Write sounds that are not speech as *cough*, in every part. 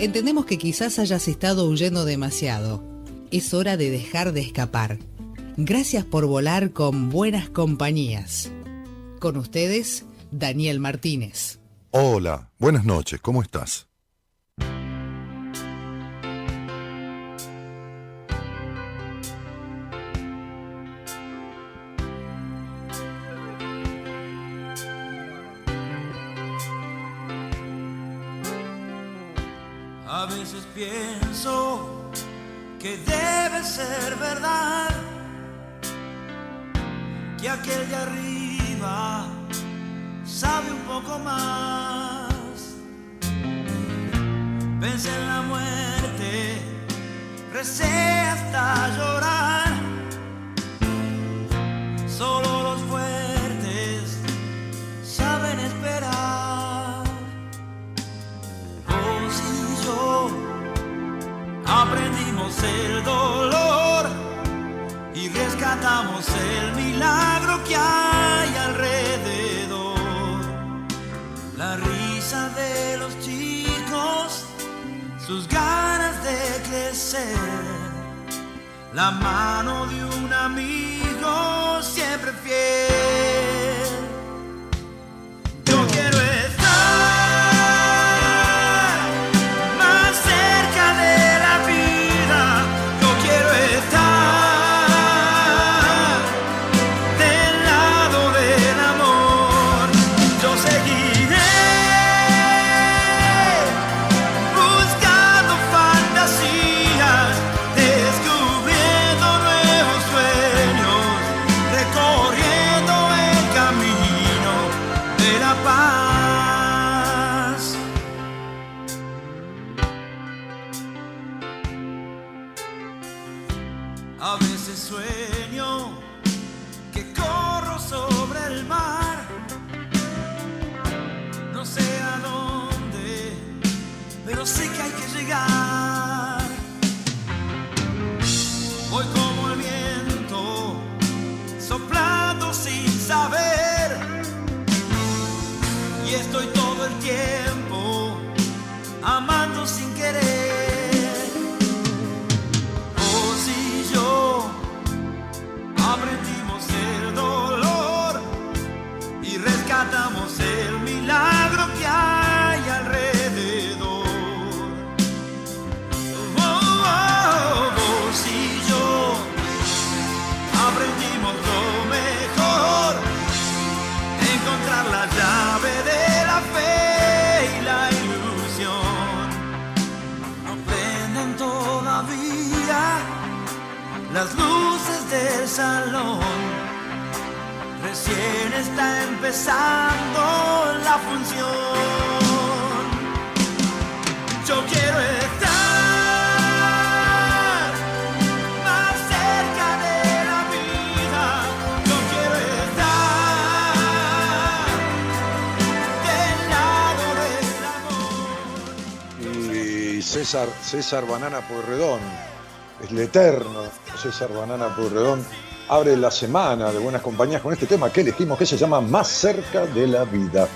Entendemos que quizás hayas estado huyendo demasiado. Es hora de dejar de escapar. Gracias por volar con buenas compañías. Con ustedes, Daniel Martínez. Hola, buenas noches, ¿cómo estás? Pienso que debe ser verdad que aquel de arriba sabe un poco más. Pensé en la muerte, recé hasta llorar. Solo los fuertes aprendimos el dolor y rescatamos el milagro que hay alrededor. La risa de los chicos, sus ganas de crecer, la mano de un amigo siempre fiel. Salón. Recién está empezando la función. Yo quiero estar César, César Banana Pueyrredón, el eterno César Banana Pueyrredón, abre la semana de Buenas Compañías con este tema que elegimos que se llama Más cerca de la vida.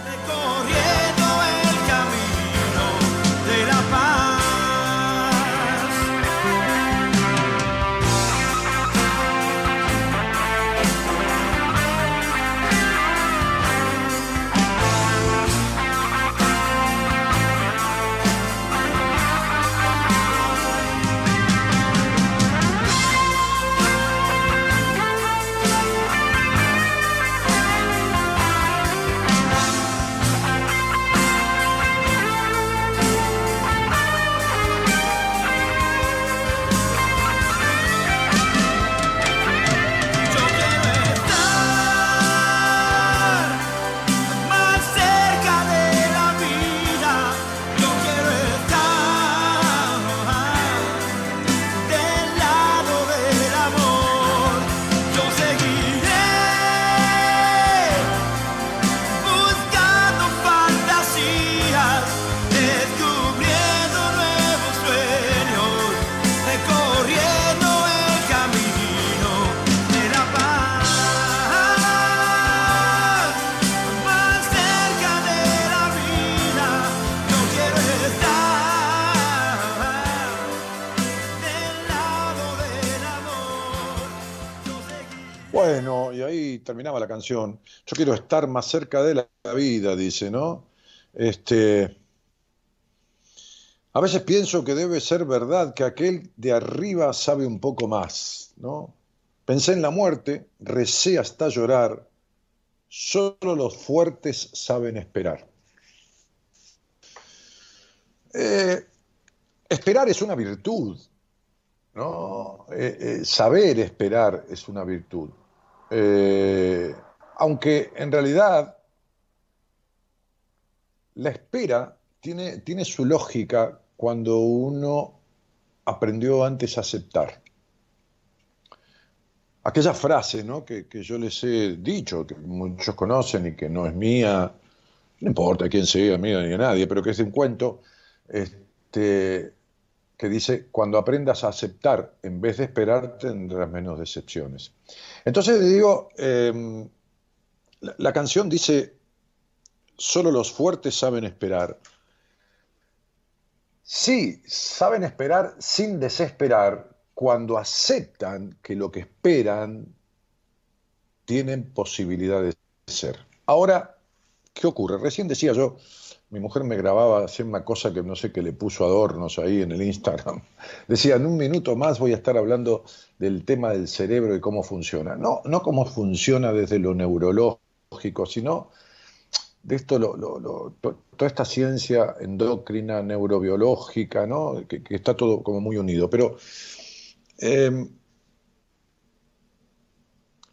Canción. Yo quiero estar más cerca de la vida, dice, ¿no? Este, a veces pienso que debe ser verdad que aquel de arriba sabe un poco más, ¿no? Pensé en la muerte, recé hasta llorar, solo los fuertes saben esperar. Eh, esperar es una virtud, ¿no? Eh, eh, saber esperar es una virtud. Aunque en realidad la espera tiene, tiene su lógica cuando uno aprendió antes a aceptar. Aquella frase ¿no? que, yo les he dicho, que muchos conocen y que no es mía, no importa quién sea, mía ni a nadie, pero que es un cuento, este, que dice, cuando aprendas a aceptar en vez de esperar tendrás menos decepciones. Entonces digo, em, la canción dice, solo los fuertes saben esperar. Sí, saben esperar sin desesperar cuando aceptan que lo que esperan tienen posibilidad de ser. Ahora, ¿qué ocurre? Recién decía yo, mi mujer me grababa hacer una cosa que no sé qué le puso adornos ahí en el Instagram. *laughs* Decía, en un minuto más voy a estar hablando del tema del cerebro y cómo funciona. No, no cómo funciona desde lo neurológico, sino de esto, toda esta ciencia endocrina, neurobiológica, ¿no? que, está todo como muy unido. Pero em,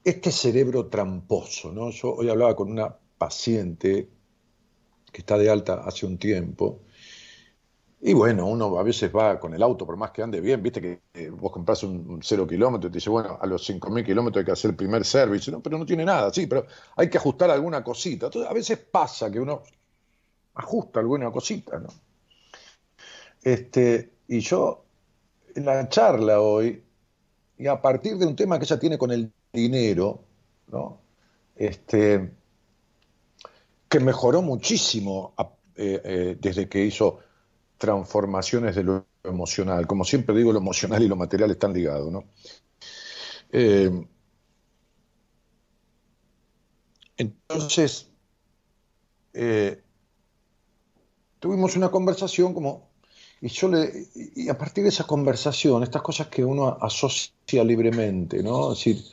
este cerebro tramposo, ¿no? yo hoy hablaba con una paciente que está de alta hace un tiempo, y bueno, uno a veces va con el auto, por más que ande bien, viste que eh, vos compras un, cero kilómetro y te dice, bueno, a los 5.000 kilómetros hay que hacer el primer service, ¿no? pero no tiene nada, sí, pero hay que ajustar alguna cosita. Entonces, a veces pasa que uno ajusta alguna cosita, ¿no? Este, y yo, en la charla hoy, y a partir de un tema que ella tiene con el dinero, ¿no? Este, que mejoró muchísimo eh, eh, desde que hizo transformaciones de lo emocional. Como siempre digo, lo emocional y lo material están ligados, ¿no? Eh, entonces, tuvimos una conversación como, y yo y a partir de esa conversación, estas cosas que uno asocia libremente, ¿no? Es decir,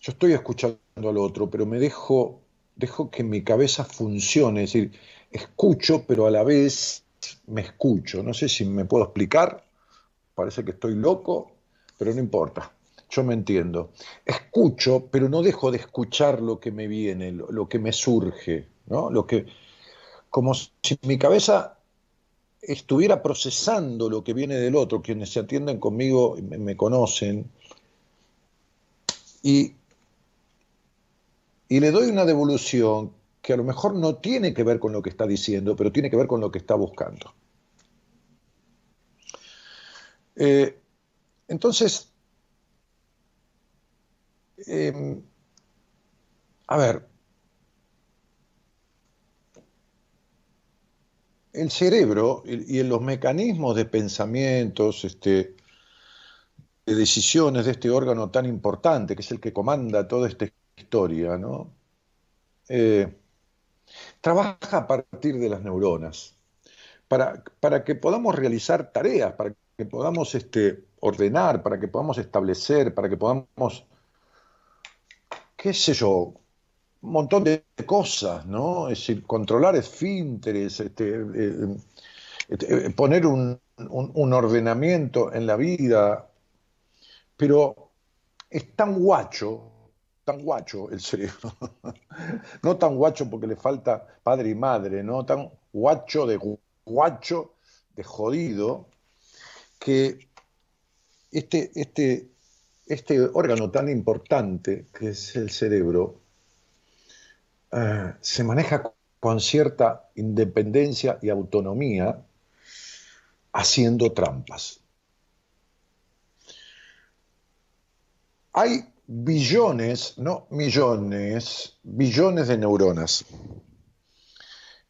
yo estoy escuchando al otro, pero me dejo, dejo que mi cabeza funcione, es decir, escucho, pero a la vez me escucho. No sé si me puedo explicar, parece que estoy loco, pero no importa, yo me entiendo. Escucho, pero no dejo de escuchar lo que me viene, lo, que me surge, ¿no? Lo que, como si mi cabeza estuviera procesando lo que viene del otro, quienes se atienden conmigo me, me conocen, y, y le doy una devolución que a lo mejor no tiene que ver con lo que está diciendo, pero tiene que ver con lo que está buscando. Eh, entonces, em, a ver, el cerebro y, en los mecanismos de pensamientos, este, de decisiones de este órgano tan importante, que es el que comanda toda esta historia, ¿no? Eh, trabaja a partir de las neuronas, para, para que podamos realizar tareas, para que podamos este, ordenar, para que podamos establecer, para que podamos, qué sé yo, un montón de cosas, ¿no? Es decir, controlar esfínteres, este, eh, este, poner un, un, ordenamiento en la vida, pero es tan guacho tan guacho el cerebro. *laughs* no tan guacho porque le falta padre y madre, no tan guacho de guacho, de jodido, que este, este, este órgano tan importante que es el cerebro eh, se maneja con cierta independencia y autonomía haciendo trampas. Hay billones, no millones, billones de neuronas.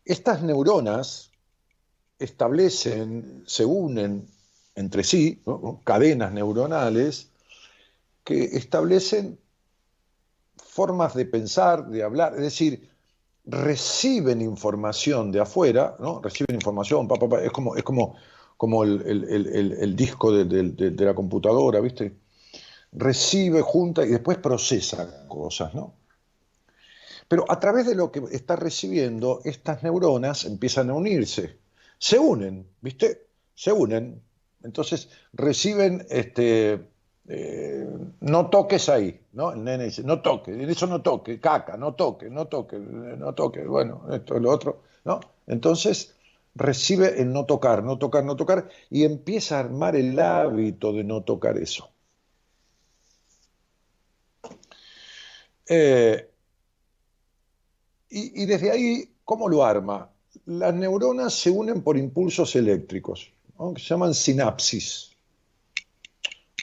Estas neuronas establecen, se unen entre sí, cadenas neuronales que establecen formas de pensar, de hablar, es decir, reciben información de afuera, ¿no? Reciben información, es como, es como, como el, disco de, la computadora, ¿viste? Recibe, junta y después procesa cosas, ¿no? Pero a través de lo que está recibiendo, estas neuronas empiezan a unirse, se unen, ¿viste? Se unen. Entonces reciben este, eh, no toques ahí, ¿no? El nene dice, no toque, eso no toque, caca, no toque, no toque, no toque, bueno, esto es lo otro, ¿no? Entonces recibe el no tocar, no tocar, no tocar, y empieza a armar el hábito de no tocar eso. Eh, y, desde ahí, ¿cómo lo arma? Las neuronas se unen por impulsos eléctricos, que se llaman sinapsis.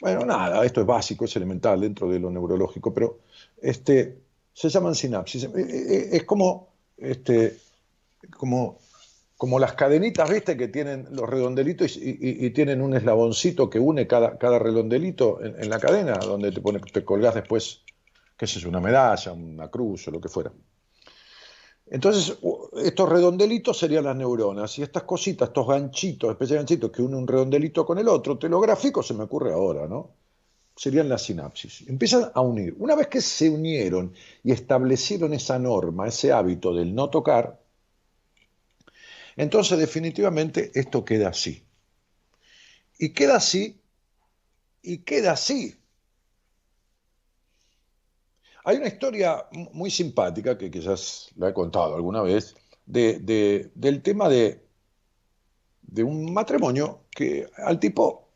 Bueno, nada, esto es básico, es elemental dentro de lo neurológico, pero este, se llaman sinapsis. Eh, eh, es como, este, como, como las cadenitas, ¿viste? Que tienen los redondelitos y, tienen un eslaboncito que une cada, cada redondelito en, la cadena, donde te, pone, te colgás después, qué sé yo, una medalla, una cruz o lo que fuera. Entonces, estos redondelitos serían las neuronas, y estas cositas, estos ganchitos, especies de ganchitos que unen un redondelito con el otro, telográfico se me ocurre ahora, ¿no? Serían las sinapsis. Empiezan a unir. Una vez que se unieron y establecieron esa norma, ese hábito del no tocar, entonces definitivamente esto queda así. Y queda así, y queda así. Hay una historia muy simpática, que quizás la he contado alguna vez, de, del tema de, de un matrimonio que al tipo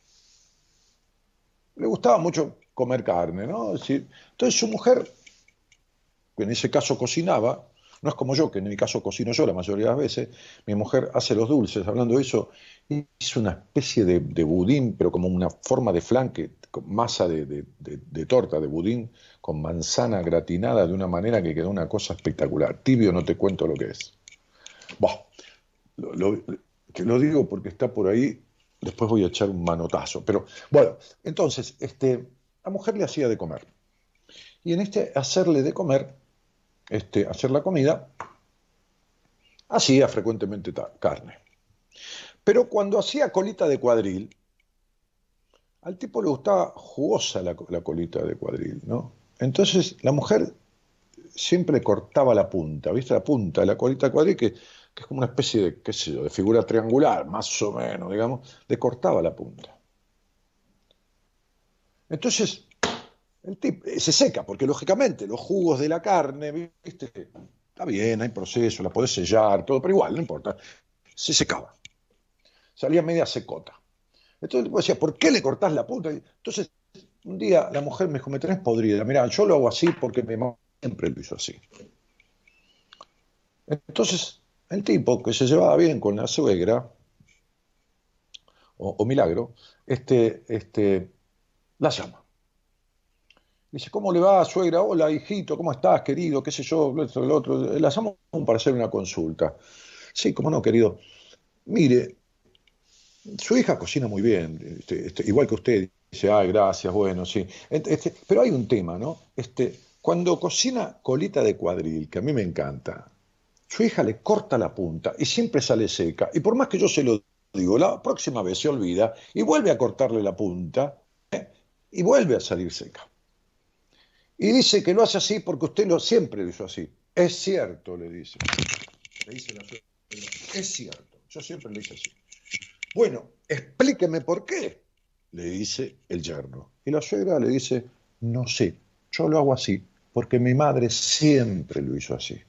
le gustaba mucho comer carne, ¿no? entonces su mujer, que en ese caso cocinaba, no es como yo, que en mi caso cocino yo la mayoría de las veces, mi mujer hace los dulces, hablando de eso, hizo una especie de, budín, pero como una forma de flanque, masa de, torta, de budín, con manzana gratinada de una manera que quedó una cosa espectacular. Tibio no te cuento lo que es. lo, lo digo porque está por ahí, después voy a echar un manotazo. Pero bueno, entonces, este, la mujer le hacía de comer. Y en este hacerle de comer, este, hacer la comida, hacía frecuentemente carne. Pero cuando hacía colita de cuadril, al tipo le gustaba jugosa la, colita de cuadril, ¿no? Entonces la mujer siempre cortaba la punta, ¿viste? La punta de la colita de cuadril, que, es como una especie de, qué sé yo, de figura triangular, más o menos, digamos, le cortaba la punta. Entonces, el eh, se seca, porque lógicamente los jugos de la carne, ¿viste? está bien, hay proceso, la podés sellar, todo, pero igual, no importa. Se secaba. Salía media secota. Entonces el decía, ¿por qué le cortás la punta? Entonces, un día la mujer me dijo, me tenés podrida. Mira, yo lo hago así porque mi mamá siempre lo hizo así. Entonces, el tipo que se llevaba bien con la suegra, o, milagro, este, este, la llama. Dice, ¿cómo le va, suegra? Hola, hijito, ¿cómo estás, querido? ¿Qué sé yo? Esto, lo otro. La llamo para hacer una consulta. Sí, cómo no, querido. Mire, su hija cocina muy bien, este, este, igual que usted. Dice, ay, gracias, bueno, sí. Este, pero hay un tema, ¿no? Este, cuando cocina colita de cuadril, que a mí me encanta, su hija le corta la punta y siempre sale seca. Y por más que yo se lo digo, la próxima vez se olvida y vuelve a cortarle la punta ¿eh? y vuelve a salir seca. Y dice que lo hace así porque usted lo, siempre lo hizo así. Es cierto, le dice. Le dice la Es cierto, yo siempre lo hice así. Bueno, explíqueme por qué, le dice el yerno. Y la suegra le dice, no sé, yo lo hago así porque mi madre siempre lo hizo así.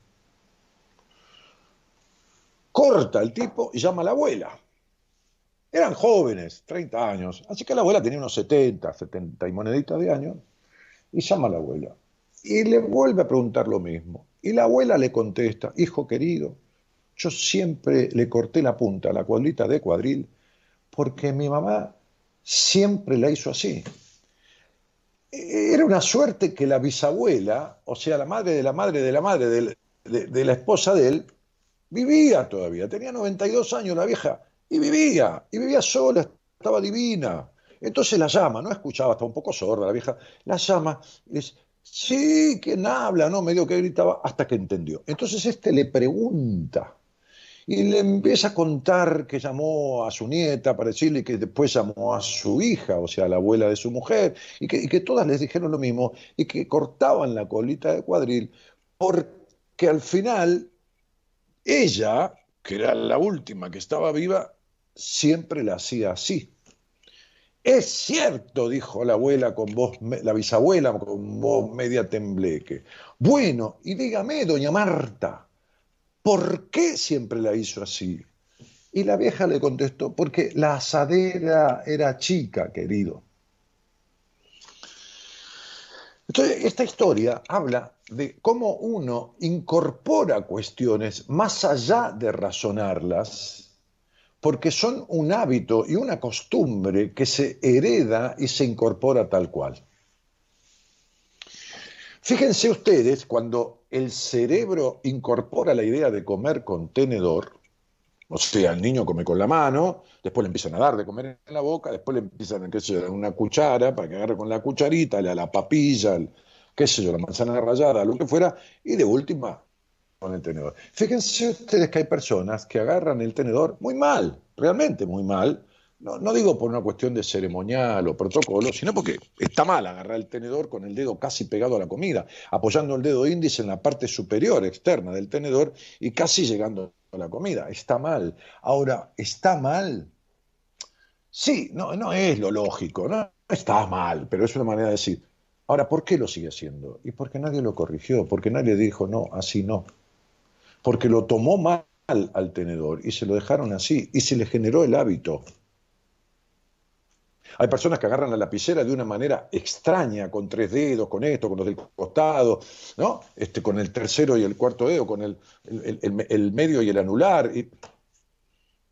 Corta el tipo y llama a la abuela. Eran jóvenes, 30 años, así que la abuela tenía unos 70, 70 y moneditas de años y llama a la abuela. Y le vuelve a preguntar lo mismo. Y la abuela le contesta, hijo querido, yo siempre le corté la punta la cuadrita de cuadril porque mi mamá siempre la hizo así. Era una suerte que la bisabuela, o sea, la madre de la madre de la madre de, de la esposa de él, vivía todavía, tenía 92 años la vieja, y vivía, y vivía sola, estaba divina. Entonces la llama, no escuchaba, estaba un poco sorda la vieja, la llama y dice, Sí, ¿quién habla? No, medio que gritaba hasta que entendió. Entonces este le pregunta y le empieza a contar que llamó a su nieta para decirle que después llamó a su hija, o sea, a la abuela de su mujer, y que, y que todas les dijeron lo mismo y que cortaban la colita de cuadril porque al final ella, que era la última que estaba viva, siempre la hacía así. Es cierto, dijo la abuela con voz, la bisabuela con voz media tembleque. Bueno, y dígame, doña Marta, ¿por qué siempre la hizo así? Y la vieja le contestó, porque la asadera era chica, querido. Esta historia habla de cómo uno incorpora cuestiones más allá de razonarlas porque son un hábito y una costumbre que se hereda y se incorpora tal cual. Fíjense ustedes, cuando el cerebro incorpora la idea de comer con tenedor, o sea, el niño come con la mano, después le empiezan a dar de comer en la boca, después le empiezan a una cuchara para que agarre con la cucharita, la, la papilla, qué sé yo, la manzana rallada, lo que fuera, y de última con el tenedor. Fíjense ustedes que hay personas que agarran el tenedor muy mal, realmente muy mal. No, digo por una cuestión de ceremonial o protocolo, sino porque está mal agarrar el tenedor con el dedo casi pegado a la comida, apoyando el dedo índice en la parte superior externa del tenedor y casi llegando a la comida. Está mal. Ahora, ¿está mal? Sí, no, no es lo lógico, no está mal, pero es una manera de decir. Ahora, ¿por qué lo sigue haciendo? Y porque nadie lo corrigió, porque nadie dijo, no, así no porque lo tomó mal al tenedor y se lo dejaron así y se le generó el hábito. Hay personas que agarran la lapicera de una manera extraña, con tres dedos, con esto, con los del costado, ¿no? Este, con el tercero y el cuarto dedo, con el, el, medio y el anular. Y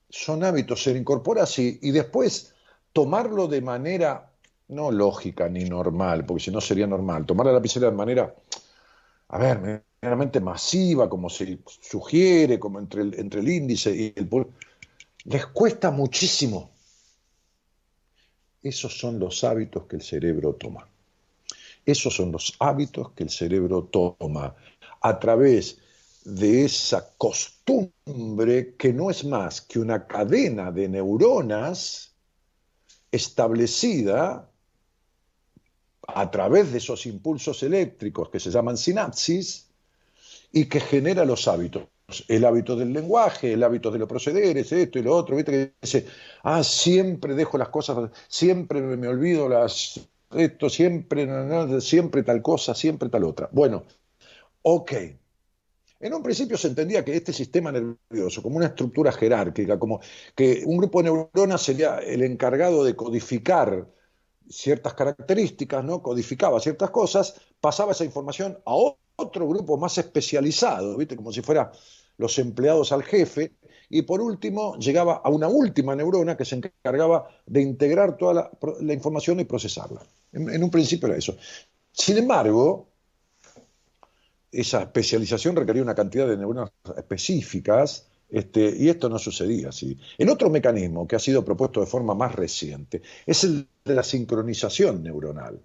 son hábitos, se incorpora así y después tomarlo de manera no lógica ni normal, porque si no sería normal, tomar la lapicera de manera, a ver, generalmente masiva, como se sugiere, como entre el, entre el índice y el les cuesta muchísimo. Esos son los hábitos que el cerebro toma. Esos son los hábitos que el cerebro toma a través de esa costumbre que no es más que una cadena de neuronas establecida a través de esos impulsos eléctricos que se llaman sinapsis, y que genera los hábitos. El hábito del lenguaje, el hábito de los procederes, esto y lo otro, ¿viste? Que dice, ah, siempre dejo las cosas, siempre me olvido las, esto, siempre, siempre tal cosa, siempre tal otra. Bueno, ok. En un principio se entendía que este sistema nervioso, como una estructura jerárquica, como que un grupo de neuronas sería el encargado de codificar ciertas características, ¿no? Codificaba ciertas cosas, pasaba esa información a otro grupo más especializado, ¿viste? Como si fuera los empleados al jefe, y por último llegaba a una última neurona que se encargaba de integrar toda la, información y procesarla. En, un principio era eso. Sin embargo, esa especialización requería una cantidad de neuronas específicas, este, y esto no sucedía así. El otro mecanismo que ha sido propuesto de forma más reciente es el de la sincronización neuronal.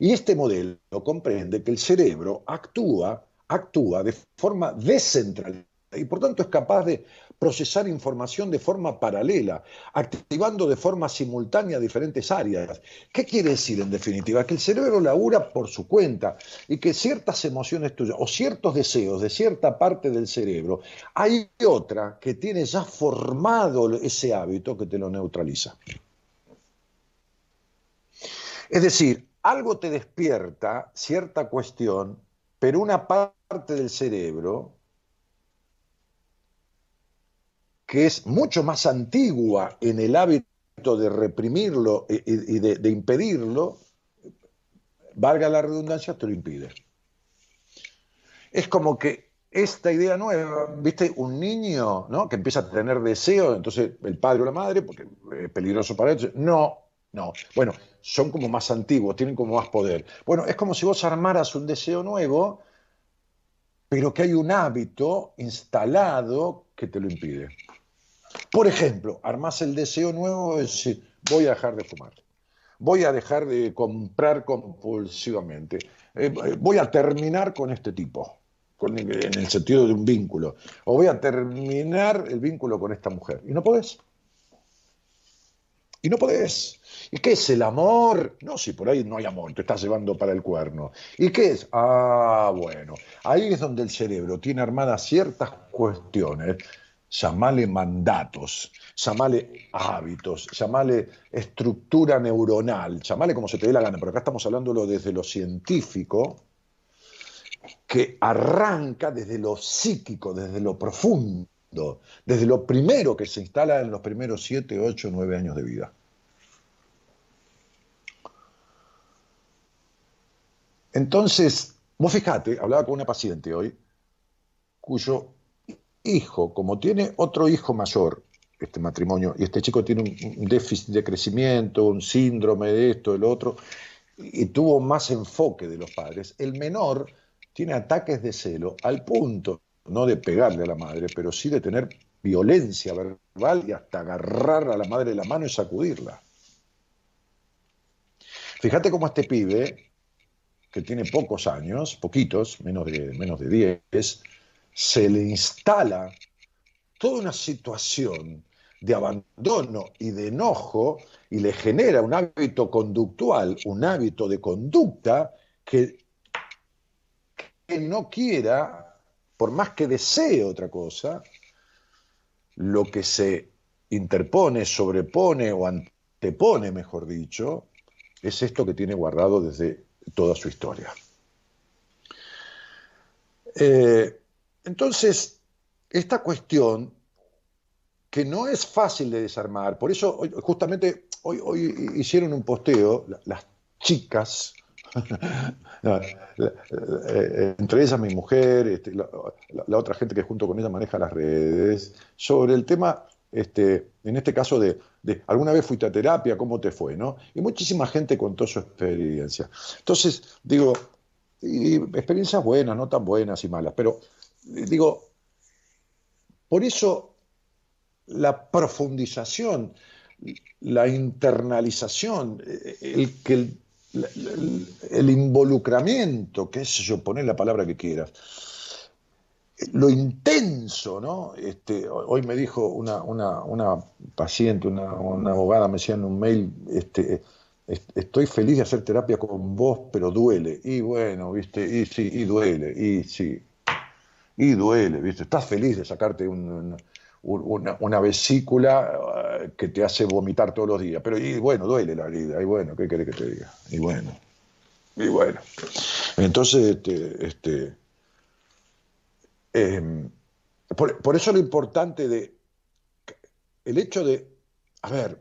Y este modelo comprende que el cerebro actúa, actúa de forma descentralizada y por tanto es capaz de procesar información de forma paralela, activando de forma simultánea diferentes áreas. ¿Qué quiere decir en definitiva? Que el cerebro labura por su cuenta y que ciertas emociones tuyas o ciertos deseos de cierta parte del cerebro, hay otra que tiene ya formado ese hábito que te lo neutraliza. Es decir, algo te despierta cierta cuestión, pero una parte del cerebro que es mucho más antigua en el hábito de reprimirlo y de, impedirlo, valga la redundancia, te lo impide. Es como que esta idea nueva, viste, un niño ¿no? que empieza a tener deseo, entonces el padre o la madre, porque es peligroso para ellos, no, no, bueno, son como más antiguos, tienen como más poder. Bueno, es como si vos armaras un deseo nuevo, pero que hay un hábito instalado que te lo impide. Por ejemplo, armás el deseo nuevo de voy a dejar de fumar. voy a dejar de comprar compulsivamente, eh, voy a terminar con este tipo, en el sentido de un vínculo, o voy a terminar el vínculo con esta mujer. Y no podés. Y no podés. ¿Y qué es el amor? No, si por ahí no hay amor, te estás llevando para el cuerno. ¿Y qué es? Ah, bueno, ahí es donde el cerebro tiene armadas ciertas cuestiones, llamale mandatos, llamale hábitos, llamale estructura neuronal, llamale como se te dé la gana, pero acá estamos hablándolo desde lo científico, que arranca desde lo psíquico, desde lo profundo desde lo primero que se instala en los primeros 7, 8, 9 años de vida. Entonces, vos fijate, hablaba con una paciente hoy, cuyo hijo, como tiene otro hijo mayor, este matrimonio, y este chico tiene un, déficit de crecimiento, un síndrome de esto, del otro, y tuvo más enfoque de los padres, el menor tiene ataques de celo al punto no de pegarle a la madre, pero sí de tener violencia verbal y hasta agarrar a la madre de la mano y sacudirla. Fíjate cómo este pibe, que tiene pocos años, poquitos, menos de, menos de 10, se le instala toda una situación de abandono y de enojo y le genera un hábito conductual, un hábito de conducta que, que no quiera por más que desee otra cosa, lo que se interpone, sobrepone o antepone, mejor dicho, es esto que tiene guardado desde toda su historia. Eh, entonces, esta cuestión que no es fácil de desarmar, por eso justamente hoy, hoy hicieron un posteo, las chicas, Eh, entre ellas mi mujer, este, la, otra gente que junto con ella maneja las redes, sobre el tema, este, en este caso de, alguna vez fuiste a terapia, ¿cómo te fue? ¿no? Y muchísima gente contó su experiencia. Entonces, digo, experiencias buenas, no tan buenas y malas, pero digo, por eso la profundización, la internalización, el que el el involucramiento, qué sé yo, poner la palabra que quieras, lo intenso, ¿no? Este, hoy me dijo una, una, paciente, una, abogada, me decía en un mail, este, estoy feliz de hacer terapia con vos, pero duele. Y bueno, viste, y sí, y duele, y sí, y duele, viste. Estás feliz de sacarte un, una, vesícula eh, que te hace vomitar todos los días. Pero y bueno, duele la vida, y bueno, ¿qué querés que te diga? Y bueno, y bueno. Entonces, este, este em, por, eso lo importante de el hecho de, a ver,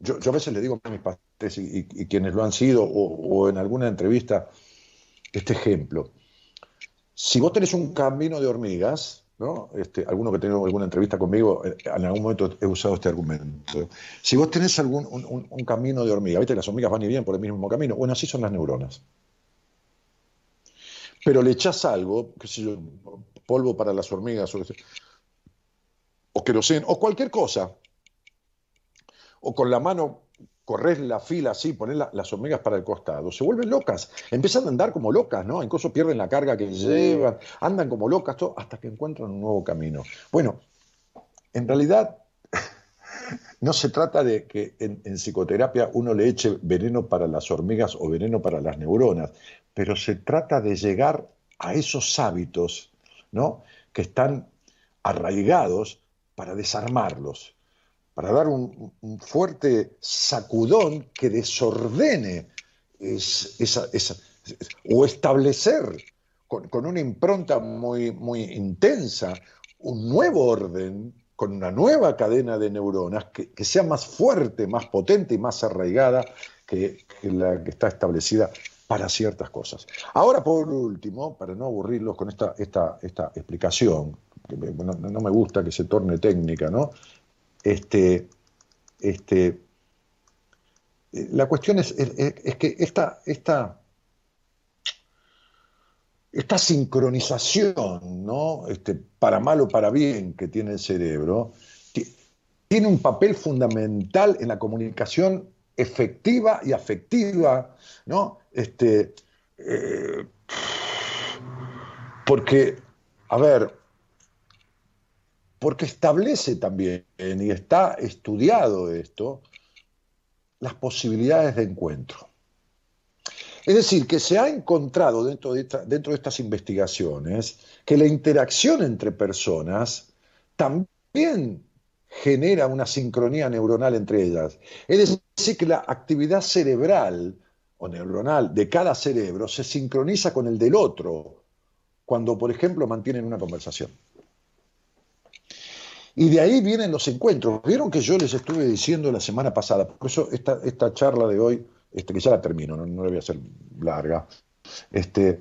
yo, a veces le digo a mis pacientes y, quienes lo han sido, o, o en alguna entrevista, este ejemplo. Si vos tenés un camino de hormigas, ¿no? Este, alguno que tenga alguna entrevista conmigo, eh, en algún momento he usado este argumento. Si vos tenés algún un, camino de hormiga, ¿viste? Las hormigas van y vienen por el mismo camino. Bueno, así son las neuronas. Pero le echás algo, qué sé yo, polvo para las hormigas, o queroseno, o cualquier cosa, o con la mano corres la fila así, poner las hormigas para el costado, se vuelven locas, empiezan a andar como locas, ¿no? Incluso pierden la carga que llevan, andan como locas, todo, hasta que encuentran un nuevo camino. Bueno, en realidad *laughs* no se trata de que en, en, psicoterapia uno le eche veneno para las hormigas o veneno para las neuronas, pero se trata de llegar a esos hábitos, ¿no? Que están arraigados para desarmarlos para dar un, fuerte sacudón que desordene esa, o establecer con, una impronta muy, muy intensa un nuevo orden con una nueva cadena de neuronas que, sea más fuerte, más potente y más arraigada que, la que está establecida para ciertas cosas. Ahora, por último, para no aburrirlos con esta, esta, esta explicación, que no, no, me gusta que se torne técnica, ¿no? Este, este, la cuestión es, que esta, esta, esta sincronización, ¿no? Este, para mal o para bien que tiene el cerebro, tiene un papel fundamental en la comunicación efectiva y afectiva, ¿no? Este, eh, porque, a ver, porque establece también, y está estudiado esto, las posibilidades de encuentro. Es decir, que se ha encontrado dentro de, dentro de estas investigaciones que la interacción entre personas también genera una sincronía neuronal entre ellas. Es decir, que la actividad cerebral o neuronal de cada cerebro se sincroniza con el del otro cuando, por ejemplo, mantienen una conversación. Y de ahí vienen los encuentros. Vieron que yo les estuve diciendo la semana pasada, por eso esta, charla de hoy, este, que ya la termino, no, no la voy a hacer larga, este,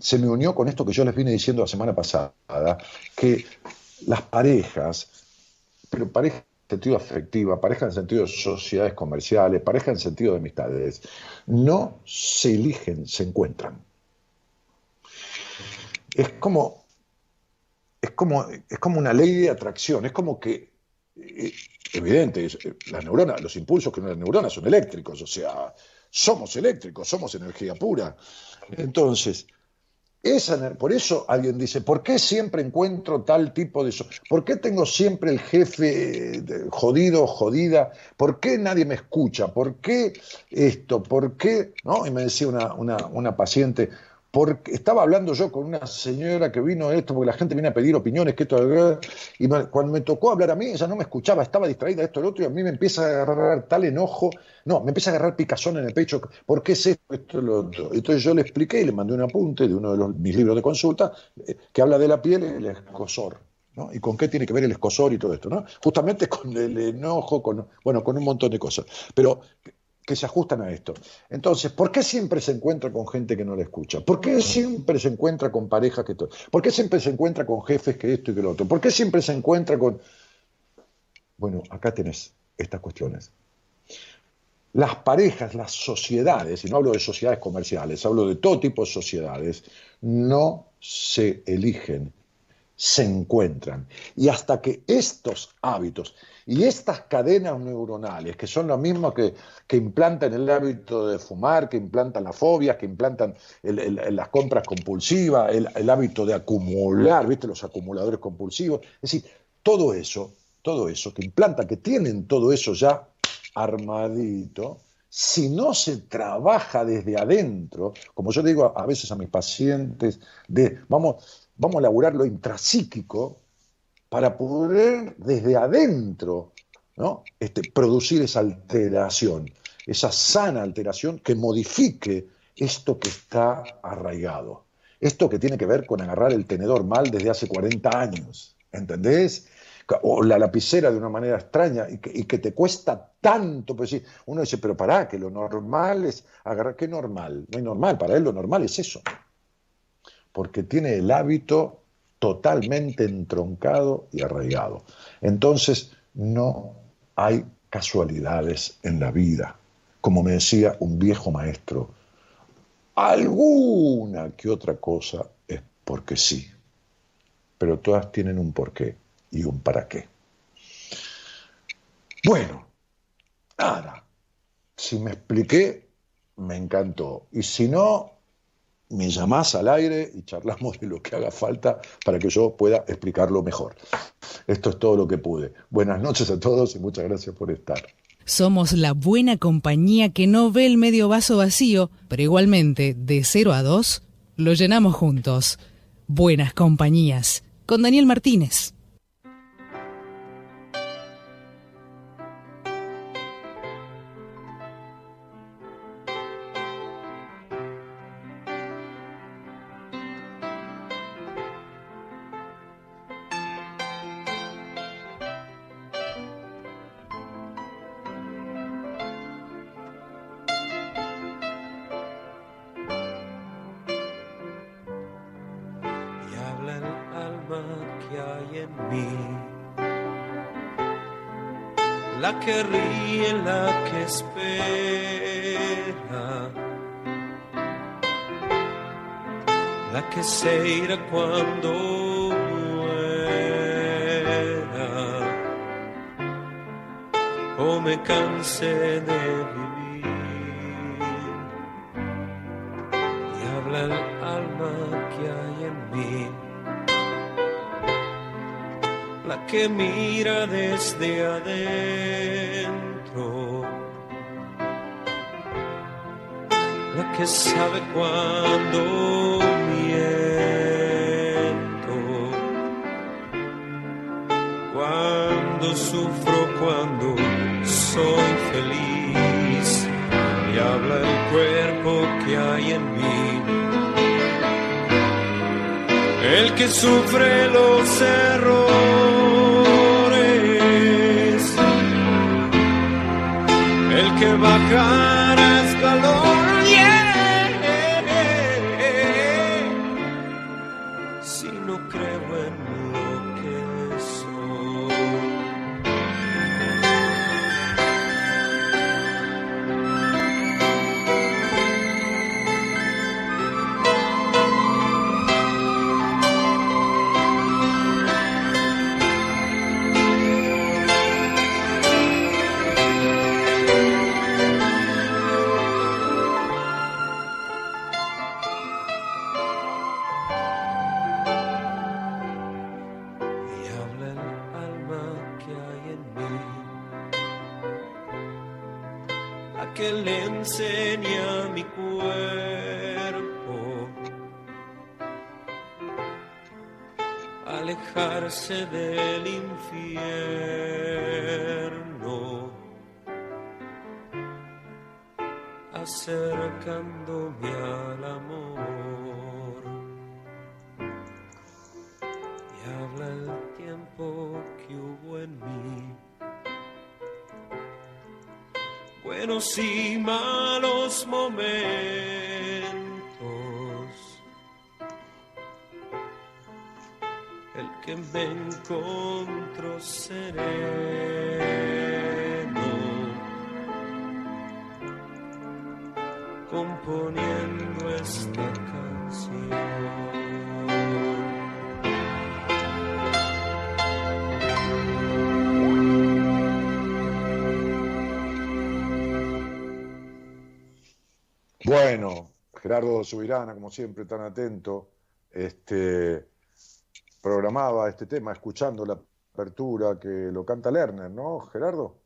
se me unió con esto que yo les vine diciendo la semana pasada, que las parejas, pero parejas en sentido afectiva, parejas en sentido de sociedades comerciales, parejas en sentido de amistades, no se eligen, se encuentran. Es como es como, es como una ley de atracción, es como que, eh, evidente, eh, las neuronas, los impulsos que las neuronas son eléctricos, o sea, somos eléctricos, somos energía pura. Entonces, esa, por eso alguien dice, ¿por qué siempre encuentro tal tipo de... ¿Por qué tengo siempre el jefe eh, jodido, jodida? ¿Por qué nadie me escucha? ¿Por qué esto? ¿Por qué? ¿No? Y me decía una, una, una paciente, porque estaba hablando yo con una señora que vino esto, porque la gente viene a pedir opiniones, que esto, y cuando me tocó hablar a mí, ella no me escuchaba, estaba distraída esto, el otro, y a mí me empieza a agarrar tal enojo, no, me empieza a agarrar picazón en el pecho, ¿por qué es esto, esto, lo otro? Entonces yo le expliqué y le mandé un apunte de uno de mis libros de consulta, eh, que habla de la piel el escosor. ¿no? ¿Y con qué tiene que ver el escosor y todo esto? ¿no? Justamente con el enojo, con, bueno, con un montón de cosas. Pero que se ajustan a esto. Entonces, ¿por qué siempre se encuentra con gente que no le escucha? ¿Por qué siempre se encuentra con parejas que... ¿Por qué siempre se encuentra con jefes que esto y que lo otro? ¿Por qué siempre se encuentra con... Bueno, acá tenés estas cuestiones. Las parejas, las sociedades, y no hablo de sociedades comerciales, hablo de todo tipo de sociedades, no se eligen, se encuentran. Y hasta que estos hábitos y estas cadenas neuronales, que son lo mismo que, que implantan el hábito de fumar, que implantan las fobias, que implantan las compras compulsivas, el, hábito de acumular, ¿viste? Los acumuladores compulsivos. Es decir, todo eso, todo eso, que implantan, que tienen todo eso ya armadito, si no se trabaja desde adentro, como yo digo a veces a mis pacientes, de vamos, vamos a elaborar lo intrapsíquico, para poder desde adentro ¿no? este, producir esa alteración, esa sana alteración que modifique esto que está arraigado. Esto que tiene que ver con agarrar el tenedor mal desde hace 40 años, ¿entendés? O la lapicera de una manera extraña y que, te cuesta tanto. Pues uno dice, pero pará, que lo normal es agarrar. ¿Qué normal? No hay normal, para él lo normal es eso. Porque tiene el hábito totalmente entroncado y arraigado. Entonces, no hay casualidades en la vida. Como me decía un viejo maestro, alguna que otra cosa es porque sí, pero todas tienen un porqué y un para qué. Bueno, nada, si me expliqué, me encantó. Y si no, me llamás al aire y charlamos de lo que haga falta para que yo pueda explicarlo mejor. Esto es todo lo que pude. Buenas noches a todos y muchas gracias por estar. Somos la buena compañía que no ve el medio vaso vacío, pero igualmente, de 0 a 2, lo llenamos juntos. Buenas compañías. Con Daniel Martínez. habla el alma que hay en mí. La que ríe, la que espera. La que se irá cuando muera. O me canse de. Que mira desde adentro, la que sabe cuándo miento, cuando sufro, cuando soy feliz. Y habla el cuerpo que hay en mí. El que sufre los errores, que componiendo esta canción. Bueno, Gerardo Subirana, como siempre, tan atento, este, programaba este tema escuchando la apertura que lo canta Lerner, ¿no, Gerardo?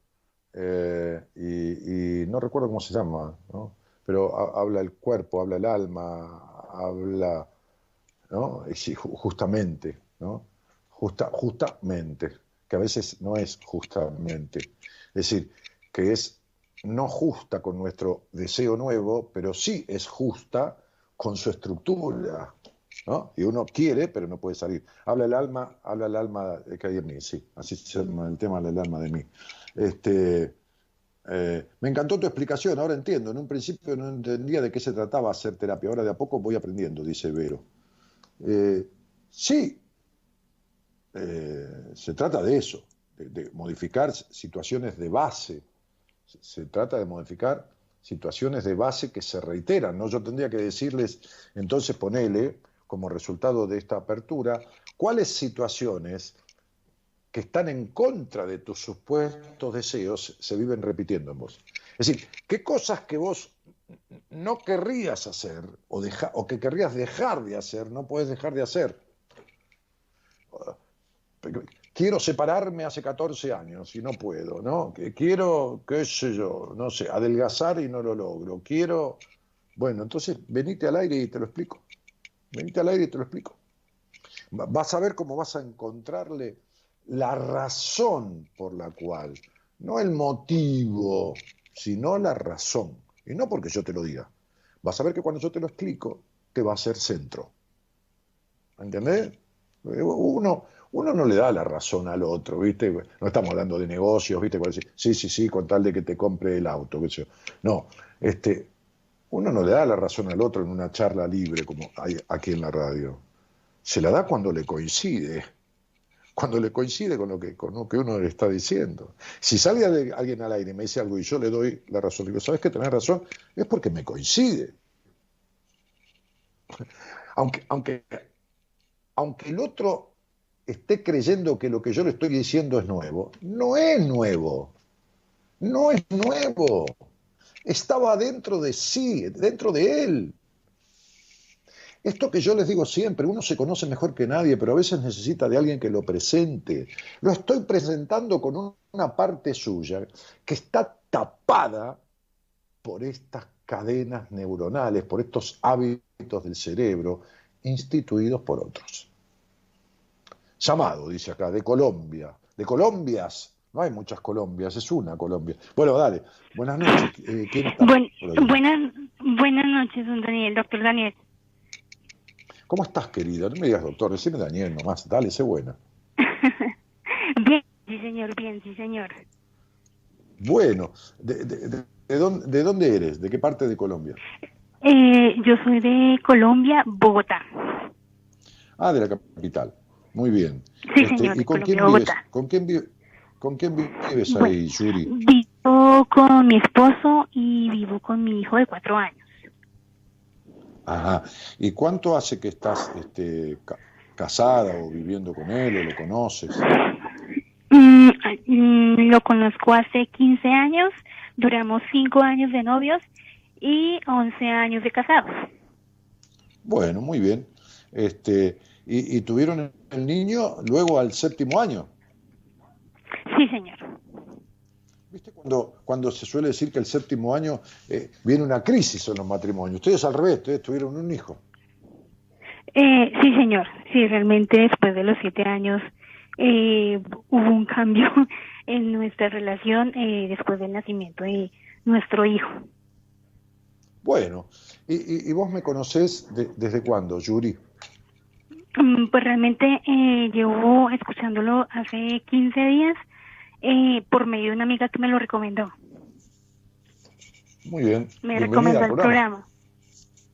Eh, y, no recuerdo cómo se llama, ¿no? Pero ha- habla el cuerpo, habla el alma, habla, ¿no? Y justamente, ¿no? Justa, justamente, que a veces no es justamente. Es decir, que es no justa con nuestro deseo nuevo, pero sí es justa con su estructura, ¿no? Y uno quiere, pero no puede salir. Habla el alma, habla el alma en mí, sí, así se llama el tema del alma de mí. Este, eh, me encantó tu explicación, ahora entiendo. En un principio no entendía de qué se trataba hacer terapia, ahora de a poco voy aprendiendo, dice Vero. Eh, sí, eh, se trata de eso, de, de modificar situaciones de base. Se, se trata de modificar situaciones de base que se reiteran. ¿no? Yo tendría que decirles, entonces ponele, como resultado de esta apertura, cuáles situaciones que están en contra de tus supuestos deseos se viven repitiendo en vos. Es decir, ¿qué cosas que vos no querrías hacer o, que querrías dejar de hacer, no puedes dejar de hacer? Quiero separarme hace 14 años y no puedo, ¿no? Quiero, qué sé yo, no sé, adelgazar y no lo logro. Quiero, bueno, entonces venite al aire y te lo explico. Venite al aire y te lo explico. Va- Vas a ver cómo vas a encontrarle la razón por la cual, no el motivo, sino la razón. Y no porque yo te lo diga. Vas a ver que cuando yo te lo explico, te va a ser centro. ¿Entendés? Eh, Uno, uno no le da la razón al otro, ¿viste? No estamos hablando de negocios, ¿viste? Sí, sí, sí, con tal de que te compre el auto, qué sé yo. No, este, uno no le da la razón al otro en una charla libre como hay aquí en la radio. Se la da cuando le coincide, cuando le coincide con lo que, con lo que uno le está diciendo. Si sale ale- alguien al aire y me dice algo y yo le doy la razón, digo, ¿sabes que tenés razón? Es porque me coincide. Aunque, aunque, aunque el otro esté creyendo que lo que yo le estoy diciendo es nuevo, no es nuevo. No es nuevo. Estaba dentro de sí, dentro de él. Esto que yo les digo siempre, uno se conoce mejor que nadie, pero a veces necesita de alguien que lo presente. Lo estoy presentando con una parte suya que está tapada por estas cadenas neuronales, por estos hábitos del cerebro instituidos por otros. Llamado, dice acá, de Colombia, de Colombias. No hay muchas Colombias, es una Colombia. Bueno, dale, buenas noches. Eh, buenas, buenas noches, don Daniel, doctor Daniel. ¿Cómo estás, querida? No me digas doctor, decime Daniel nomás. Dale, sé buena. *laughs* bien, sí, señor, bien, sí, señor. Bueno, ¿de, de, dónde, ¿de dónde eres? ¿De qué parte de Colombia? Eh, yo soy de Colombia, Bogotá. Ah, de la capital. Muy bien. Sí, este, señor, ¿Y con quién, vives, ¿con, quién ¿con quién vives ahí, Yuri? Vivo con mi esposo y vivo con mi hijo de cuatro años. Ajá. ¿Y cuánto hace que estás este, casada o viviendo con él o lo conoces? Mm, mm, lo conozco hace 15 años, duramos 5 años de novios y 11 años de casados. Bueno, muy bien. Este, y, y tuvieron el niño luego al séptimo año. Sí, señor. ¿Viste cuando, cuando se suele decir que el séptimo año eh, viene una crisis en los matrimonios? Ustedes al revés, ustedes tuvieron un hijo. Eh, sí, señor. Sí, realmente después de los siete años eh, hubo un cambio *laughs* en nuestra relación eh, después del nacimiento de nuestro hijo. Bueno, ¿y, y, vos me conocés desde cuándo, Yuri? Mm, pues realmente eh, llevo escuchándolo hace 15 días eh, por medio de una amiga que me lo recomendó. Muy bien. Me recomendó el programa.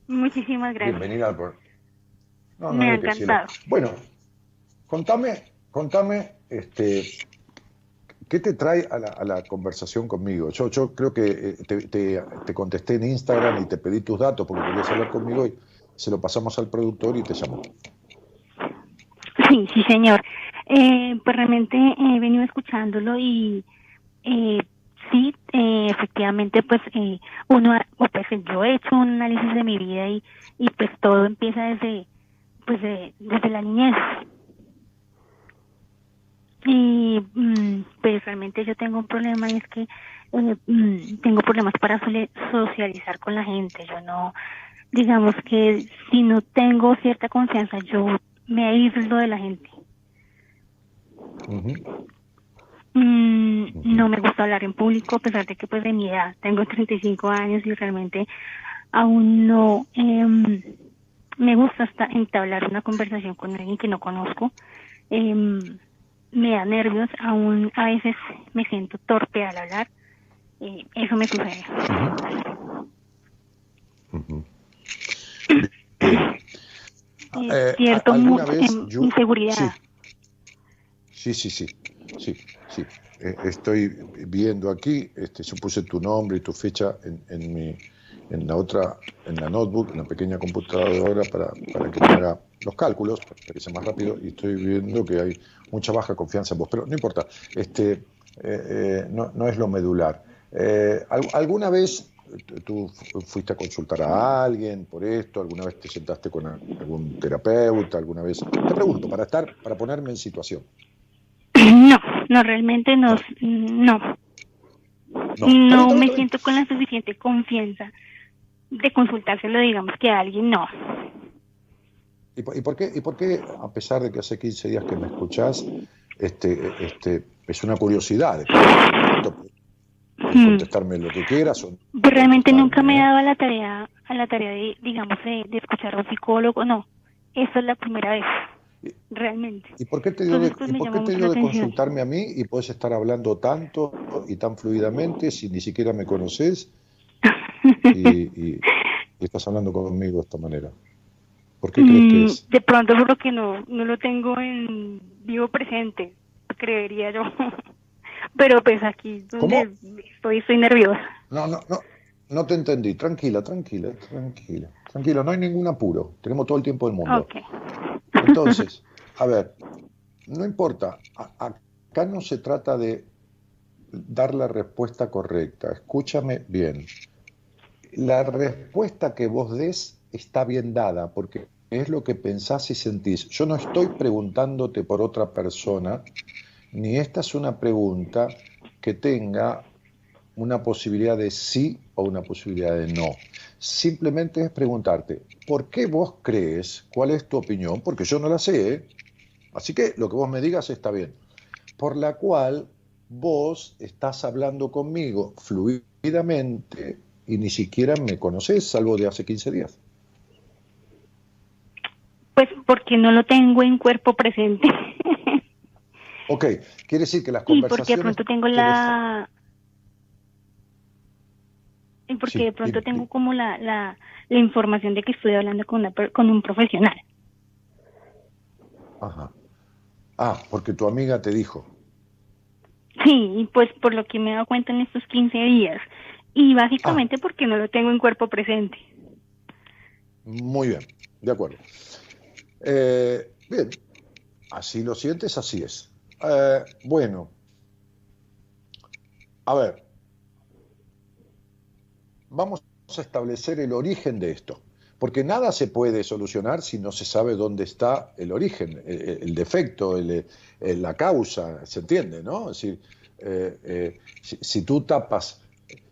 Muchísimas gracias. Bienvenida al programa. me ha encantado. Bueno, contame, contame, este, ¿qué te trae a la, a la conversación conmigo? Yo, yo creo que eh, te, te, te, contesté en Instagram y te pedí tus datos porque querías hablar conmigo y se lo pasamos al productor y te llamó. Sí, sí, señor. Eh, pues realmente he venido escuchándolo y eh, sí, eh, efectivamente, pues eh, uno, o pues yo he hecho un análisis de mi vida y, y pues todo empieza desde, pues de, desde la niñez. Y mm, pues realmente yo tengo un problema y es que eh, mm, tengo problemas para socializar con la gente. Yo no, digamos que si no tengo cierta confianza, yo me aíslo de la gente. Mm, no me gusta hablar en público, a pesar de que pues de mi edad, tengo 35 años y realmente aún no eh, me gusta hasta entablar una conversación con alguien que no conozco. Eh, me da nervios, aún a veces me siento torpe al hablar. Eh, eso me sucede. Eh, cierto, mucha inseguridad. Sí, sí, sí, sí, sí. Eh, estoy viendo aquí, este, yo puse tu nombre y tu fecha en, en, mi, en la otra, en la notebook, en la pequeña computadora para, para que me haga los cálculos, para que sea más rápido, y estoy viendo que hay mucha baja confianza en vos, pero no importa, este, eh, eh, no, no, es lo medular. Eh, ¿Alguna vez tú fuiste a consultar a alguien por esto? ¿Alguna vez te sentaste con algún terapeuta? ¿Alguna vez? Te pregunto, para estar, para ponerme en situación. No, realmente no. No, no, no me siento con la suficiente confianza de consultárselo, digamos que a alguien no. ¿Y por, y por, qué, ¿Y por qué, a pesar de que hace 15 días que me escuchás, este, este, es una curiosidad? De hmm. contestarme lo que quieras. O, Realmente nunca me he dado a la tarea, a la tarea de, digamos, de, de escuchar a un psicólogo, no. Esa es la primera vez realmente. ¿Y por qué te dio de, ¿y por qué te dio de consultarme a mí y puedes estar hablando tanto y tan fluidamente si ni siquiera me conoces y, *laughs* y, y, estás hablando conmigo de esta manera? ¿Por qué crees que es? Mm, de pronto porque no, no lo tengo en vivo presente, creería yo. *laughs* Pero pues aquí donde estoy, estoy nerviosa. No, no, no. No te entendí. Tranquila, tranquila, tranquila. Tranquila, no hay ningún apuro. Tenemos todo el tiempo del mundo. Okay. Entonces, a ver, no importa, acá no se trata de dar la respuesta correcta. Escúchame bien. La respuesta que vos des está bien dada porque es lo que pensás y sentís. Yo no estoy preguntándote por otra persona, ni esta es una pregunta que tenga una posibilidad de sí o una posibilidad de no. Simplemente es preguntarte, ¿por qué vos crees? ¿Cuál es tu opinión? Porque yo no la sé, ¿eh? Así que lo que vos me digas está bien. Por la cual vos estás hablando conmigo fluidamente y ni siquiera me conoces, salvo de hace 15 días. Pues porque no lo tengo en cuerpo presente. ok, quiere decir que las conversaciones... Y porque de pronto tengo la... Y porque de pronto tengo como la, la, la, información de que estoy hablando con, una, con un profesional. Ajá. Ah, porque tu amiga te dijo. Sí, pues por lo que me he dado cuenta en estos 15 días. Y básicamente ah. porque no lo tengo en cuerpo presente. Muy bien, de acuerdo. Eh, bien, así lo sientes, así es. Eh, bueno, a ver, vamos a establecer el origen de esto, porque nada se puede solucionar si no se sabe dónde está el origen, el, defecto, la causa, ¿se entiende? ¿no? Es decir, eh, si, tú tapas,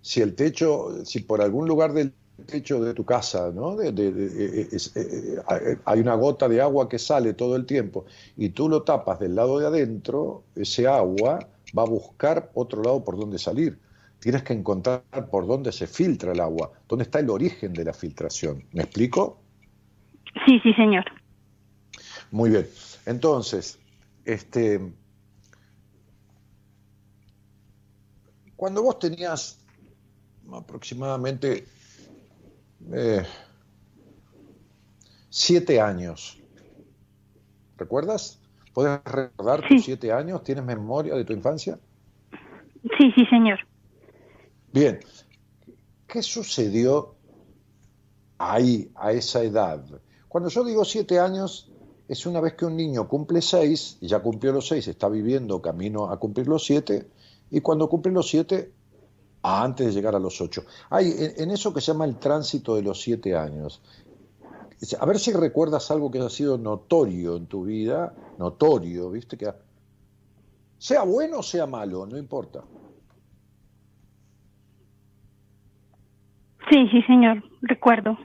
si el techo, si por algún lugar del techo de tu casa, ¿no? De, eh, eh, hay una gota de agua que sale todo el tiempo y tú lo tapas del lado de adentro, ese agua va a buscar otro lado por donde salir. Tienes que encontrar por dónde se filtra el agua, dónde está el origen de la filtración. ¿Me explico? Sí, sí, señor. Muy bien. Entonces, este, cuando vos tenías aproximadamente eh, siete años. ¿Recuerdas? ¿Puedes recordar tus siete años? ¿Tienes memoria de tu infancia? Sí, sí, señor. Bien. ¿Qué sucedió ahí, a esa edad? Cuando yo digo siete años, es una vez que un niño cumple seis, ya cumplió los seis, está viviendo camino a cumplir los siete, y cuando cumple los siete antes de llegar a los ocho. Hay en, eso que se llama el tránsito de los siete años. A ver si recuerdas algo que haya sido notorio en tu vida, notorio, ¿viste? Que sea bueno o sea malo, no importa. Sí, sí, señor, recuerdo.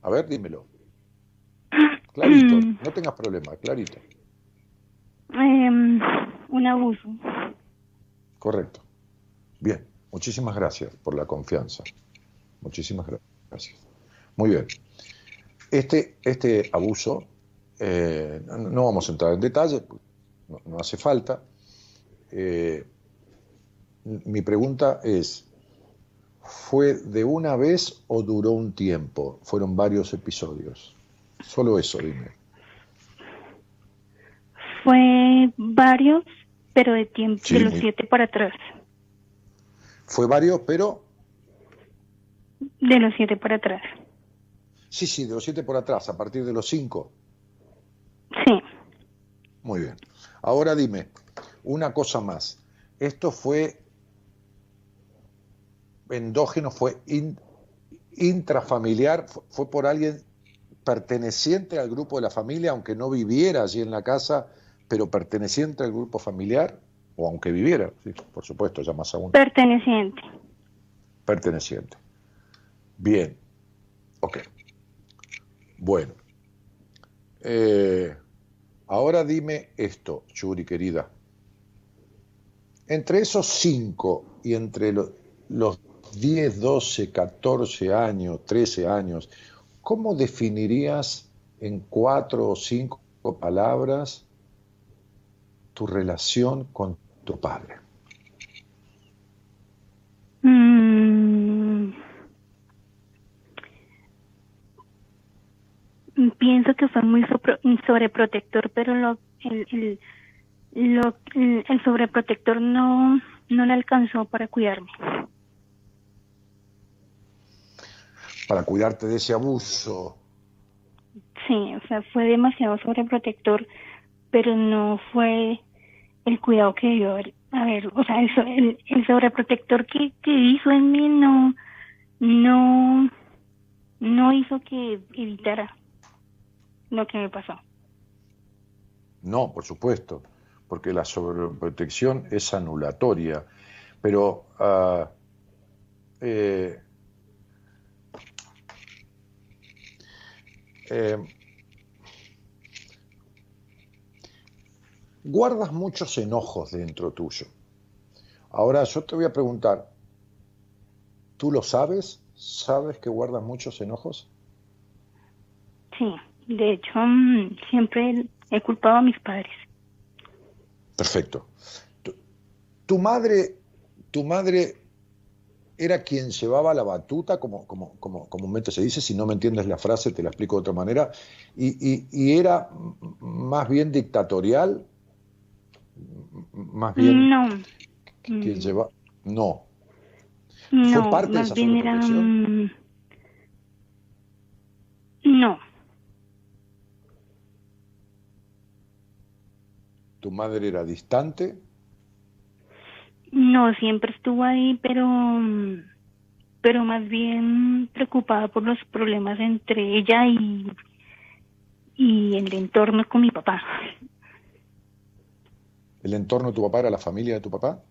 A ver, dímelo. *clears throat* Clarito, no tengas problema, clarito. Em, un abuso. Correcto. Bien. Muchísimas gracias por la confianza. Muchísimas gracias. Muy bien. Este, este abuso, eh, no, vamos a entrar en detalle, no, hace falta. Eh, mi pregunta es, ¿fue de una vez o duró un tiempo? Fueron varios episodios. Solo eso, dime. Fue varios, pero de tiempo, de los siete para atrás. Fue varios, pero... De los siete por atrás. Sí, sí, de los siete por atrás, a partir de los cinco. Sí. Muy bien. Ahora dime, una cosa más. Esto fue endógeno, fue intrafamiliar, fue por alguien perteneciente al grupo de la familia, aunque no viviera allí en la casa, pero perteneciente al grupo familiar o aunque viviera, sí, por supuesto, ya más aún. Perteneciente. Perteneciente. Bien, ok. Bueno, eh, ahora dime esto, Churi querida. Entre esos cinco y entre los 10, 12, 14 años, 13 años, ¿cómo definirías en cuatro o cinco palabras tu relación con tu padre? Mm. pienso que fue muy sobreprotector, pero lo, el, el, el sobreprotector no, no le alcanzó para cuidarme. Para cuidarte de ese abuso. Sí, o sea, fue demasiado sobreprotector, pero no fue el cuidado que debió haber a ver, o sea, eso, el, el sobreprotector que, que hizo en mí no, no, no hizo que evitara lo que me pasó. No, por supuesto, porque la sobreprotección es anulatoria, pero ah, eh, eh, guardas muchos enojos dentro tuyo. Ahora yo te voy a preguntar, ¿tú lo sabes? ¿Sabes que guardas muchos enojos? Sí, de hecho, mm, siempre he culpado a mis padres. Perfecto. Tu, tu madre, tu madre era quien llevaba la batuta, como, como, como comúnmente se dice, si no me entiendes la frase te la explico de otra manera, y, y, y era más bien dictatorial más bien No. quien Mm, lleva no. No, ¿Fue parte de esa era, mm, No, tu madre era distante no, siempre estuvo ahí, pero, pero más bien preocupada por los problemas entre ella y, y el entorno con mi papá. el entorno de tu papá era la familia de tu papá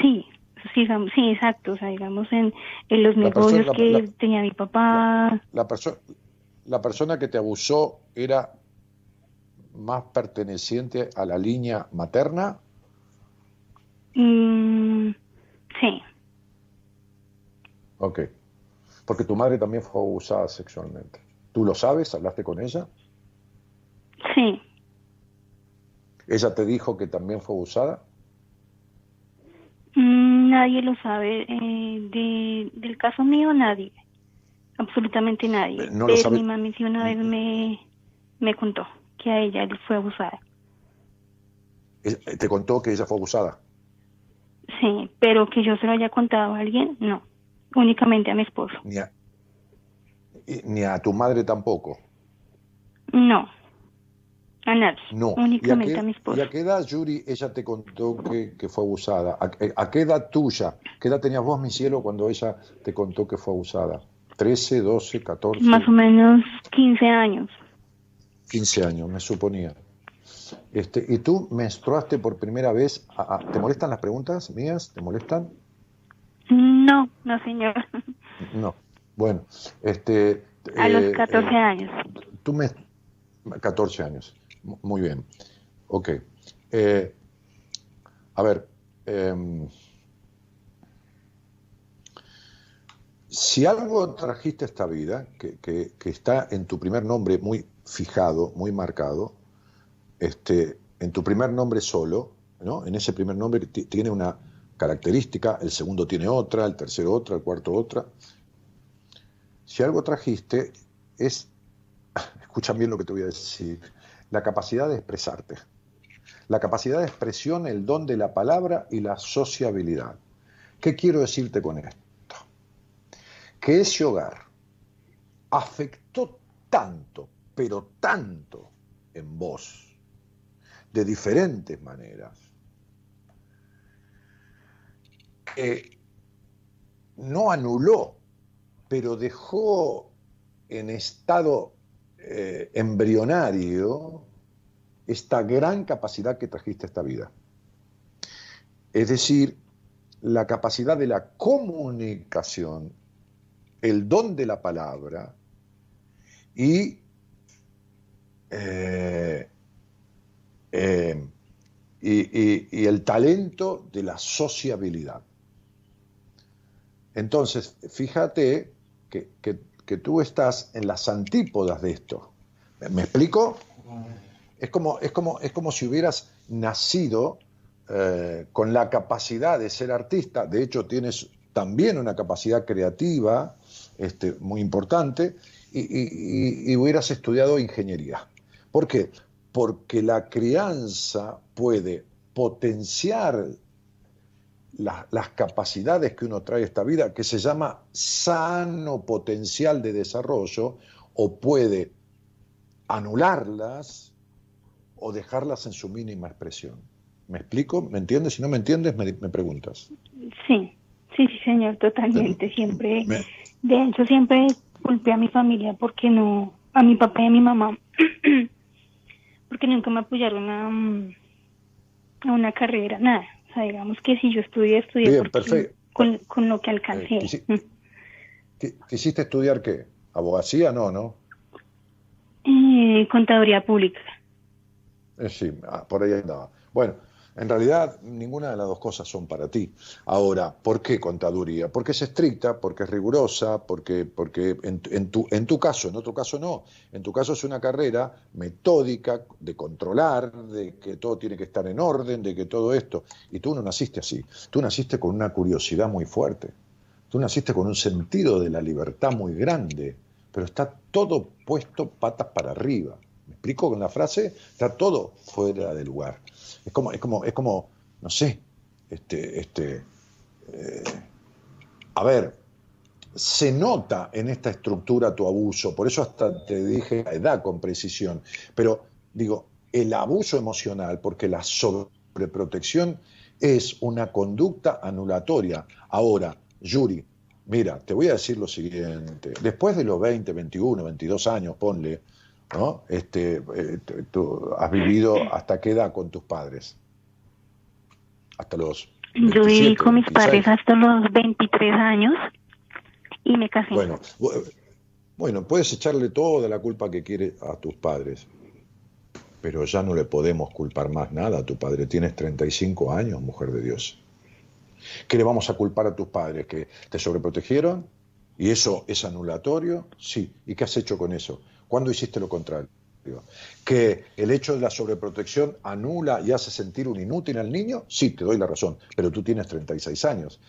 Sí, sí, sí, exacto, o sea, digamos en, en los La negocios que la- tenía mi papá. la persona la persona que te abusó era más perteneciente a la línea materna Mm, sí, ok. Porque tu madre también fue abusada sexualmente. Tú lo sabes hablaste con ella sí, ella te dijo que también fue abusada Mm, nadie lo sabe. eh, de, del caso mío, nadie. Absolutamente nadie. Eh, lo sabe- mi mami sí una vez me, me contó que a ella fue abusada. Ella- te contó que ella fue abusada Sí, pero que yo se lo haya contado a alguien, no. Únicamente a mi esposo. ni a, ni a tu madre tampoco No. A nadie. No. Únicamente ¿Y a, a, mi qué, esposo. y a qué edad, Yuri, ella te contó que, que fue abusada? ¿A, eh, a qué edad tuya? ¿Qué edad tenías vos, mi cielo, cuando ella te contó que fue abusada? ¿13, 12, 14, Más o menos 15 años. 15 años, me suponía? Este, ¿Y tú menstruaste por primera vez? a- a- ¿Te molestan las preguntas mías? ¿Te molestan? No, no, señor. No. Bueno, este... A los eh, 14 eh, años. Tú me... 14 años. Muy bien. Ok. Eh, a ver. em, si algo trajiste a esta vida, que, que- que está en tu primer nombre muy fijado, muy marcado, este, en tu primer nombre solo, ¿no? En ese primer nombre ti- tiene una característica, el segundo tiene otra, el tercero otra, el cuarto otra. Si algo trajiste es *laughs* escuchan bien lo que te voy a decir, la capacidad de expresarte, la capacidad de expresión, el don de la palabra y la sociabilidad. ¿Qué quiero decirte con esto? Que ese hogar afectó tanto, pero tanto en vos, de diferentes maneras, que no anuló, pero dejó en estado eh, embrionario esta gran capacidad que trajiste a esta vida. Es decir, la capacidad de la comunicación, el don de la palabra y, eh, eh, y, el talento de la sociabilidad. Entonces, fíjate que, tú estás en las antípodas de esto. ¿Me, explico? Es como, es, como, es como si hubieras nacido eh, con la capacidad de ser artista, de hecho tienes también una capacidad creativa este, muy importante, y- y hubieras estudiado ingeniería. ¿Por qué? Porque la crianza puede potenciar la- las capacidades que uno trae a esta vida, que se llama sano potencial de desarrollo, o puede anularlas o dejarlas en su mínima expresión. ¿Me explico? ¿Me entiendes? Si no me entiendes, me, preguntas. Sí, sí, sí, señor, totalmente. *laughs* Siempre, de hecho, siempre culpé a mi familia porque no, a mi papá y a mi mamá, *clears throat* porque nunca me apoyaron a, a una carrera, nada. O sea, digamos que si yo estudié, estudié Con, con, lo que alcancé. Eh, ¿Quisiste estudiar qué? ¿Abogacía? No, ¿no? Eh, contaduría pública. Eh, sí, ah, por ahí andaba. Bueno, en realidad ninguna de las dos cosas son para ti. Ahora, ¿por qué contaduría? Porque es estricta, porque es rigurosa, porque, porque en, en, tu, en tu caso, en otro caso no. En tu caso es una carrera metódica de controlar, de que todo tiene que estar en orden, de que todo esto. Y tú no naciste así. Tú naciste con una curiosidad muy fuerte. Tú naciste con un sentido de la libertad muy grande pero está todo puesto patas para arriba. ¿Me explico con la frase? Está todo fuera de lugar. Es como, es como, es como, no sé, este, este, eh, a ver, se nota en esta estructura tu abuso, por eso hasta te dije la edad con precisión, pero digo, el abuso emocional, porque la sobreprotección es una conducta anulatoria. Ahora, Yuri, Mira, te voy a decir lo siguiente. Después de los 20, 21, 22 años, ponle, ¿no? Este, eh, tú has vivido hasta qué edad con tus padres? Hasta los. Yo viví con mis padres hasta los 23 años y me casé. Bueno, bueno, puedes echarle toda la culpa que quieres a tus padres, pero ya no le podemos culpar más nada a tu padre. Tienes 35 años, mujer de Dios. ¿Qué le vamos a culpar a tus padres? ¿Que te sobreprotegieron? ¿Y eso es anulatorio? Sí. ¿Y qué has hecho con eso? ¿Cuándo hiciste lo contrario? ¿Que el hecho de la sobreprotección anula y hace sentir un inútil al niño? Sí, te doy la razón, pero tú tienes 36 años.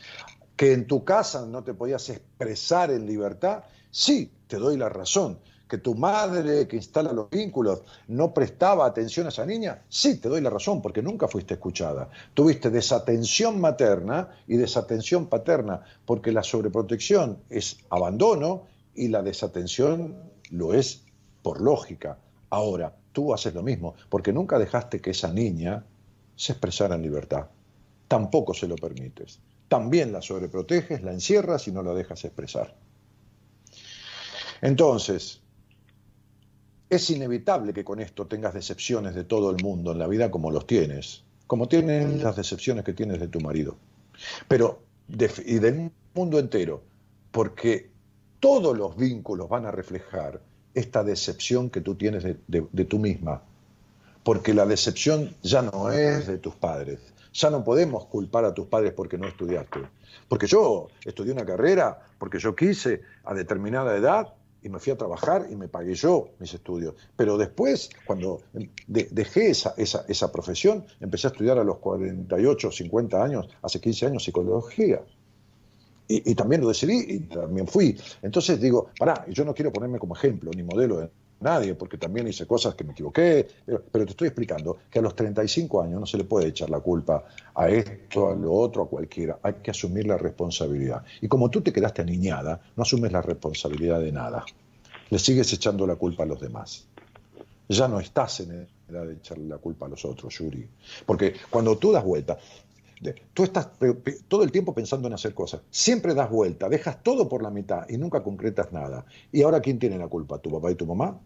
¿Que en tu casa no te podías expresar en libertad? Sí, te doy la razón, que tu madre que instala los vínculos no prestaba atención a esa niña, sí, te doy la razón, porque nunca fuiste escuchada. Tuviste desatención materna y desatención paterna, porque la sobreprotección es abandono y la desatención lo es por lógica. Ahora, tú haces lo mismo, porque nunca dejaste que esa niña se expresara en libertad. Tampoco se lo permites. También la sobreproteges, la encierras y no la dejas expresar. Entonces, es inevitable que con esto tengas decepciones de todo el mundo en la vida como los tienes, como tienes las decepciones que tienes de tu marido, pero y del mundo entero, porque todos los vínculos van a reflejar esta decepción que tú tienes de, de tú misma, porque la decepción ya no es de tus padres, ya no podemos culpar a tus padres porque no estudiaste, porque yo estudié una carrera, porque yo quise a determinada edad y me fui a trabajar y me pagué yo mis estudios. Pero después, cuando dejé esa, esa, esa, profesión, empecé a estudiar a los 48, 50 años, hace 15 años, psicología. Y, también lo decidí y también fui. Entonces digo, pará, yo no quiero ponerme como ejemplo ni modelo de nadie, porque también hice cosas que me equivoqué, pero, te estoy explicando que a los 35 años no se le puede echar la culpa a esto, a lo otro, a cualquiera, hay que asumir la responsabilidad. Y como tú te quedaste aniñada, no asumes la responsabilidad de nada, le sigues echando la culpa a los demás. Ya no estás en edad de echarle la culpa a los otros, Yuri. Porque cuando tú das vuelta, tú estás todo el tiempo pensando en hacer cosas. Siempre das vuelta, dejas todo por la mitad y nunca concretas nada. ¿Y ahora quién tiene la culpa? ¿Tu papá y tu mamá?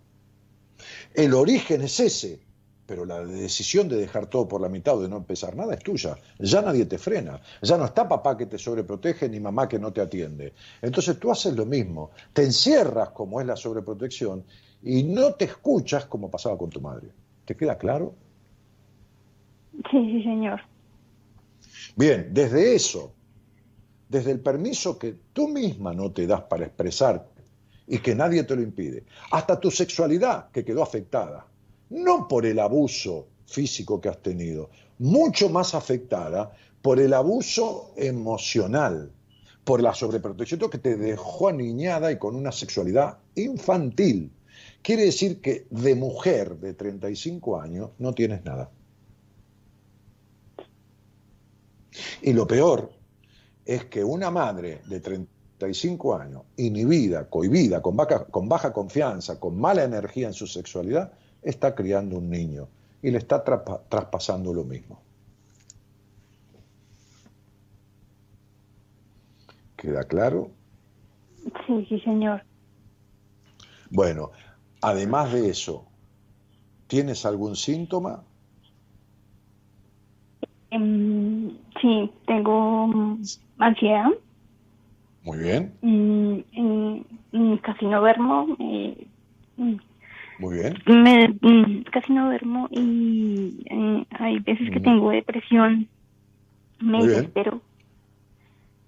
El origen es ese, pero la decisión de dejar todo por la mitad o de no empezar nada es tuya. Ya nadie te frena. Ya no está papá que te sobreprotege ni mamá que no te atiende. Entonces tú haces lo mismo. Te encierras como es la sobreprotección y no te escuchas como pasaba con tu madre. ¿Te queda claro? Sí, sí, señor. Bien, desde eso, desde el permiso que tú misma no te das para expresar y que nadie te lo impide, hasta tu sexualidad que quedó afectada, no por el abuso físico que has tenido, mucho más afectada por el abuso emocional, por la sobreprotección que te dejó aniñada y con una sexualidad infantil. Quiere decir que de mujer de 35 años no tienes nada. Y lo peor es que una madre de 35 años, inhibida, cohibida, con, baja confianza, con mala energía en su sexualidad, está criando un niño y le está traspasando lo mismo. ¿Queda claro? Sí, sí, señor. Bueno, además de eso, ¿tienes algún síntoma? Em, sí, tengo mm, ansiedad. Muy bien, Mm, casi no duermo. eh, mm, muy bien. me- casi no duermo y eh, hay veces que tengo depresión. Me Muy bien. desespero.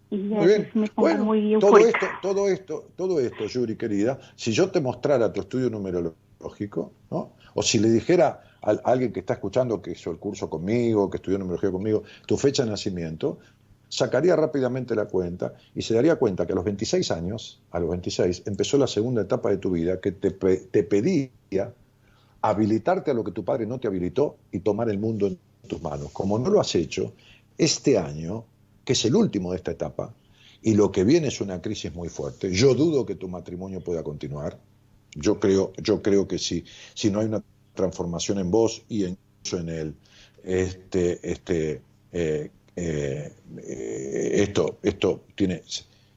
Y a Muy bien. veces me pongo Bueno, muy todo eufórica. esto, todo esto, todo esto, Yuri querida, si yo te mostrara tu estudio numerológico, ¿no? O si le dijera a, alguien que está escuchando que hizo el curso conmigo, que estudió numerología conmigo, tu fecha de nacimiento, sacaría rápidamente la cuenta y se daría cuenta que a los 26 años, a los 26, empezó la segunda etapa de tu vida que te, te pedía habilitarte a lo que tu padre no te habilitó y tomar el mundo en tus manos. Como no lo has hecho, este año, que es el último de esta etapa, y lo que viene es una crisis muy fuerte, yo dudo que tu matrimonio pueda continuar. Yo creo, yo creo que si, si no hay una transformación en vos y en, en él, este, este, eh, eh, eh, esto, esto tiene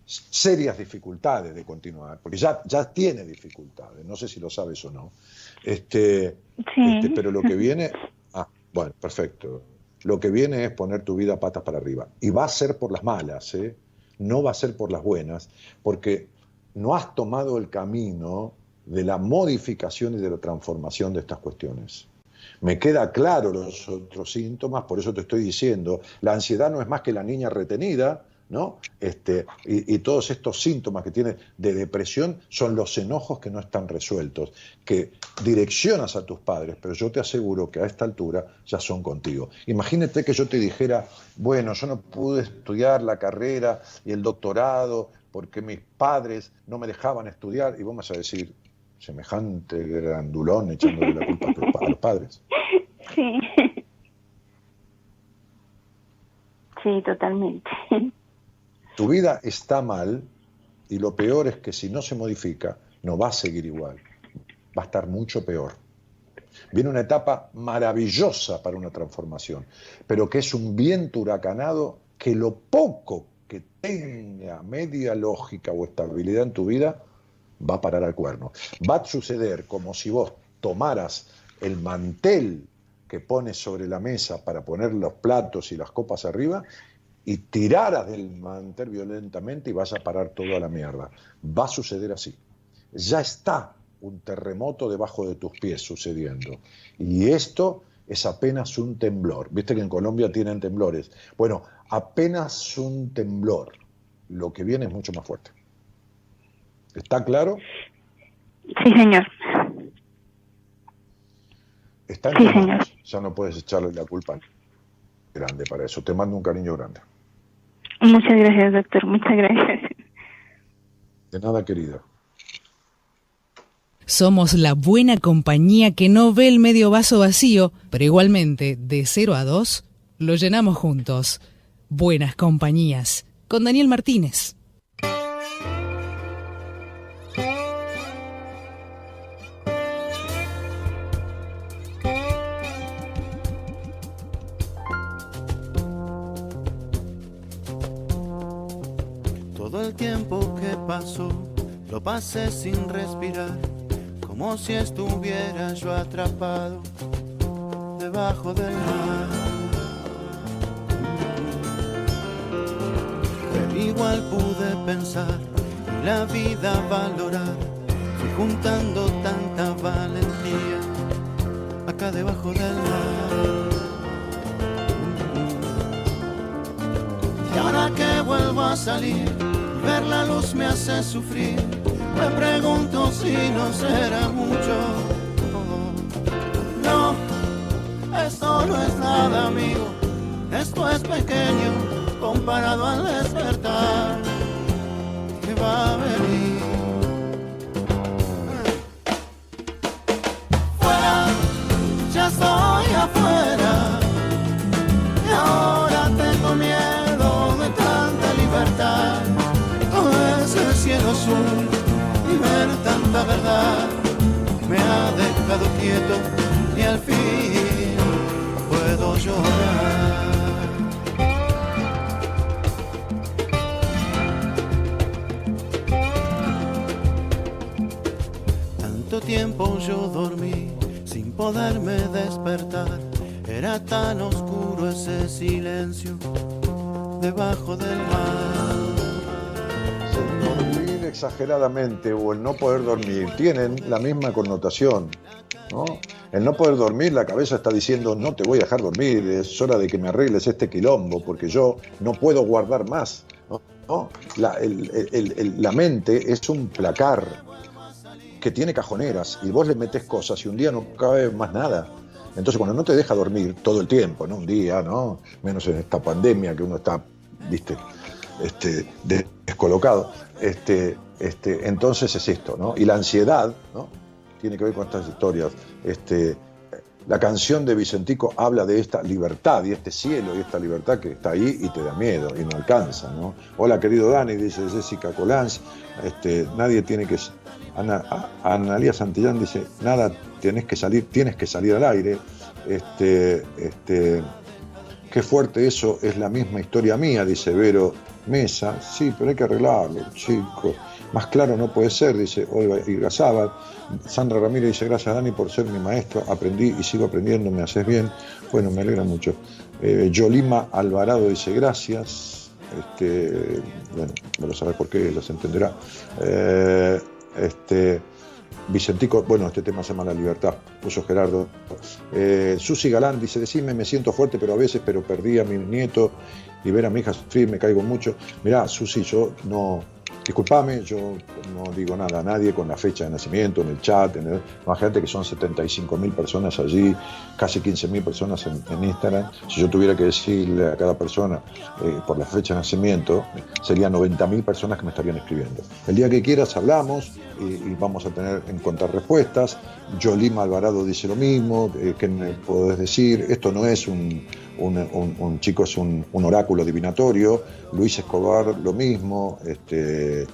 serias dificultades de continuar, porque ya, ya tiene dificultades, no sé si lo sabes o no. Este, Sí. este, pero lo que viene, ah, bueno, perfecto. Lo que viene es poner tu vida patas para arriba. Y va a ser por las malas, ¿eh? no va a ser por las buenas, porque no has tomado el camino de la modificación y de la transformación de estas cuestiones. Me queda claro los otros síntomas, por eso te estoy diciendo, la ansiedad no es más que la niña retenida, ¿no? Este, y, todos estos síntomas que tienes de depresión son los enojos que no están resueltos, que direccionas a tus padres, pero yo te aseguro que a esta altura ya son contigo. Imagínate que yo te dijera, bueno, yo no pude estudiar la carrera y el doctorado porque mis padres no me dejaban estudiar, y vas a decir, semejante grandulón echándole la culpa a los padres. *laughs* Sí. Sí, totalmente. Tu vida está mal y lo peor es que si no se modifica, no va a seguir igual. Va a estar mucho peor. Viene una etapa maravillosa para una transformación, pero que es un viento huracanado que lo poco que tenga media lógica o estabilidad en tu vida va a parar al cuerno. Va a suceder como si vos tomaras el mantel que pones sobre la mesa para poner los platos y las copas arriba y tiraras del mantel violentamente y vas a parar todo a la mierda. Va a suceder así. Ya está un terremoto debajo de tus pies sucediendo. Y esto es apenas un temblor. Viste que en Colombia tienen temblores. Bueno, apenas un temblor. Lo que viene es mucho más fuerte. ¿Está claro? Sí, señor. Está en Sí, señor. manos. Ya no puedes echarle la culpa grande para eso. Te mando un cariño grande. Muchas gracias, doctor. Muchas gracias. De nada, querida. Somos la buena compañía que no ve el medio vaso vacío, pero igualmente, de 0 a 2, lo llenamos juntos. Buenas compañías. Con Daniel Martínez. Lo pasé sin respirar, como si estuviera yo atrapado debajo del mar. Pero igual pude pensar y la vida valorar, fui juntando tanta valentía acá debajo del mar. Y ahora que vuelvo a salir, ver la luz me hace sufrir. Me pregunto si no será mucho. No, esto no es nada, amigo. Esto es pequeño comparado al despertar que va a venir. cielo azul y ver tanta verdad me ha dejado quieto y al fin puedo llorar. Tanto tiempo yo dormí sin poderme despertar. Era tan oscuro ese silencio debajo del mar. Exageradamente o el no poder dormir tienen la misma connotación. ¿no? El no poder dormir, la cabeza está diciendo, no te voy a dejar dormir, es hora de que me arregles este quilombo, porque yo no puedo guardar más. ¿no? La, la mente es un placar que tiene cajoneras y vos le metes cosas y un día no cabe más nada. Entonces cuando no te deja dormir todo el tiempo, ¿no? Un día, ¿no? Menos en esta pandemia que uno está, viste, este, descolocado, este, este, entonces es esto, ¿no? Y la ansiedad, ¿no? Tiene que ver con estas historias. Este, la canción de Vicentico habla de esta libertad y este cielo y esta libertad que está ahí y te da miedo y no alcanza, ¿no? Hola querido Dani, dice Jessica Colans, este, nadie tiene que Ana, Analia Santillán dice, nada, tienes que salir, tienes que salir al aire. Qué fuerte eso, es la misma historia mía, dice Vero Mesa. Sí, pero hay que arreglarlo, chicos. Más claro no puede ser, dice Olga Irgazábal. Sandra Ramírez dice, gracias Dani por ser mi maestro, aprendí y sigo aprendiendo, me haces bien. Bueno, me alegra mucho. Eh, Yolima Alvarado dice, gracias. Este, bueno, no lo sabes por qué, los entenderá. Eh, este, Vicentico, bueno, este tema se llama La Libertad, puso Gerardo. Eh, Susi Galán dice, decime, me siento fuerte, pero a veces, pero perdí a mi nieto y ver a mi hija sufrir, me caigo mucho. Mirá, Susi, yo no, Disculpame, yo no digo nada a nadie con la fecha de nacimiento, en el chat, en el, imagínate que son 75 mil personas allí, casi 15 mil personas en, Instagram. Si yo tuviera que decirle a cada persona eh, por la fecha de nacimiento, serían 90 mil personas que me estarían escribiendo. El día que quieras hablamos y, vamos a tener en cuenta respuestas. Yolima Alvarado dice lo mismo, eh, ¿qué me podés decir? Esto no es un, un, chico, es un, oráculo divinatorio. Luis Escobar lo mismo. Este,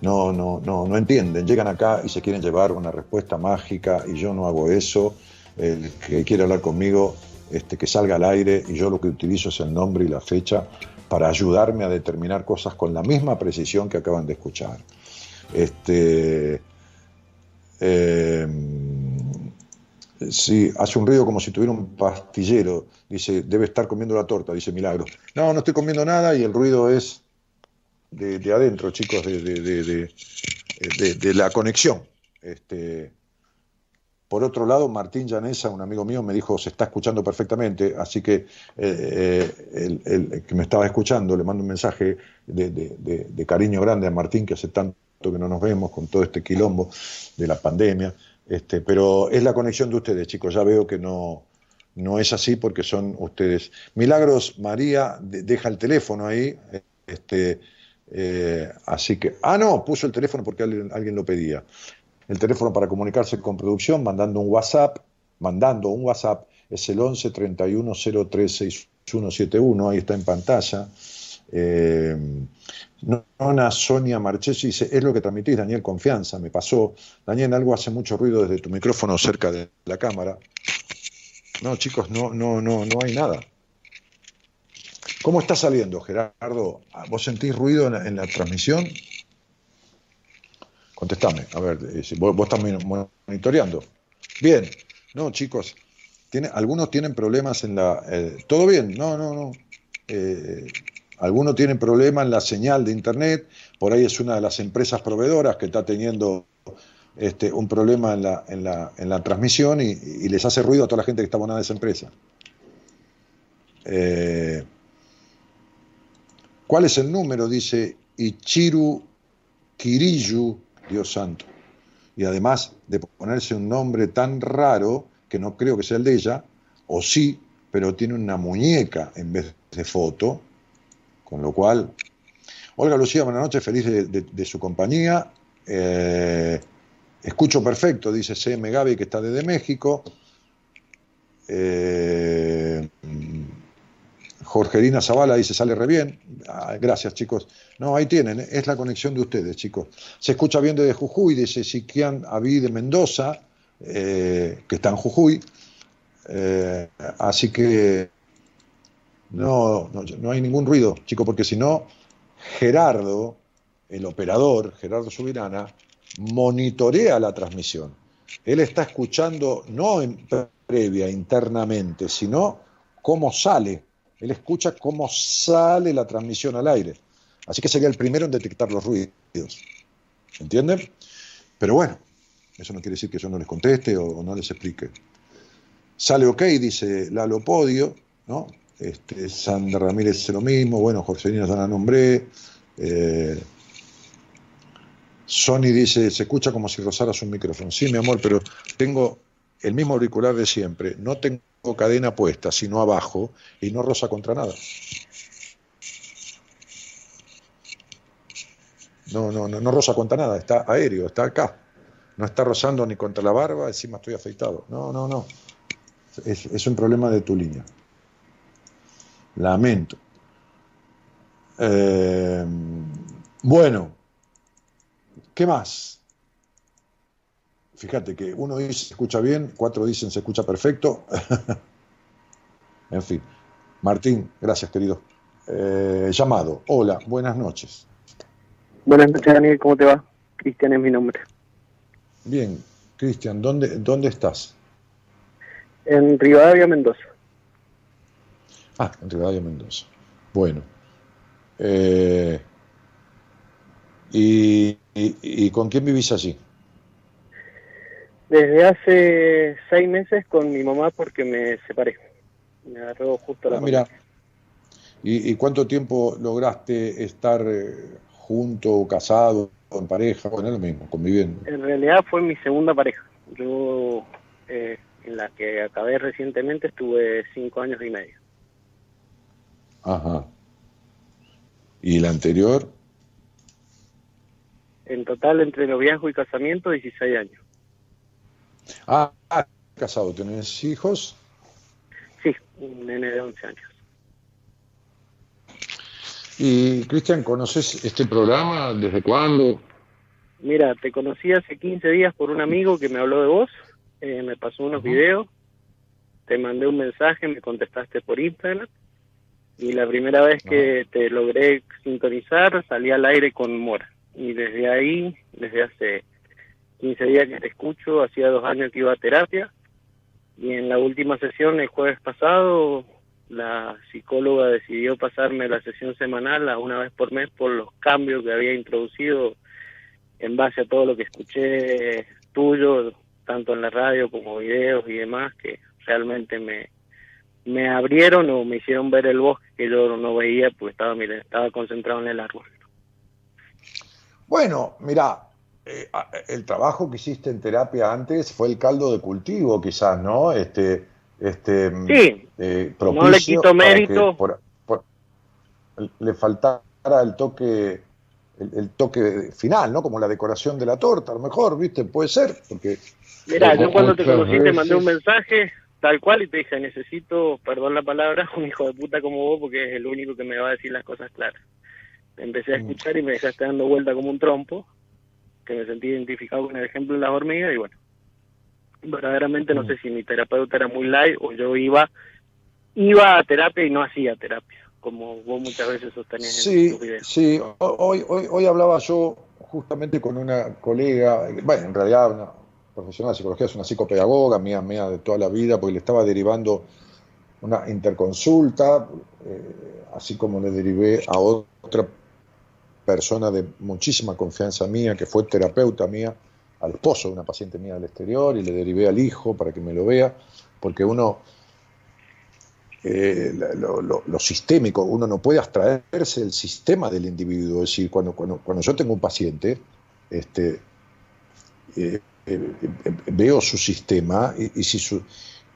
no, no, no, no entienden. Llegan acá y se quieren llevar una respuesta mágica y yo no hago eso. El que quiere hablar conmigo, este, que salga al aire y yo lo que utilizo es el nombre y la fecha para ayudarme a determinar cosas con la misma precisión que acaban de escuchar. Este, eh, Sí, hace un ruido como si tuviera un pastillero. Dice, debe estar comiendo la torta, dice Milagro. No, no estoy comiendo nada y el ruido es de, adentro, chicos, de, de, la conexión. Este, por otro lado, Martín Llanesa, un amigo mío, me dijo, se está escuchando perfectamente, así que eh, eh, el, que me estaba escuchando, le mando un mensaje de cariño grande a Martín, que hace tanto que no nos vemos con todo este quilombo de la pandemia. Este, pero es la conexión de ustedes, chicos. Ya veo que no, no es así porque son ustedes. Milagros María deja el teléfono ahí. Este, eh, así que. Ah, no, puso el teléfono porque alguien, lo pedía. El teléfono para comunicarse con producción, mandando un WhatsApp, mandando un WhatsApp, es el 11 31 03 6171, ahí está en pantalla. Eh, Nona Sonia Marchesi dice, es lo que transmitís, Daniel, confianza, me pasó. Daniel, algo hace mucho ruido desde tu micrófono cerca de la cámara. No, chicos, no, no, no, no hay nada. ¿Cómo está saliendo, Gerardo? ¿Vos sentís ruido en la, transmisión? Contestame, a ver, eh, vos, vos, estás monitoreando. Bien, no, chicos, tiene, algunos tienen problemas en la... Eh, ¿Todo bien? No, no, no. Eh, algunos tienen problemas en la señal de Internet, por ahí es una de las empresas proveedoras que está teniendo este, un problema en la, en la, en la transmisión y, les hace ruido a toda la gente que está abonada a esa empresa. Eh, ¿Cuál es el número? Dice Ichiru Kiriyu, Dios santo. Y además de ponerse un nombre tan raro, que no creo que sea el de ella, o sí, pero tiene una muñeca en vez de foto, con lo cual, Olga Lucía, buenas noches, feliz de, su compañía. Eh, escucho perfecto, dice CM Gaby, que está desde México. Eh, Jorgelina Zavala dice, sale re bien. Ah, gracias, chicos. No, ahí tienen, es la conexión de ustedes, chicos. Se escucha bien desde Jujuy, dice Siquian Aví de Mendoza, eh, que está en Jujuy. así que no, no, hay ningún ruido, chico, porque si no, Gerardo, el operador, Gerardo Subirana, monitorea la transmisión. él está escuchando no en previa, internamente, sino cómo sale. Él escucha cómo sale la transmisión al aire. Así que sería el primero en detectar los ruidos. ¿Entienden? Pero bueno, eso no quiere decir que yo no les conteste o, no les explique. Sale ok, dice Lalo Podio, ¿no? Este, Sandra Ramírez dice lo mismo, bueno, Jorgelina ya la nombré. Eh, Sony dice, se escucha como si rozaras un micrófono. Sí, mi amor, pero tengo el mismo auricular de siempre. No tengo cadena puesta, sino abajo, y no roza contra nada. No, no, no, no roza contra nada, está aéreo, está acá. No está rozando ni contra la barba, encima estoy afeitado. No, no, no. Es, un problema de tu línea. Lamento. Eh, bueno, ¿Qué más? Fíjate que uno dice se escucha bien, cuatro dicen se escucha perfecto. *laughs* en fin. Martín, gracias querido. Eh, llamado. Hola, buenas noches. Buenas noches Daniel, ¿cómo te va? Cristian es mi nombre. Bien, Cristian, ¿dónde, ¿dónde estás? En Rivadavia, Mendoza. Ah, en Rivadavia, Mendoza. Bueno. Eh, y ¿Y, con quién vivís allí? Desde hace seis meses con mi mamá porque me separé. Me agarró justo la ah, Mira, ¿Y, cuánto tiempo lograste estar eh, junto, casado, en pareja? Bueno, es lo mismo, conviviendo. En realidad fue mi segunda pareja. Yo, eh, en la que acabé recientemente, estuve cinco años y medio. Ajá. ¿Y la anterior? En total, entre noviazgo y casamiento, 16 años. Ah, casado, ¿tenés hijos? Sí, un nene de 11 años. Y, Cristian, ¿conoces este programa? ¿Desde cuándo? Mira, te conocí hace 15 días por un amigo que me habló de vos, eh, me pasó unos videos, te mandé un mensaje, me contestaste por Instagram, y la primera vez que te logré sintonizar salí al aire con Mora y desde ahí, desde hace 15 días que te escucho, hacía dos años que iba a terapia y en la última sesión, el jueves pasado, la psicóloga decidió pasarme la sesión semanal a una vez por mes por los cambios que había introducido en base a todo lo que escuché tuyo, tanto en la radio como videos y demás, que realmente me, me abrieron o me hicieron ver el bosque que yo no veía porque estaba, mire, estaba concentrado en el árbol. Bueno, mira, eh, el trabajo que hiciste en terapia antes fue el caldo de cultivo, quizás, ¿no? Este, este, sí, eh, no le quito mérito. le faltara el toque, el, toque final, ¿no? Como la decoración de la torta, a lo mejor, ¿viste? Puede ser, porque... Mira, yo cuando te conocí te mandé un mensaje tal cual y te dije, necesito, perdón la palabra, *laughs* un hijo de puta como vos porque es el único que me va a decir las cosas claras empecé a mm. escuchar y me dejaste dando vuelta como un trompo, que me sentí identificado con el ejemplo de las hormigas y bueno, verdaderamente no mm. sé si mi terapeuta era muy light o yo iba iba a terapia y no hacía terapia, como vos muchas veces sostenías en tus videos. Sí, hoy, hoy, hoy hablaba yo justamente con una colega, bueno, en realidad una profesional de psicología, es una psicopedagoga mía, mía de toda la vida, porque le estaba derivando una interconsulta, eh, así como le derivé a otra persona de muchísima confianza mía, que fue terapeuta mía, al esposo de una paciente mía del exterior, y le derivé al hijo para que me lo vea, porque uno, eh, lo, sistémico, uno no puede abstraerse del sistema del individuo, es decir, cuando, cuando, cuando yo tengo un paciente, este, eh, eh, veo su sistema y, y si su,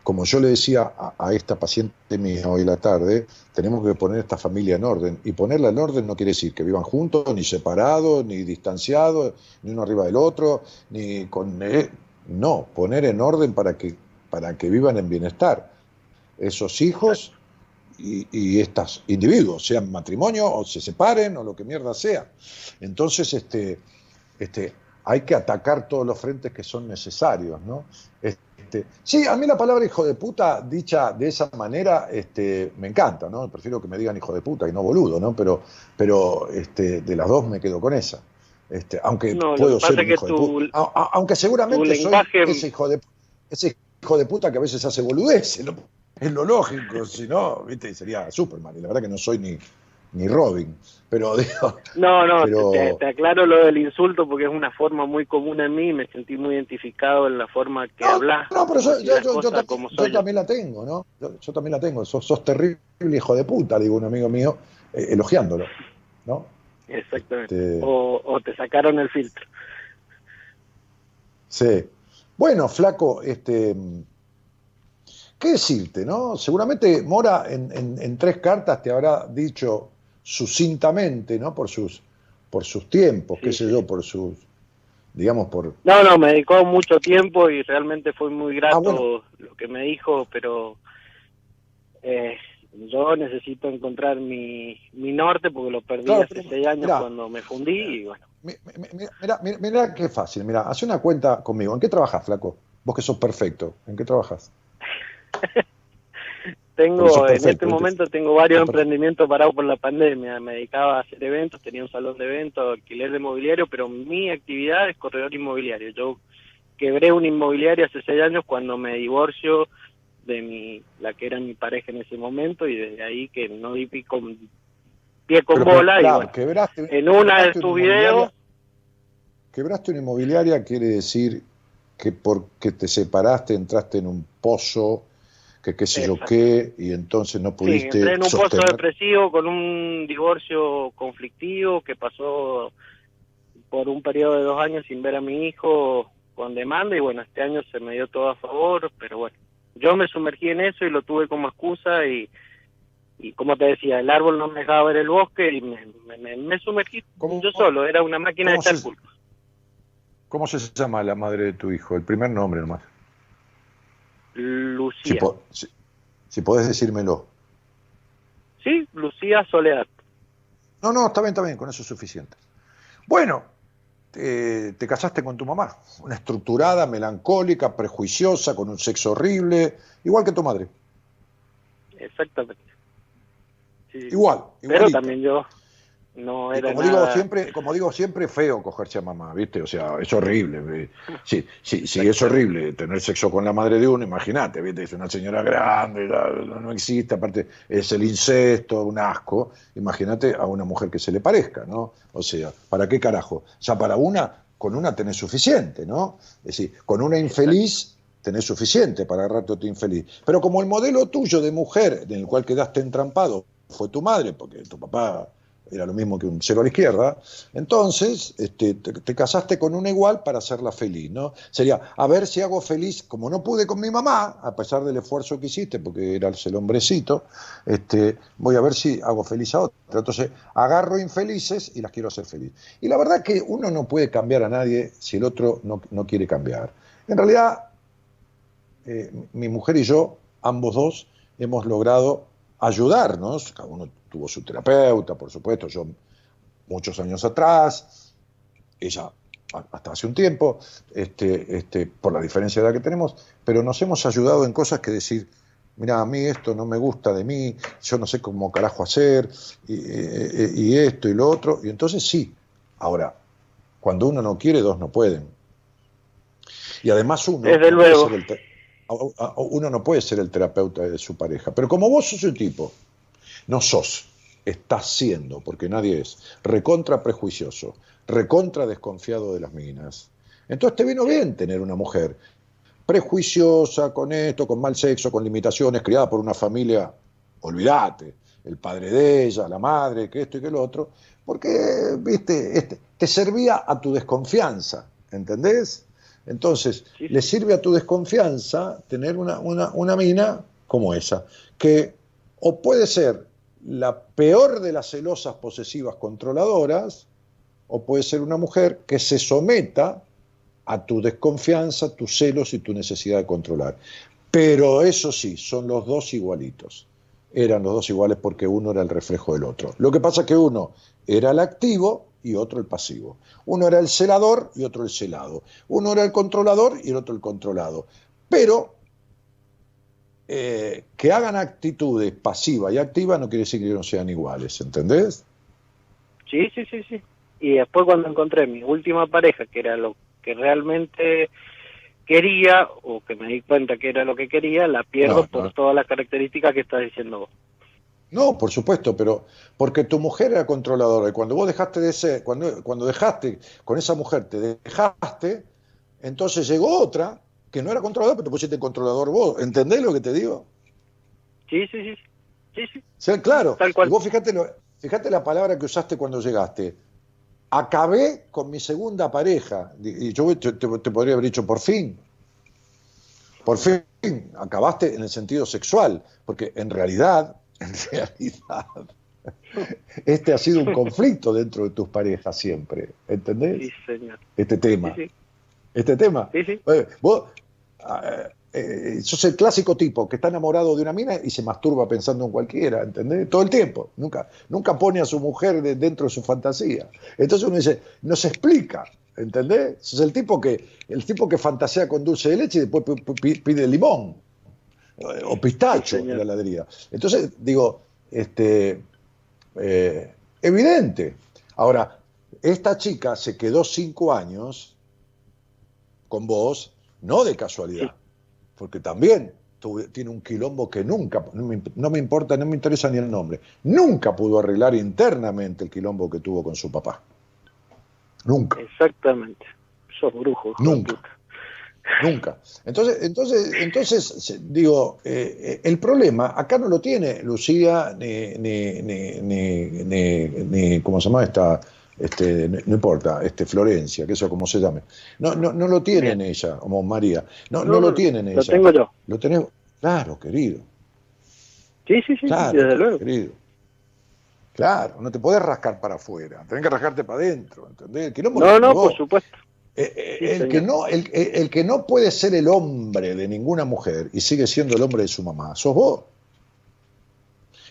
como yo le decía a, esta paciente mía hoy la tarde, tenemos que poner esta familia en orden. Y ponerla en orden no quiere decir que vivan juntos, ni separados, ni distanciados, ni uno arriba del otro, ni con... Eh, no, poner en orden para que, para que vivan en bienestar. Esos hijos y, y estos individuos, sean matrimonio o se separen o lo que mierda sea. Entonces, este, este, hay que atacar todos los frentes que son necesarios, ¿no? Sí, a mí la palabra hijo de puta dicha de esa manera este, me encanta, ¿no? Prefiero que me digan hijo de puta y no boludo, ¿no? Pero, pero este, de las dos me quedo con esa. Este, aunque No, puedo ser un hijo de puta. A- a- aunque seguramente soy lenguaje- ese hijo de ese hijo de puta que a veces hace boludeces, ¿no? es lo lógico, si no, viste, sería Superman, y la verdad que no soy ni, ni Robin, pero *laughs* digo, No, no, Pero- te, te aclaro lo del insulto porque es una forma muy común en mí y me sentí muy identificado en la forma que no, hablas. no, pero yo, como también la tengo, ¿no? Yo, yo también la tengo, sos, sos terrible hijo de puta, digo un amigo mío, eh, elogiándolo, ¿no? Exactamente. Este- O, o te sacaron el filtro. Sí. Bueno, flaco, este, ¿qué decirte, no? Seguramente Mora en, en- en tres cartas te habrá dicho sucintamente, ¿no? Por sus, por sus tiempos, qué sé sí. yo, por sus, digamos, por... No, no, me dedicó mucho tiempo y realmente fue muy grato Ah, bueno. lo que me dijo, pero eh, yo necesito encontrar mi, mi norte porque lo perdí Claro, hace pero, seis años mirá. cuando me fundí y bueno, Mi- mi- mi- Mira, mira, mira qué fácil, mira, hace una cuenta conmigo. ¿En qué trabajas, flaco? Vos que sos perfecto, ¿en qué trabajas? *laughs* Tengo en este momento tengo varios perfecto. emprendimientos parados por la pandemia. Me dedicaba a hacer eventos, tenía un salón de eventos, alquiler de mobiliario, pero mi actividad es corredor inmobiliario. Yo quebré un inmobiliario hace seis años cuando me divorcio de mi la que era mi pareja en ese momento y desde ahí que no di pi- con, pie con Pero, bola y claro, bueno, quebraste- en una de tus videos Quebraste una inmobiliaria quiere decir que porque te separaste entraste en un pozo, que qué sé yo qué, y entonces no Sí, pudiste entré en un pozo sostener. depresivo con un divorcio conflictivo que pasó por un periodo de dos años sin ver a mi hijo con demanda y bueno, este año se me dio todo a favor, pero bueno, yo me sumergí en eso y lo tuve como excusa y, y como te decía, el árbol no me dejaba ver el bosque y me, me- me- me sumergí ¿Cómo- yo solo, era una máquina de cómo echar se- culpa. ¿Cómo se llama la madre de tu hijo? El primer nombre nomás. Si, Lucía. po- si- si podés decírmelo. Sí, Lucía Soledad. No, no, está bien, está bien, con eso es suficiente. Bueno, te, te casaste con tu mamá, una estructurada, melancólica, prejuiciosa, con un sexo horrible, igual que tu madre. Exactamente. Sí. Igual, Pero también yo no Y era como nada... digo siempre, como digo siempre, feo cogerse a mamá, ¿viste? O sea, es horrible. Sí, sí, sí, es horrible tener sexo con la madre de uno, imagínate, ¿viste? Es una señora grande, no existe, aparte es el incesto, un asco. Imagínate a una mujer que se le parezca, ¿no? O sea, ¿para qué carajo? Ya para una, con una tenés suficiente, ¿no? Es decir, con una infeliz tenés suficiente para agarrarte a tu infeliz. Pero como el modelo tuyo de mujer en el cual quedaste entrampado fue tu madre, porque tu papá era lo mismo que un cero a la izquierda, entonces este, te, te casaste con una igual para hacerla feliz, ¿no? Sería, a ver si hago feliz, como no pude con mi mamá, a pesar del esfuerzo que hiciste, porque eras el hombrecito, este, voy a ver si hago feliz a otra. Entonces, agarro infelices y las quiero hacer feliz. Y la verdad que uno no puede cambiar a nadie si el otro no, no quiere cambiar. En realidad, eh, mi mujer y yo, ambos dos, hemos logrado ayudarnos, tuvo su terapeuta, por supuesto, yo muchos años atrás, ella hasta hace un tiempo, este, este, por la diferencia de edad que tenemos, pero nos hemos ayudado en cosas que decir, mira, a mí esto no me gusta de mí, yo no sé cómo carajo hacer, y, y- y esto y lo otro, y entonces sí, ahora, cuando uno no quiere, dos no pueden. Y además uno, Desde no puede luego. ser el te- a- a- uno no puede ser el terapeuta de su pareja, pero como vos sos un tipo, no sos, estás siendo, porque nadie es, recontra prejuicioso, recontra desconfiado de las minas. Entonces te vino bien tener una mujer prejuiciosa con esto, con mal sexo, con limitaciones, criada por una familia, olvídate, el padre de ella, la madre, que esto y que lo otro, porque, viste, este, te servía a tu desconfianza, ¿entendés? Entonces, Sí, le sirve a tu desconfianza tener una, una, una mina como esa, que o puede ser la peor de las celosas posesivas controladoras, o puede ser una mujer que se someta a tu desconfianza, tus celos y tu necesidad de controlar. Pero eso sí, son los dos igualitos. Eran los dos iguales porque uno era el reflejo del otro. Lo que pasa es que uno era el activo y otro el pasivo. Uno era el celador y otro el celado. Uno era el controlador y el otro el controlado. Pero eh, que hagan actitudes pasiva y activa no quiere decir que no sean iguales, ¿entendés? Sí, sí, sí, sí. y después cuando encontré mi última pareja, que era lo que realmente quería o que me di cuenta que era lo que quería, la pierdo No, por no. todas las características que estás diciendo vos. No, por supuesto, pero porque tu mujer era controladora y cuando vos dejaste de ser, cuando, cuando dejaste con esa mujer, te dejaste, entonces llegó otra que no era controladora, pero te pusiste controlador vos. ¿Entendés lo que te digo? Sí, sí, sí. Sí, sí. Sea, claro, Tal cual. y vos fíjate, lo- fíjate la palabra que usaste cuando llegaste. Acabé con mi segunda pareja. Y yo te, te- te podría haber dicho por fin. Por fin, acabaste en el sentido sexual, porque en realidad, *laughs* en realidad, este ha sido un *laughs* conflicto dentro de tus parejas siempre. ¿Entendés? Sí, señor. Este tema. Sí, sí. Este tema. Sí, sí. Eh, vos eh, sos el clásico tipo que está enamorado de una mina y se masturba pensando en cualquiera, ¿entendés? Todo el tiempo. Nunca, nunca pone a su mujer de- dentro de su fantasía. Entonces uno dice, no se explica, ¿entendés? Sos el tipo que, el tipo que fantasea con dulce de leche y después pi- pi- pide limón. eh, O pistacho en la heladería. Entonces, digo, este, eh, evidente. Ahora, esta chica se quedó cinco años con vos, no de casualidad, porque también tuve- tiene un quilombo que nunca, no me, no me importa, no me interesa ni el nombre, nunca pudo arreglar internamente el quilombo que tuvo con su papá. Nunca, Exactamente. Sos brujo. Nunca. puta. nunca. Entonces, entonces, entonces digo, eh, eh, el problema acá no lo tiene Lucía ni, ni, ni, ni, ni- ni- ¿cómo se llama esta? Este, no, no importa, este Florencia, que eso como se llame. No, no, no lo tiene en ella, como María. No, no, lo tiene en ella. Lo tengo yo. Lo tenés, claro, querido. Sí, sí, sí, Claro, desde luego. querido. Claro, no te podés rascar para afuera, tenés que rascarte para adentro, ¿entendés? Lo No, no, por supuesto. Eh, eh, Sí, el, señor. que no, el, el- el que no puede ser el hombre de ninguna mujer y sigue siendo el hombre de su mamá, sos vos.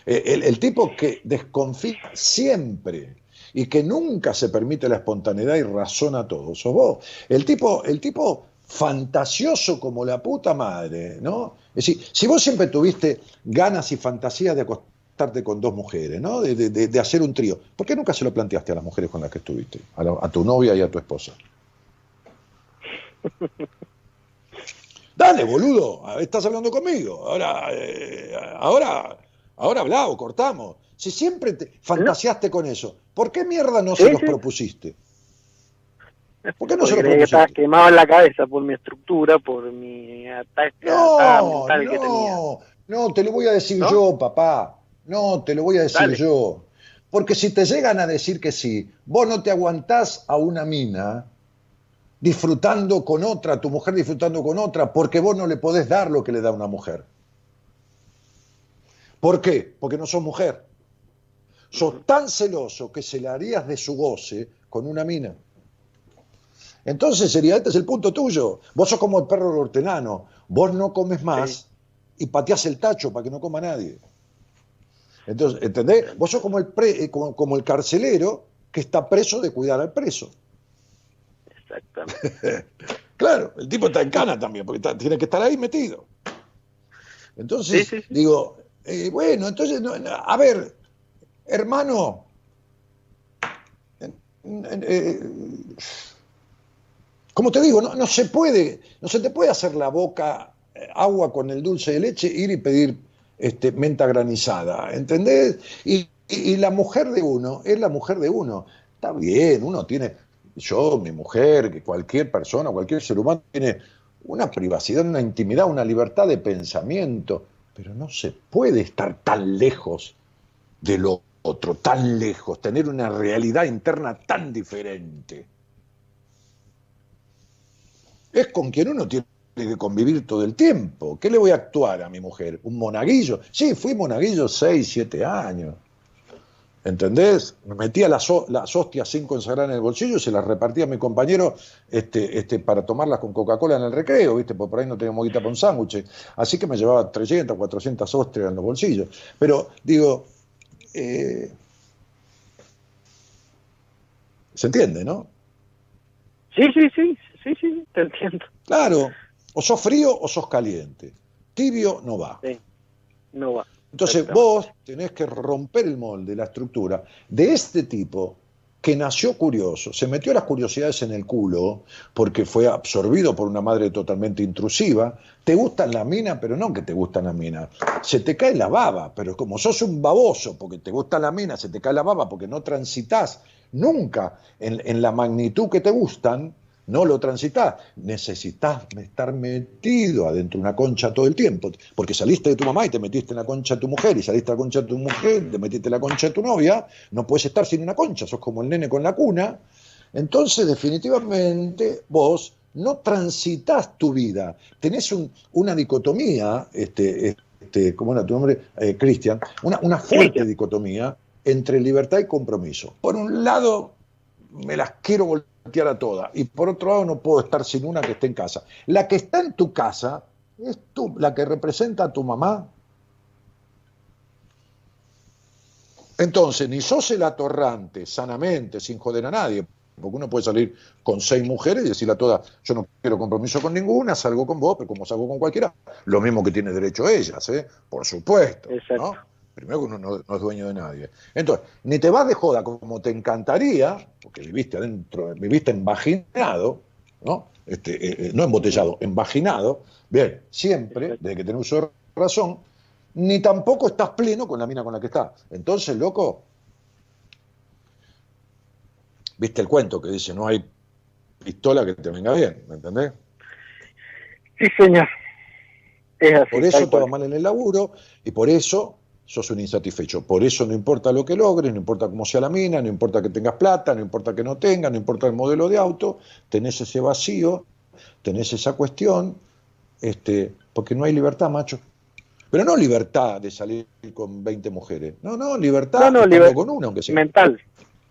Eh, El, el tipo que desconfía siempre y que nunca se permite la espontaneidad y razona todo, sos vos. El tipo, el tipo fantasioso como la puta madre, ¿no? Es decir, si vos siempre tuviste ganas y fantasías de acostarte con dos mujeres, ¿no? De, de- de- de hacer un trío, ¿por qué nunca se lo planteaste a las mujeres con las que estuviste? A, la- a tu novia y a tu esposa. *laughs* Dale, boludo, estás hablando conmigo. Ahora, eh, ahora, ahora habla o cortamos. Si siempre te fantaseaste con eso, ¿por qué mierda no Sí, se los propusiste? ¿Por qué no se los que estabas propusiste? quemado en la cabeza por mi estructura, por mi ataque No, mental que tenía. no, no, te lo voy a decir ¿No? yo, papá. No, te lo voy a decir Dale. yo. Porque si te llegan a decir que sí, vos no te aguantás a una mina disfrutando con otra, tu mujer disfrutando con otra, porque vos no le podés dar lo que le da una mujer. ¿Por qué? Porque no sos mujer. Sos tan celoso que se le harías de su goce con una mina. Entonces sería, este es el punto tuyo. Vos sos como el perro hortelano. Vos no comes más y pateás el tacho para que no coma nadie. Entonces, ¿entendés? Vos sos como el, pre- eh, como, como el carcelero que está preso de cuidar al preso. Exactamente. *laughs* Claro, el tipo está en cana también, porque está- tiene que estar ahí metido. Entonces, Sí, sí, sí. digo, eh, bueno, entonces, a ver, hermano, eh, como te digo, no, se puede, no se te puede hacer la boca eh, agua con el dulce de leche, ir y pedir este, menta granizada, ¿entendés? Y la mujer de uno es la mujer de uno. Está bien, uno tiene, yo, mi mujer, que cualquier persona, cualquier ser humano tiene una privacidad, una intimidad, una libertad de pensamiento, pero no se puede estar tan lejos de lo otro, tan lejos, tener una realidad interna tan diferente. Es con quien uno tiene que convivir todo el tiempo. ¿Qué le voy a actuar a mi mujer? ¿Un monaguillo? Sí, fui monaguillo seis, siete años. ¿Entendés? Me metía las, las hostias sin consagrar en el bolsillo y se las repartía a mi compañero este, este, para tomarlas con Coca-Cola en el recreo, ¿viste? Porque por ahí no teníamos guita para un sándwich. Así que me llevaba 300, 400 hostias en los bolsillos. Pero, digo, eh, ¿se entiende, no? Sí, sí, sí, sí, sí, te entiendo. Claro, o sos frío o sos caliente. Tibio no va. Sí, no va. Entonces vos tenés que romper el molde, la estructura de este tipo que nació curioso, se metió las curiosidades en el culo porque fue absorbido por una madre totalmente intrusiva, te gustan las minas, pero no que te gustan las minas, se te cae la baba, pero como sos un baboso porque te gusta la mina, se te cae la baba porque no transitas nunca en, en la magnitud que te gustan, no lo transitas, necesitas estar metido adentro de una concha todo el tiempo, porque saliste de tu mamá y te metiste en la concha de tu mujer, y saliste de la concha de tu mujer, te metiste en la concha de tu novia, no puedes estar sin una concha, sos como el nene con la cuna, entonces definitivamente vos no transitas tu vida, tenés una dicotomía, este, este, ¿cómo era tu nombre? Eh, Cristian, una, una fuerte dicotomía entre libertad y compromiso. Por un lado, me las quiero volver a todas. Y por otro lado, no puedo estar sin una que esté en casa. La que está en tu casa es tú, la que representa a tu mamá. Entonces, ni sos el atorrante sanamente, sin joder a nadie, porque uno puede salir con seis mujeres y decirle a todas, yo no quiero compromiso con ninguna, salgo con vos, pero como salgo con cualquiera, lo mismo que tiene derecho ellas, ¿eh? por supuesto. ¿no? Primero que uno no, es dueño de nadie. Entonces, ni te vas de joda como te encantaría, porque viviste adentro, viviste embaginado, ¿no? Este, eh, eh, no embotellado, embaginado, bien, siempre, desde que tenés uso razón, ni tampoco estás pleno con la mina con la que estás. Entonces, loco, viste el cuento que dice, no hay pistola que te venga bien, ¿me entendés? Sí, señor. Es así, por eso todo mal en el laburo y por eso sos un insatisfecho. Por eso no importa lo que logres, no importa cómo sea la mina, no importa que tengas plata, no importa que no tengas, no importa el modelo de auto, tenés ese vacío, tenés esa cuestión, este, porque no hay libertad, macho. Pero no libertad de salir con 20 mujeres. No, no, libertad no, con una, aunque sea. Mental,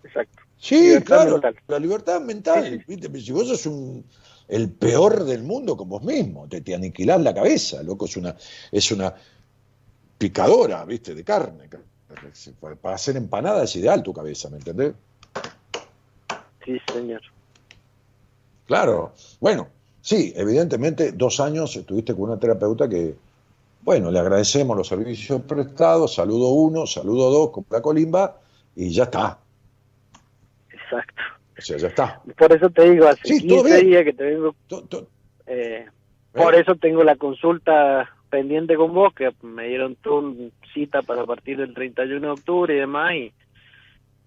exacto. Sí, claro, la libertad mental. Si vos sos un, el peor del mundo con vos mismo, te, te aniquilás la cabeza, loco, es una, es una, picadora, ¿viste? De carne. Para hacer empanada es ideal tu cabeza, ¿me entendés? Sí, señor. Claro. Bueno, sí, evidentemente dos años estuviste con una terapeuta que, bueno, le agradecemos los servicios prestados, saludo uno, saludo dos, con la colimba y ya está. Exacto. O sea, ya está. Por eso te digo, hace 15 días que te vengo... Eh, por eso tengo la consulta pendiente con vos, que me dieron tu cita para partir del 31 de octubre y demás,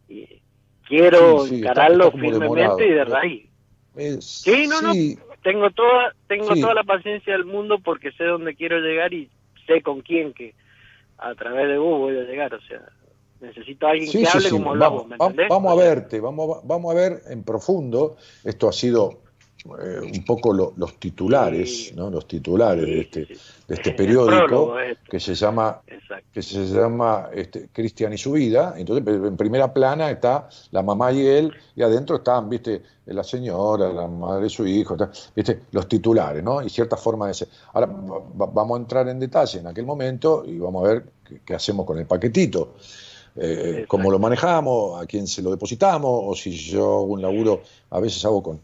y, quiero encararlo firmemente y de raíz. sí, no, no, tengo toda, tengo toda la paciencia del mundo porque sé dónde quiero llegar y sé con quién que a través de vos voy a llegar, o sea, necesito a alguien que hable como hablamos, vamos, vamos a verte, vamos, vamos a ver en profundo, esto ha sido eh, un poco los titulares, ¿no? los titulares de este, de este periódico que se llama que se llama este, Cristian y su vida. Entonces, en primera plana está la mamá y él, y adentro están, viste, la señora, la madre de su hijo, viste, los titulares, ¿no? Y cierta forma de ser. Ahora vamos a entrar en detalle en aquel momento y vamos a ver qué, hacemos con el paquetito. Eh, cómo lo manejamos, a quién se lo depositamos, o si yo un laburo, a veces hago con,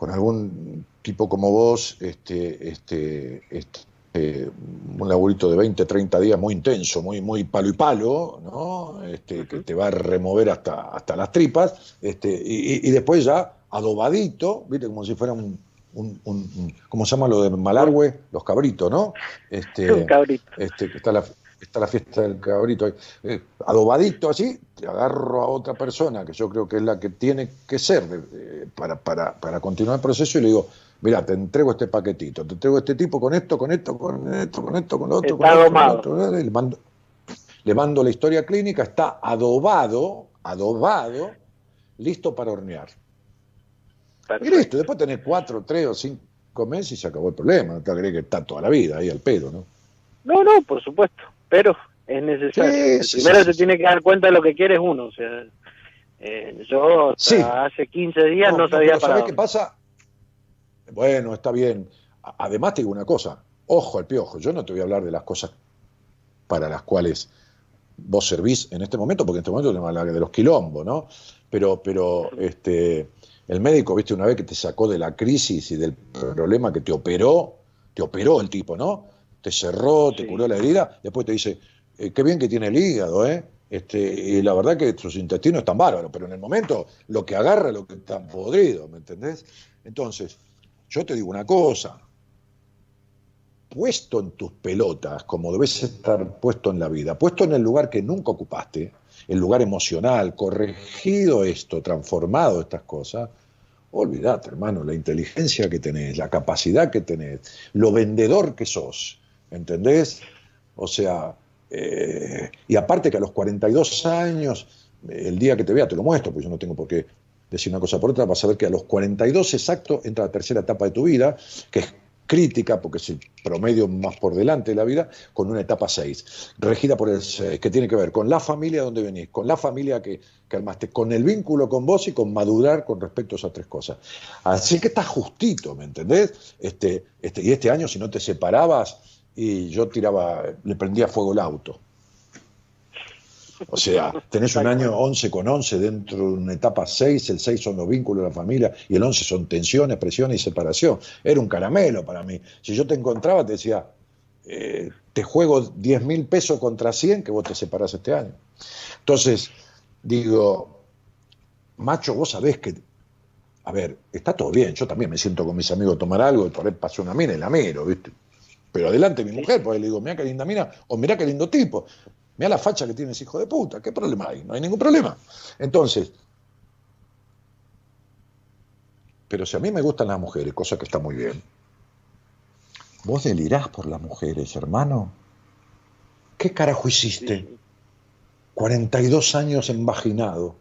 con algún tipo como vos, este, este, este, un laburito de 20, 30 días muy intenso, muy, muy palo y palo, ¿no? Este, que te va a remover hasta, hasta las tripas, este, y, después ya adobadito, ¿viste? Como si fuera un, un, ¿cómo se llama lo de Malargüe? Los cabritos, ¿no? Este, *laughs* un cabrito. Este, que está la, está la fiesta del cabrito, eh, adobadito así, te agarro a otra persona, que yo creo que es la que tiene que ser eh, para, para, para, continuar el proceso, y le digo, mira, te entrego este paquetito, te entrego este tipo con esto, con esto, con esto, con esto, con lo otro, con, otro, le, mando, le mando la historia clínica, está adobado, adobado, listo para hornear. Y listo, después tenés cuatro, tres o cinco meses y se acabó el problema, no te agregues que está toda la vida ahí al pedo, ¿no? No, no, por supuesto pero es necesario. Primero se tiene que dar cuenta de lo que quiere uno. O sea, eh, yo hace 15 días no, sabía para. ¿Sabes qué pasa? Bueno, está bien. Además, te digo una cosa: ojo al piojo. Yo no te voy a hablar de las cosas para las cuales vos servís en este momento, porque en este momento tenemos hablar de los quilombos, ¿no? Pero, pero este, el médico, viste, una vez que te sacó de la crisis y del problema que te operó, te operó el tipo, ¿no? Te cerró, te curó la herida, después te dice, eh, qué bien que tiene el hígado, ¿eh? Este, y la verdad que sus intestinos están bárbaros, pero en el momento lo que agarra lo que está podrido, ¿me entendés? Entonces, yo te digo una cosa, puesto en tus pelotas, como debes estar puesto en la vida, puesto en el lugar que nunca ocupaste, el lugar emocional, corregido esto, transformado estas cosas, olvídate, hermano, la inteligencia que tenés, la capacidad que tenés, lo vendedor que sos, ¿entendés? O sea, eh, y aparte que a los 42 años, el día que te vea te lo muestro, pues yo no tengo por qué decir una cosa por otra, vas a ver que a los 42 exacto entra la tercera etapa de tu vida, que es crítica, porque es el promedio más por delante de la vida, con una etapa 6, regida por el 6, que tiene que ver con la familia donde venís, con la familia que, que armaste, con el vínculo con vos y con madurar con respecto a esas tres cosas. Así que está justito, ¿me entendés? Este, este, y este año, si no te separabas, y yo tiraba, le prendía fuego el auto. O sea, tenés un año 11 con 11 dentro de una etapa 6, el 6 son los vínculos de la familia y el 11 son tensiones, presiones y separación. Era un caramelo para mí. Si yo te encontraba, te decía, eh, te juego 10 mil pesos contra 100 que vos te separás este año. Entonces, digo, macho, vos sabés que, a ver, está todo bien, yo también me siento con mis amigos a tomar algo y por ahí pasó una mina y la miro, ¿viste? Pero adelante mi mujer, porque le digo, mira qué linda mina, o mira qué lindo tipo. Mira la facha que tienes, hijo de puta. ¿Qué problema hay? No hay ningún problema. Entonces, pero si a mí me gustan las mujeres, cosa que está muy bien, ¿vos delirás por las mujeres, hermano? ¿Qué carajo hiciste? 42 años embaginado.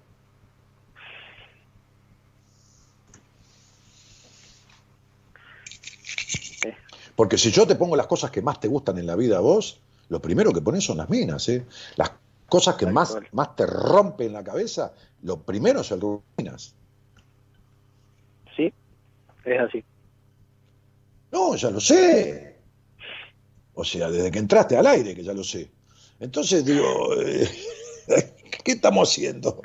Porque si yo te pongo las cosas que más te gustan en la vida a vos, lo primero que pones son las minas, ¿eh? Las cosas que más, más te rompen la cabeza, lo primero son las minas. Sí, es así. No, ya lo sé. O sea, desde que entraste al aire, que ya lo sé. Entonces digo, eh, *laughs* ¿qué estamos haciendo?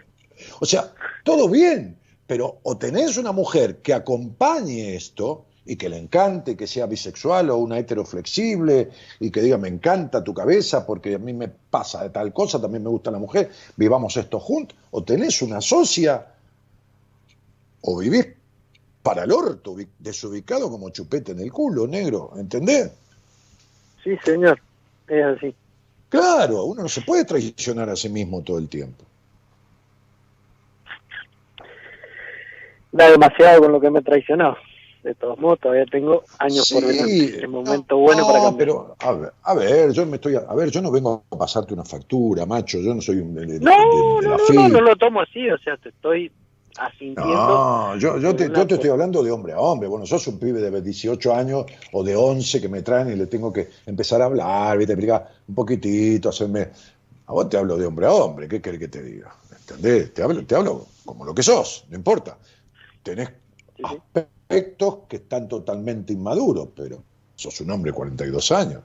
O sea, todo bien, pero o tenés una mujer que acompañe esto, y que le encante, que sea bisexual o una heteroflexible y que diga me encanta tu cabeza porque a mí me pasa de tal cosa, también me gusta la mujer, vivamos esto juntos, o tenés una socia o vivís para el orto, desubicado como chupete en el culo, negro, ¿entendés? Sí, señor, es así. Claro, uno no se puede traicionar a sí mismo todo el tiempo. Da demasiado con lo que me traicionado de todos modos todavía tengo años por delante, el momento bueno para cambiar. Pero, a ver, a ver, yo me estoy, a ver, yo no vengo a pasarte una factura, macho, yo no soy un de, no, no, no, no, lo tomo así, o sea, te estoy asintiendo. No, yo, yo, te, yo te estoy hablando de hombre a hombre. Bueno, sos un pibe de 18 años o de 11 que me traen y le tengo que empezar a hablar, ¿viste? explicar un poquitito, hacerme. A vos te hablo de hombre a hombre, ¿qué querés que te diga? ¿Entendés? Te hablo, te hablo como lo que sos, no importa. Tenés aspectos que están totalmente inmaduros, pero sos un hombre de 42 años.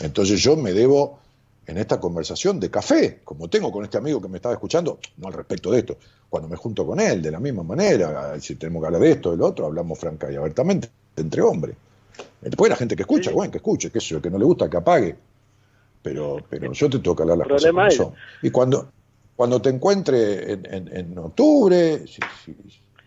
Entonces yo me debo en esta conversación de café, como tengo con este amigo que me estaba escuchando, no al respecto de esto, cuando me junto con él, de la misma manera, si tenemos que hablar de esto, del otro, hablamos franca y abiertamente, entre hombres. Después la gente que escucha, bueno, que escuche, que eso, que no le gusta, que apague. Pero, pero yo te tengo que hablar las cosas como son. Y cuando, cuando te encuentre en, octubre, si,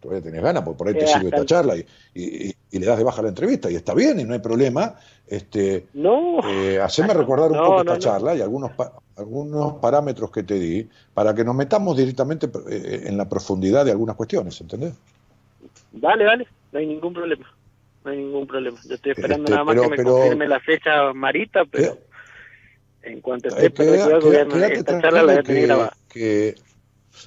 todavía tenés ganas, porque por ahí te sirve esta charla y, le das de baja la entrevista y está bien y no hay problema. Este, no. Eh, haceme recordar un *laughs* poco esta charla y algunos, algunos parámetros que te di para que nos metamos directamente eh, en la profundidad de algunas cuestiones, ¿entendés? Dale, dale, no hay ningún problema. No hay ningún problema. Yo estoy esperando este, nada más que me confirme la fecha Marita, pero eh, en cuanto esté eh, esta charla la voy a tener grabada. Que,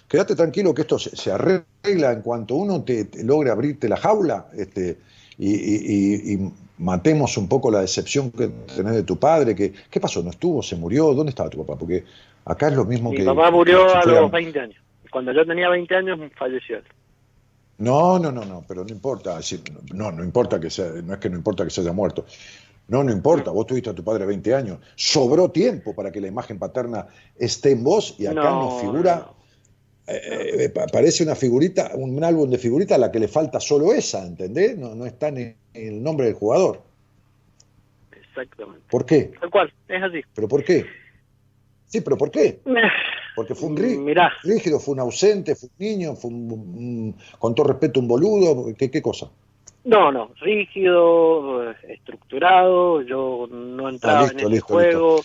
quédate tranquilo que esto se, arregla en cuanto uno te, logre abrirte la jaula este, y, matemos un poco la decepción que tenés de tu padre. Que, ¿Qué pasó? ¿No estuvo? ¿Se murió? ¿Dónde estaba tu papá? Porque acá es lo mismo que... Mi papá murió a los 20 años. Cuando yo tenía 20 años falleció No, no, no, no, pero no importa, no, no importa que sea, no es que no importa que se haya muerto. No, no importa, vos tuviste a tu padre 20 años. Sobró tiempo para que la imagen paterna esté en vos y acá no, nos figura eh, eh, parece una figurita, un álbum de figuritas a la que le falta solo esa, ¿entendés? No, no está en el nombre del jugador. Exactamente. ¿Por qué? Tal cual, es así. ¿Pero por qué? Sí, pero ¿por qué? *sighs* Porque fue un rí- Mirá. rígido, fue un ausente, fue un niño, fue un, un- con todo respeto un boludo, ¿qué, qué cosa? No, no, rígido, estructurado, yo no entraba Ah, listo, en listo, juego.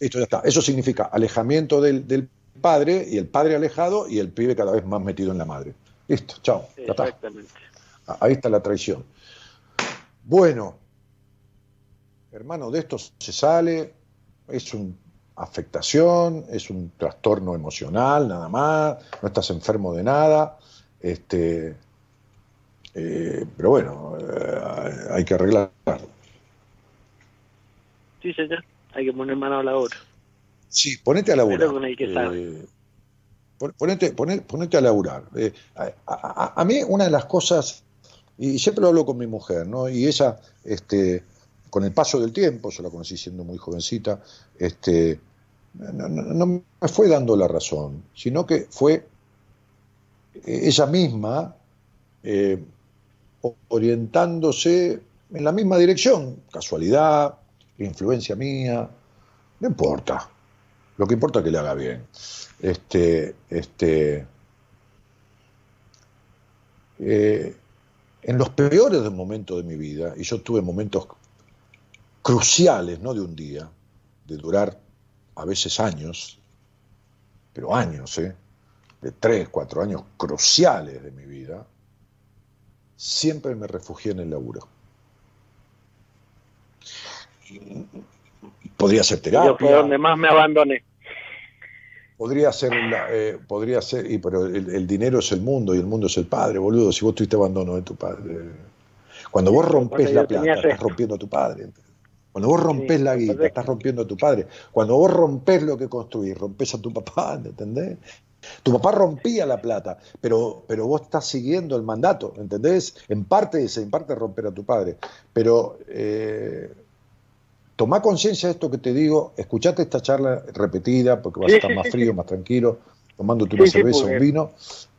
Listo, ya está. Eso significa alejamiento del, del padre y el padre alejado y el pibe cada vez más metido en la madre. Listo, chao. Está. Exactamente. Ah, Ahí está la traición. Bueno, hermano, de esto se sale, es una afectación, es un trastorno emocional, nada más, no estás enfermo de nada, este, eh, pero bueno, eh, hay que arreglarlo. Sí, señor. Hay que poner mano a la obra. Sí, ponete a laburar. Con el que. Eh, pon- ponete, a laburar. Eh, a, a- a mí una de las cosas, y siempre lo hablo con mi mujer, ¿no? Y ella, este, con el paso del tiempo, yo la conocí siendo muy jovencita, este, no, no- no me fue dando la razón, sino que fue ella misma eh, orientándose en la misma dirección, casualidad, influencia mía, no importa. Lo que importa es que le haga bien. Este, este, eh, en los peores momentos de mi vida, y yo tuve momentos cruciales, no de un día, de durar a veces años, pero años, ¿eh? de tres, cuatro años cruciales de mi vida, siempre me refugié en el laburo. Podría ser Yo terapia. fue donde más me abandoné. Podría ser, la- eh, podría ser, y, pero el, el dinero es el mundo y el mundo es el padre, boludo. Si vos tuviste abandono de tu padre. Cuando vos rompés la yo plata, estás rompiendo a tu padre. Cuando vos rompés Sí, la guita, estás rompiendo a tu padre. Cuando vos rompés lo que construís, rompés a tu papá, ¿entendés? Tu papá rompía la plata, pero, pero vos estás siguiendo el mandato, ¿entendés? En parte es en parte romper a tu padre. Pero eh, tomá conciencia de esto que te digo, escuchate esta charla repetida, porque vas Sí, a estar sí, más sí, frío, sí. más tranquilo, tomándote Sí, una sí, cerveza, porque- un vino,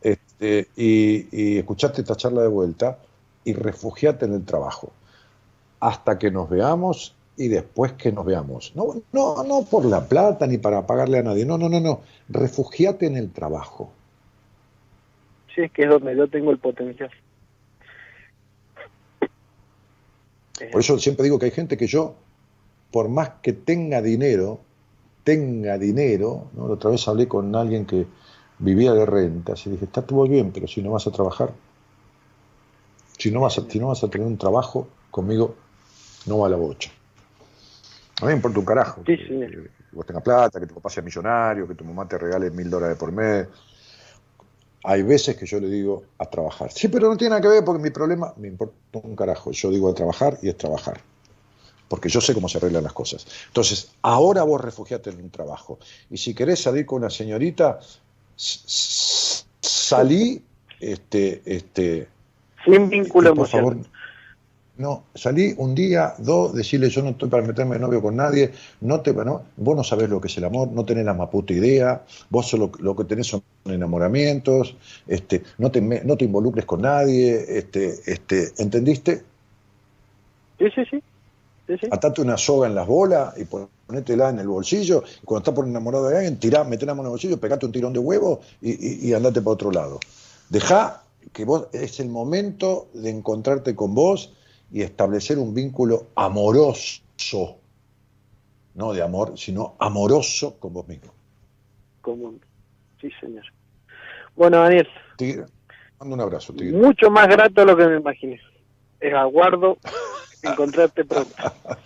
este, y, y escuchate esta charla de vuelta y refugiate en el trabajo. Hasta que nos veamos y después que nos veamos. No, no, no por la plata ni para pagarle a nadie. No, no, no, no. Refugiate en el trabajo. Sí, es que es donde yo tengo el potencial. Por eso siempre digo que hay gente que yo, por más que tenga dinero, tenga dinero, ¿no? La otra vez hablé con alguien que vivía de rentas y dije, está todo bien, pero si no vas a trabajar, si no vas a, si no vas a tener un trabajo, conmigo no va la bocha. A mí me importa un carajo. Sí, que, que vos tengas plata, que tu papá sea millonario, que tu mamá te regale mil dólares por mes. Hay veces que yo le digo a trabajar. Sí, pero no tiene nada que ver porque mi problema me importa un carajo. Yo digo a trabajar y es trabajar. Porque yo sé cómo se arreglan las cosas. Entonces, ahora vos refugiate en un trabajo. Y si querés salir con una señorita, salí, este, este, sin vínculo y por favor, no, salí un día, dos, decirle yo no estoy para meterme de novio con nadie, no te, no, vos no sabés lo que es el amor, no tenés la más puta idea, vos solo lo que tenés son enamoramientos, este, no te, no te involucres con nadie, este, este, ¿entendiste? Sí, sí, sí. Sí, sí. Atate una soga en las bolas y ponétela en el bolsillo, y cuando estás por enamorado de alguien, tirá, meté la mano en el bolsillo, pegate un tirón de huevo y, y, y andate para otro lado. Dejá que vos, es el momento de encontrarte con vos y establecer un vínculo amoroso, no de amor, sino amoroso con vos mismo. Como- Sí, señor. Bueno, Daniel, mando un abrazo, Tigre. mucho más grato de lo que me imaginé. Es aguardo *laughs* encontrarte pronto. *laughs*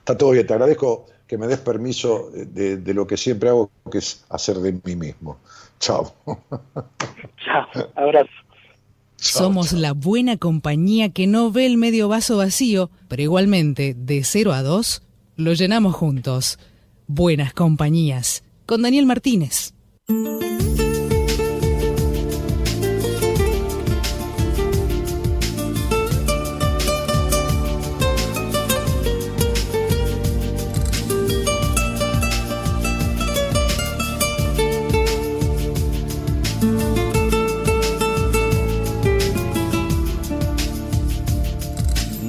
Está todo bien, te agradezco que me des permiso de, de lo que siempre hago, que es hacer de mí mismo. Chao. *laughs* Chao, abrazo. Somos la buena compañía que no ve el medio vaso vacío, pero igualmente, de 0 a 2, lo llenamos juntos. Buenas compañías. Con Daniel Martínez.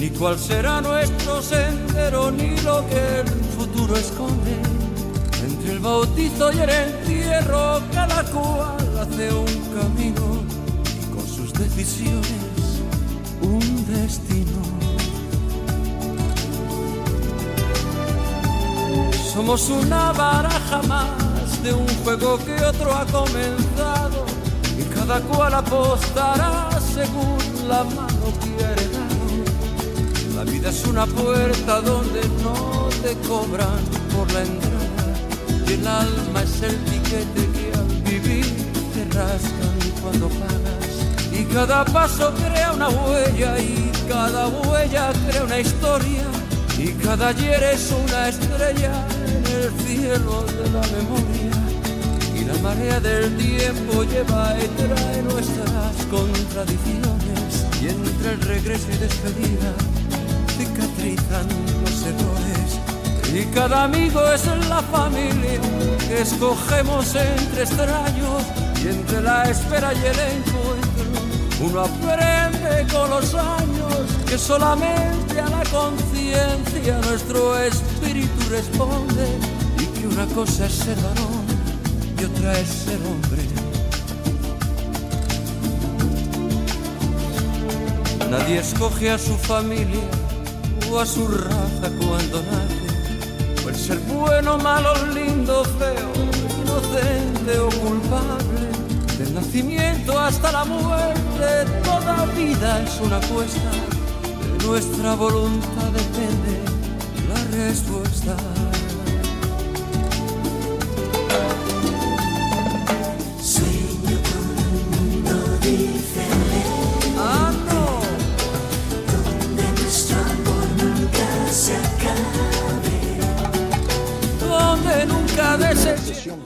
ni cuál será nuestro sendero, ni lo que el futuro esconde. Entre el bautizo y el entierro, cada cual hace un camino y con sus decisiones un destino. Somos una baraja más de un juego que otro ha comenzado y cada cual apostará según la mano quiere dar. Vida es una puerta donde no te cobran por la entrada. Y el alma es el tiquete que al vivir te rascan cuando pagas. Y cada paso crea una huella y cada huella crea una historia. Y cada ayer es una estrella en el cielo de la memoria. Y la marea del tiempo lleva y trae nuestras contradicciones. Y entre el regreso y despedida y cada amigo es la familia que escogemos entre extraños y entre la espera y el encuentro uno aprende con los años que solamente a la conciencia nuestro espíritu responde y que una cosa es ser varón y otra es ser hombre. Nadie escoge a su familia a su raza cuando nace, el ser bueno, malo, lindo, feo, inocente o culpable. Del nacimiento hasta la muerte, toda vida es una apuesta. De nuestra voluntad depende la respuesta.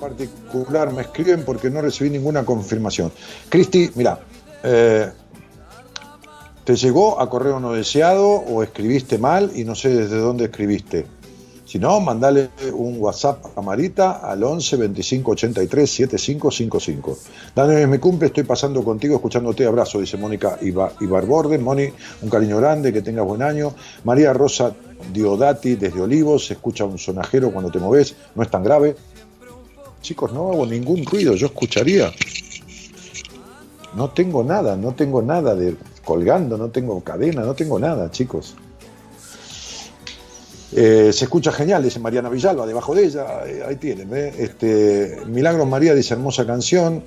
Particular me escriben porque no recibí ninguna confirmación. Cristi, mira, eh, ¿te llegó a correo no deseado o escribiste mal y no sé desde dónde escribiste? Si no, mandale un WhatsApp a Marita al 11 25 83 7555. Dani, es mi cumple, estoy pasando contigo, escuchándote. Abrazo, dice Mónica Iba- Ibarborde. Moni, un cariño grande, que tengas buen año. María Rosa Diodati, desde Olivos, escucha un sonajero cuando te moves, no es tan grave. Chicos, no hago ningún ruido, yo escucharía. No tengo nada, no tengo nada de colgando, no tengo cadena, no tengo nada, chicos. Eh, se escucha genial, dice Mariana Villalba, debajo de ella, eh, ahí tienen. ¿eh? Este, Milagros María dice hermosa canción.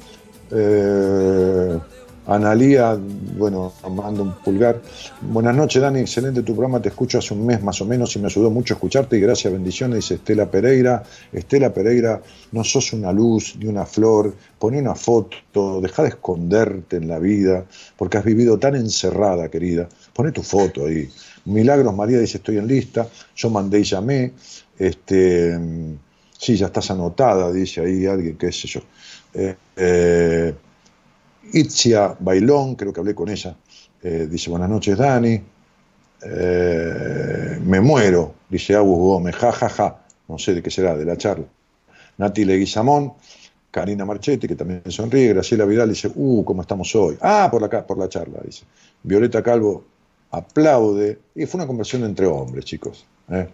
Analía, bueno, mando un pulgar. Buenas noches, Dani, excelente tu programa, te escucho hace un mes más o menos y me ayudó mucho escucharte y gracias, bendiciones, dice Estela Pereira. Estela Pereira, no sos una luz ni una flor, poné una foto, deja de esconderte en la vida, porque has vivido tan encerrada, querida. Poné tu foto ahí. Milagros María dice, estoy en lista, yo mandé y llamé. Este, sí, ya estás anotada, dice ahí alguien, qué sé yo. Eh, eh, Itzia Bailón, creo que hablé con ella, eh, dice buenas noches Dani, Eh, me muero, dice Agus Gómez, ja, ja, ja, no sé de qué será, de la charla. Nati Leguizamón, Karina Marchetti, que también sonríe, Graciela Vidal dice, uh, ¿cómo estamos hoy? Ah, por la, ca- por la charla, dice. Violeta Calvo aplaude, y fue una conversación entre hombres, chicos, ¿eh?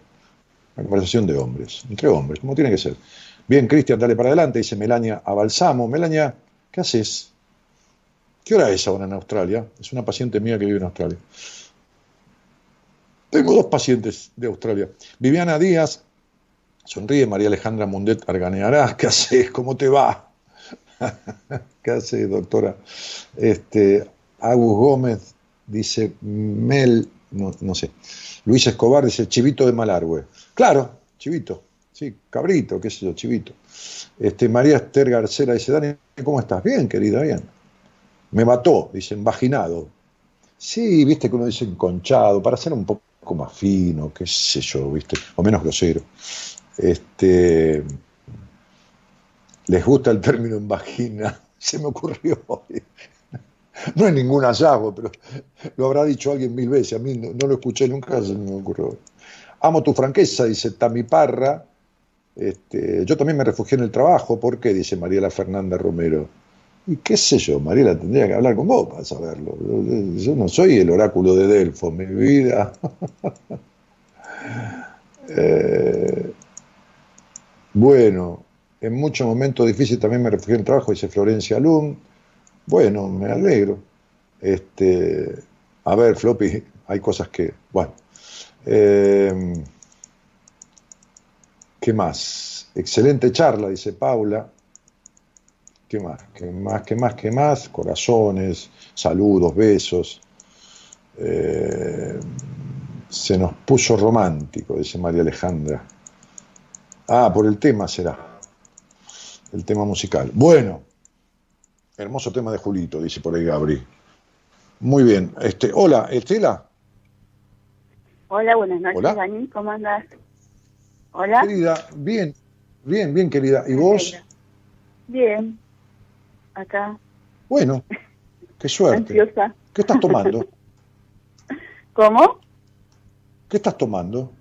una conversación de hombres, entre hombres, como tiene que ser. Bien, Cristian, dale para adelante, dice Melania Abalsamo. Melania, ¿qué haces? ¿Qué hora es ahora en Australia? Es una paciente mía que vive en Australia. Tengo dos pacientes de Australia. Viviana Díaz, sonríe María Alejandra Mundet Arganearás. *laughs* ¿Qué haces? ¿Cómo te va? *laughs* ¿Qué haces, doctora? Este, Agus Gómez dice Mel, no, no sé. Luis Escobar dice Chivito de Malargüe. Claro, Chivito. Sí, cabrito, qué sé yo, Chivito. Este, María Esther Garcera dice, Dani, ¿cómo estás? Bien, querida, bien. Me mató, dice, vaginado. Sí, viste que uno dice enconchado, para ser un poco más fino, qué sé yo, viste, o menos grosero. Este, les gusta el término en vagina, *laughs* se me ocurrió hoy. No es ningún hallazgo, pero lo habrá dicho alguien mil veces. A mí no, lo escuché nunca, se me ocurrió. Amo tu franqueza, dice Tami Parra. Este, yo también me refugié en el trabajo. ¿Por qué? Dice Mariela Fernanda Romero. Y qué sé yo, Mariela, tendría que hablar con vos para saberlo. Yo, no soy el oráculo de Delfo, mi vida. *laughs* Eh, bueno, en muchos momentos difíciles también me refugié en el trabajo, dice Florencia Lund. Bueno, me alegro. Este, a ver, Floppy, hay cosas que. Bueno. Eh, ¿Qué más? Excelente charla, dice Paula. ¿Qué más? ¿Qué más? ¿Qué más? ¿Qué más? Corazones, saludos, besos. Eh, se nos puso romántico, dice María Alejandra. Ah, por el tema será. El tema musical. Bueno, hermoso tema de Julito, dice por ahí Gabri. Muy bien. Este, hola, Estela. Hola, buenas noches, Hola. Dani. ¿Cómo andas? Hola. Querida, bien, bien, bien, querida. ¿Y vos? Bien. Acá, Bueno, qué suerte. ansiosa. ¿Qué estás tomando? *laughs* ¿Cómo? ¿Qué estás tomando?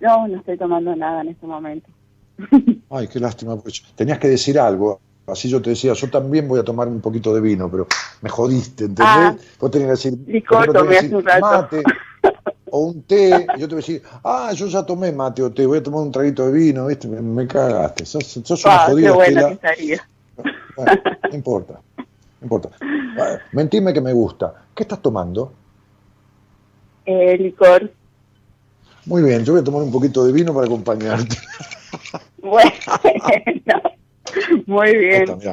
No, no estoy tomando nada en este momento. *laughs* Ay, qué lástima. Tenías que decir algo. Así yo te decía, yo también voy a tomar un poquito de vino, pero me jodiste, ¿entendés? Ah, vos tenías que decir, licor tomé que hace un rato. mate *laughs* o un té, y yo te voy a decir, ah, yo ya tomé mate o té, voy a tomar un traguito de vino, ¿viste? Me, me cagaste. Sos, sos una Ah, qué jodida, bueno que Estela. estaría. Bueno, no importa, no importa. Mentime que me gusta. ¿Qué estás tomando? Eh, licor. Muy bien, yo voy a tomar un poquito de vino para acompañarte. Bueno, *laughs* muy bien. está.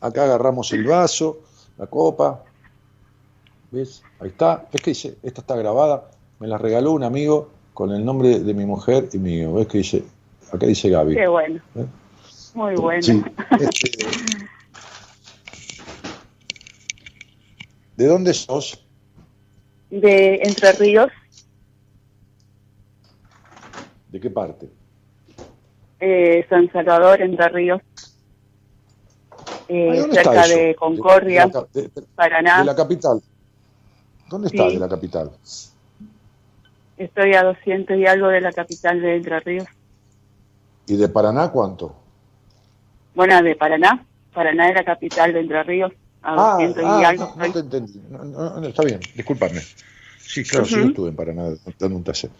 Acá agarramos el vaso, la copa. ¿Ves? Ahí está. Es que dice, esta está grabada. Me la regaló un amigo con el nombre de mi mujer y mío. ¿Ves que dice? Acá dice Gaby. Qué bueno. ¿Eh? Muy bueno. Sí. Este, ¿De dónde sos? De Entre Ríos, ¿De qué parte? eh, San Salvador, Entre Ríos. Eh, Ay, ¿Dónde está cerca de Concordia, De, de la, de- de- Paraná. de la capital. ¿Dónde Sí. de la capital? Estoy a 200 y algo de la capital de Entre Ríos. ¿Y de Paraná cuánto? Bueno, de Paraná. Paraná es la capital de Entre Ríos. A Ah, 200 y ah, algo. no, no te entendí. No, está bien, discúlpame. Sí, claro, sí, yo Ujú. estuve en Paraná dando un taller.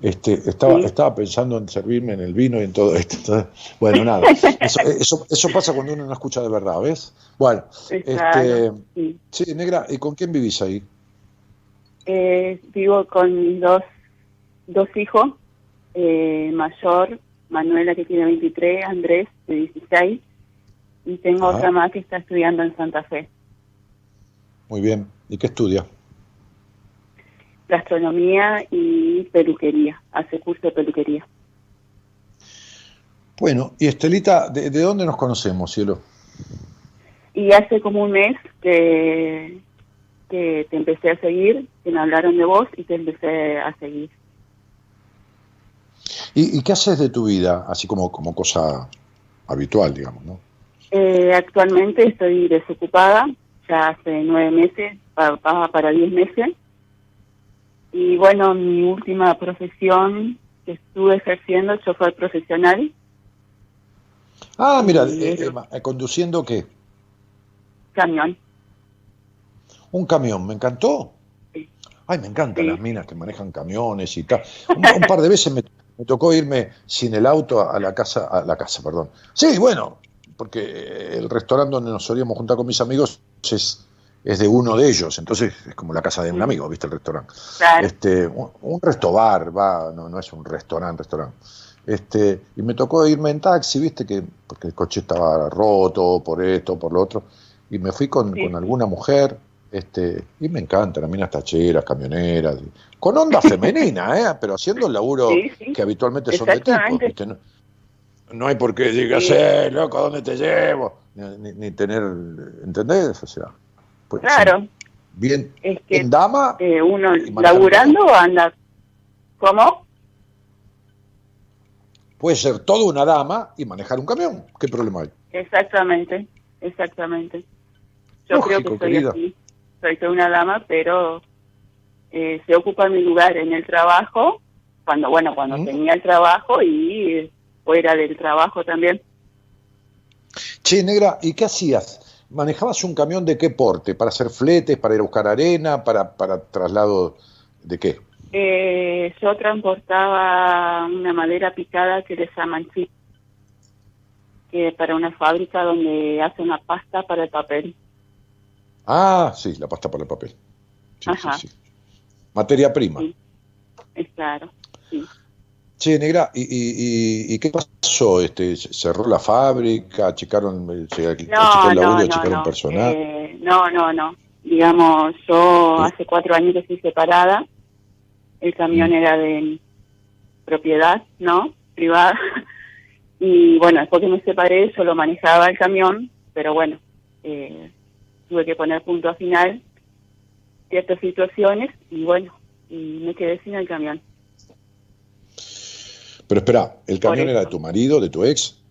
Este, estaba, Sí. estaba pensando en servirme en el vino y en todo esto. Entonces, bueno, nada. Eso, *laughs* eso, eso pasa cuando uno no escucha de verdad, ¿ves? Bueno, este, sí. sí, negra, ¿y con quién vivís ahí? Eh, vivo con mis dos, dos hijos, eh, mayor, Manuela que tiene 23, Andrés de 16, y tengo Ah. otra más que está estudiando en Santa Fe, Muy bien. ¿Y qué estudia? gastronomía y peluquería, hace curso de peluquería. Bueno, y Estelita, ¿de, de dónde nos conocemos, cielo? Y hace como un mes que, que te empecé a seguir, que me hablaron de vos y te empecé a seguir. ¿Y, y qué haces de tu vida? Así como, como cosa habitual, digamos, ¿no? Eh, actualmente estoy desocupada, ya hace nueve meses, va para diez meses. Y bueno, mi última profesión que estuve ejerciendo, chofer profesional, Ah, mira, eh, eh, conduciendo qué? camión. Un camión, me encantó. Ay, me encantan Sí. las minas que manejan camiones y tal. Un, un par de veces me, me tocó irme sin el auto a la casa, a la casa, perdón. Sí, bueno, porque el restaurante donde nos solíamos juntar con mis amigos es, es de uno de ellos, entonces es como la casa de un amigo, ¿viste el restaurante? Claro. Este, un, un restobar, va, no, no es un restaurante, restaurante. Este, y me tocó irme en taxi, viste, que porque el coche estaba roto por esto, por lo otro, y me fui con, Sí. con alguna mujer, este, y me encantan, las minas tacheras, camioneras, con onda femenina, *laughs* ¿eh? pero haciendo el laburo Sí, sí. que habitualmente son de. ¿viste? No, no hay por qué digas, Sí. eh, loco, ¿dónde te llevo? Ni, tener, ¿entendés? O sea, pues, Claro, bien, es que en dama, eh, uno laburando anda... ¿Cómo? puede ser toda una dama y manejar un camión. ¿Qué problema hay? Exactamente, exactamente. Yo creo Lógico, que soy querida. así. Soy toda una dama, pero eh, se ocupa mi lugar en el trabajo, cuando, bueno, cuando tenía el trabajo y fuera del trabajo también. Che, negra, ¿y qué hacías? ¿Manejabas un camión de qué porte? ¿Para hacer fletes, para ir a buscar arena, para, para traslado de qué? Eh, yo transportaba una madera picada que le llaman chip, que para una fábrica donde hace una pasta para el papel. Ah, sí, la pasta para el papel. Sí, Ajá. sí, sí. Materia prima. Es claro, sí. Che, negra, ¿y, y, y- y qué pasó? Este, ¿Cerró la fábrica? ¿Checaron, eh, se achicó No, el laburo, no, no, personal? Eh, no, no, no. Digamos, yo hace cuatro años que estoy separada. El camión era de propiedad, ¿no? Privada. *laughs* Y bueno, después que me separé, yo lo manejaba el camión, pero bueno, eh, tuve que poner punto final ciertas situaciones y bueno, y me quedé sin el camión. Pero espera, ¿el camión era de tu marido, de tu ex?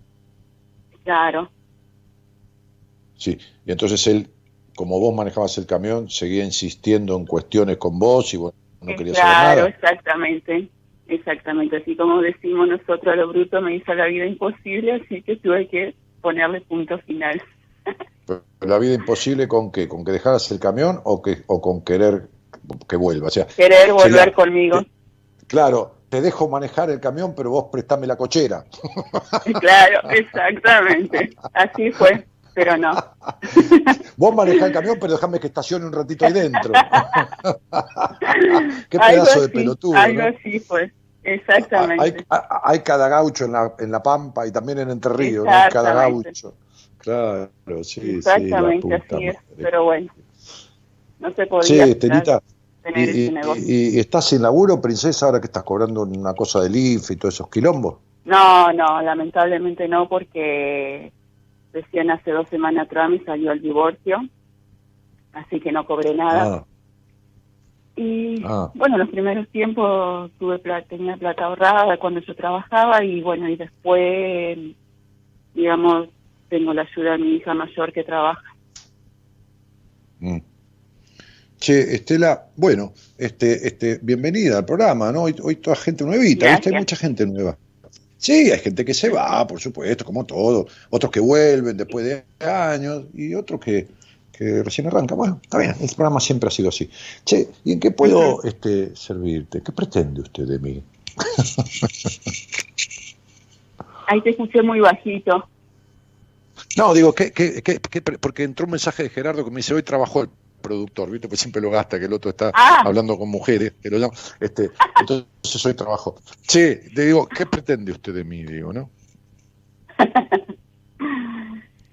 Claro, Sí. Y entonces él, como vos manejabas el camión, seguía insistiendo en cuestiones con vos y vos no Eh, querías claro, saber nada. exactamente. Exactamente, así como decimos nosotros a lo bruto, me hizo la vida imposible, así que tuve que ponerle punto final. La vida imposible con qué? ¿Con que dejaras el camión o, que, o con querer que vuelva? O sea, Querer volver sería- conmigo. claro, te dejo manejar el camión, pero vos prestame la cochera. Claro, exactamente. Así fue, pero no. Vos manejás el camión, pero déjame que estacione un ratito ahí dentro. *laughs* Qué Algo pedazo de pelotudo. Algo ¿no? así fue, exactamente. Hay, hay- hay cada gaucho en la, en la Pampa y también en Entre Ríos, ¿no? Hay cada gaucho. Claro, sí, sí. Exactamente, así es, madre. pero bueno, no se podía Sí, tener y, ese negocio. y- y estás sin laburo, princesa, ahora que estás cobrando una cosa del IF y todos esos quilombos? No, no, lamentablemente no, porque recién hace dos semanas atrás me salió el divorcio, así que no cobré nada. Ah, Y Ah. bueno, los primeros tiempos tuve plata, tenía plata ahorrada cuando yo trabajaba y bueno, y después, digamos, tengo la ayuda de mi hija mayor que trabaja. mm. Che, Estela, bueno, este, este, bienvenida al programa, ¿no? Hoy, hoy toda gente nuevita, ¿viste? Hay mucha gente nueva. Sí, hay gente que se va, por supuesto, como todo. Otros que vuelven después de años y otros que, que recién arrancan. Bueno, está bien, el programa siempre ha sido así. Che, ¿y en qué puedo este, servirte? ¿Qué pretende usted de mí? Ahí te escuché muy bajito. No, digo, ¿qué, qué, qué- qué pre- porque entró un mensaje de Gerardo que me dice, hoy trabajó el productor, ¿viste? Pues siempre lo gasta, que el otro está Ah. hablando con mujeres, que lo llama. Este, *laughs* entonces hoy trabajo. Sí, le digo, ¿qué pretende usted de mí? Digo, ¿no? *laughs*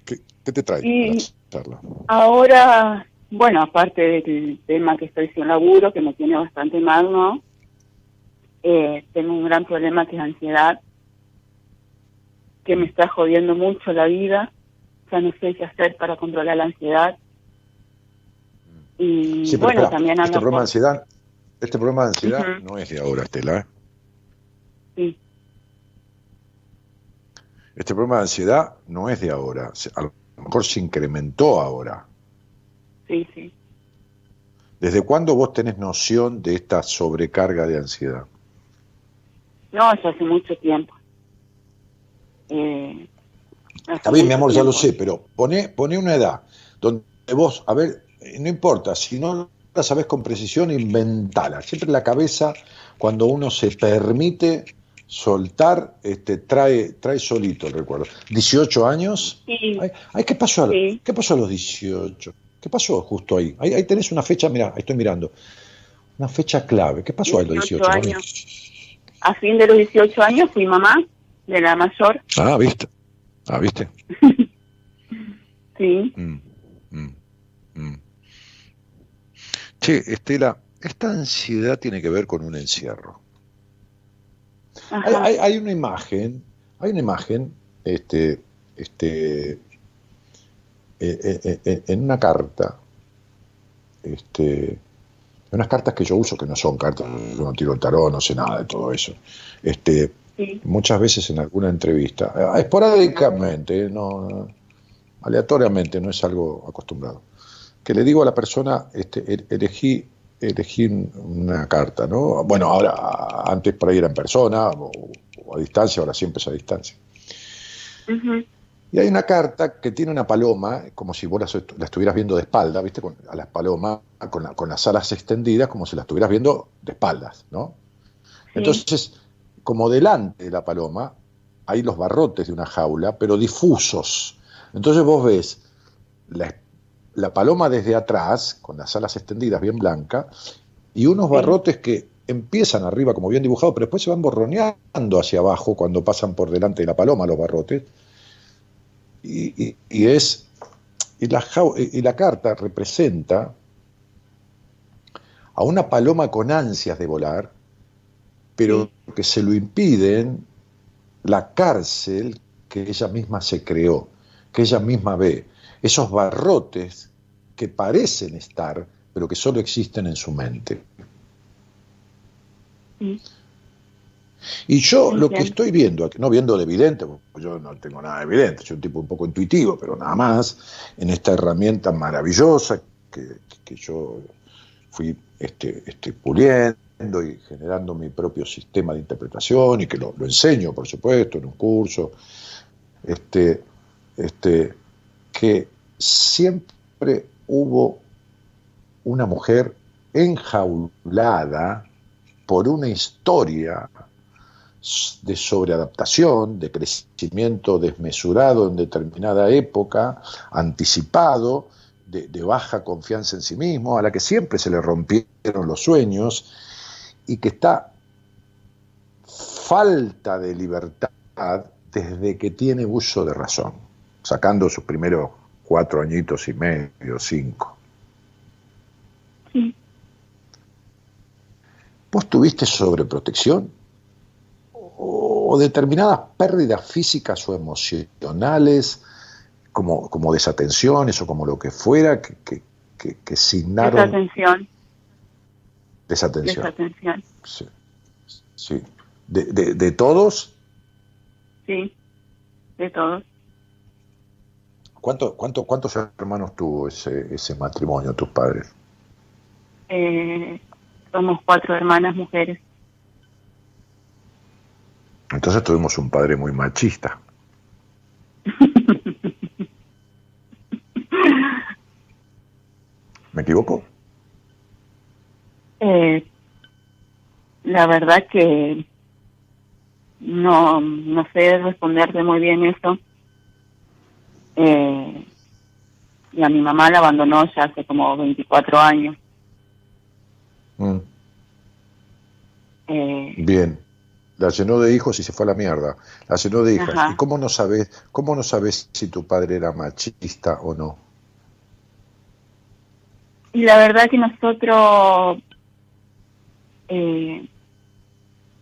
¿Qué, qué te trae Y- la charla? Ahora, bueno, aparte del tema que estoy sin laburo, que me tiene bastante mal, ¿no? Eh, tengo un gran problema que es ansiedad, que me está jodiendo mucho la vida. Ya no sé qué hacer para controlar la ansiedad. Y Sí, bueno, espera, también este de ansiedad, este problema de ansiedad no es de ahora, Estela. ¿eh? Sí, Este problema de ansiedad no es de ahora. A lo mejor se incrementó ahora. sí, sí. ¿Desde cuándo vos tenés noción de esta sobrecarga de ansiedad? No, ya hace mucho tiempo. Eh, Está bien, mi amor, ya lo sé, pero pone, pone una edad donde vos, a ver, no importa, si no la sabés con precisión, inventala. Siempre la cabeza, cuando uno se permite soltar, este, trae, trae solito el recuerdo. 18 años. Sí, Ay, ay, ¿qué, pasó a, Sí. ¿Qué pasó a los 18? ¿Qué pasó justo ahí? Ahí, ahí tenés una fecha, mira, ahí estoy mirando. Una fecha clave. ¿Qué pasó a los 18 18? mami? años. a fin de los 18 años fui mamá de la mayor. Ah, viste. Ah, viste. *laughs* Sí. Mm, mm, mm. Che, Estela, esta ansiedad tiene que ver con un encierro. Hay, hay- hay una imagen, hay una imagen, este, este, eh, eh, eh, en una carta, este, en unas cartas que yo uso que no son cartas, yo no tiro el tarot, no sé nada de todo eso. Este, Sí. muchas veces en alguna entrevista, eh, esporádicamente, no, no, aleatoriamente, no es algo acostumbrado, que le digo a la persona, este, e- elegí, elegí una carta, ¿no? Bueno, ahora, antes por ahí era en persona o, o a distancia, ahora siempre es a distancia. Y hay una carta que tiene una paloma, como si vos la, estu- la estuvieras viendo de espalda, ¿viste? Con, a las palomas con, la- con las alas extendidas, como si la estuvieras viendo de espaldas, ¿no? Sí. Entonces, como delante de la paloma, hay los barrotes de una jaula, pero difusos. Entonces vos ves la, la paloma desde atrás, con las alas extendidas bien blancas, y unos barrotes que empiezan arriba como bien dibujados, pero después se van borroneando hacia abajo cuando pasan por delante de la paloma los barrotes. Y, y- y es y la, jau- y la carta representa a una paloma con ansias de volar, pero que se lo impiden la cárcel que ella misma se creó, que ella misma ve, esos barrotes que parecen estar, pero que solo existen en su mente. Sí. Y yo lo que estoy viendo, no viendo de evidente, porque yo no tengo nada de evidente, soy un tipo un poco intuitivo, pero nada más, en esta herramienta maravillosa que, que yo fui este, este, puliendo y generando mi propio sistema de interpretación y que lo, enseño, por supuesto, en un curso, este, este, que siempre hubo una mujer enjaulada por una historia de sobreadaptación, de crecimiento desmesurado en determinada época, anticipado, de, de, baja confianza en sí mismo, a la que siempre se le rompieron los sueños y que está falta de libertad desde que tiene uso de razón, sacando sus primeros cuatro añitos y medio, cinco. Sí. ¿Vos tuviste sobreprotección? ¿O determinadas pérdidas físicas o emocionales, como, como desatenciones o como lo que fuera, que, que, que, que signaron... Desatención. Desatención. Desatención. Sí. sí. De, de, ¿De todos? Sí, de todos. ¿Cuánto, cuánto, ¿Cuántos hermanos tuvo ese, ese matrimonio, tus padres? Eh, somos cuatro hermanas mujeres. Entonces tuvimos un padre muy machista. *laughs* ¿Me equivoco? Eh, la verdad que no, no sé responderte muy bien eso. Eh, y a mi mamá la abandonó ya hace como 24 años. Mm, Eh, bien. La llenó de hijos y se fue a la mierda. La llenó de hijas. Ajá. ¿Y cómo no sabes, cómo no sabes si tu padre era machista o no? y la verdad que nosotros eh,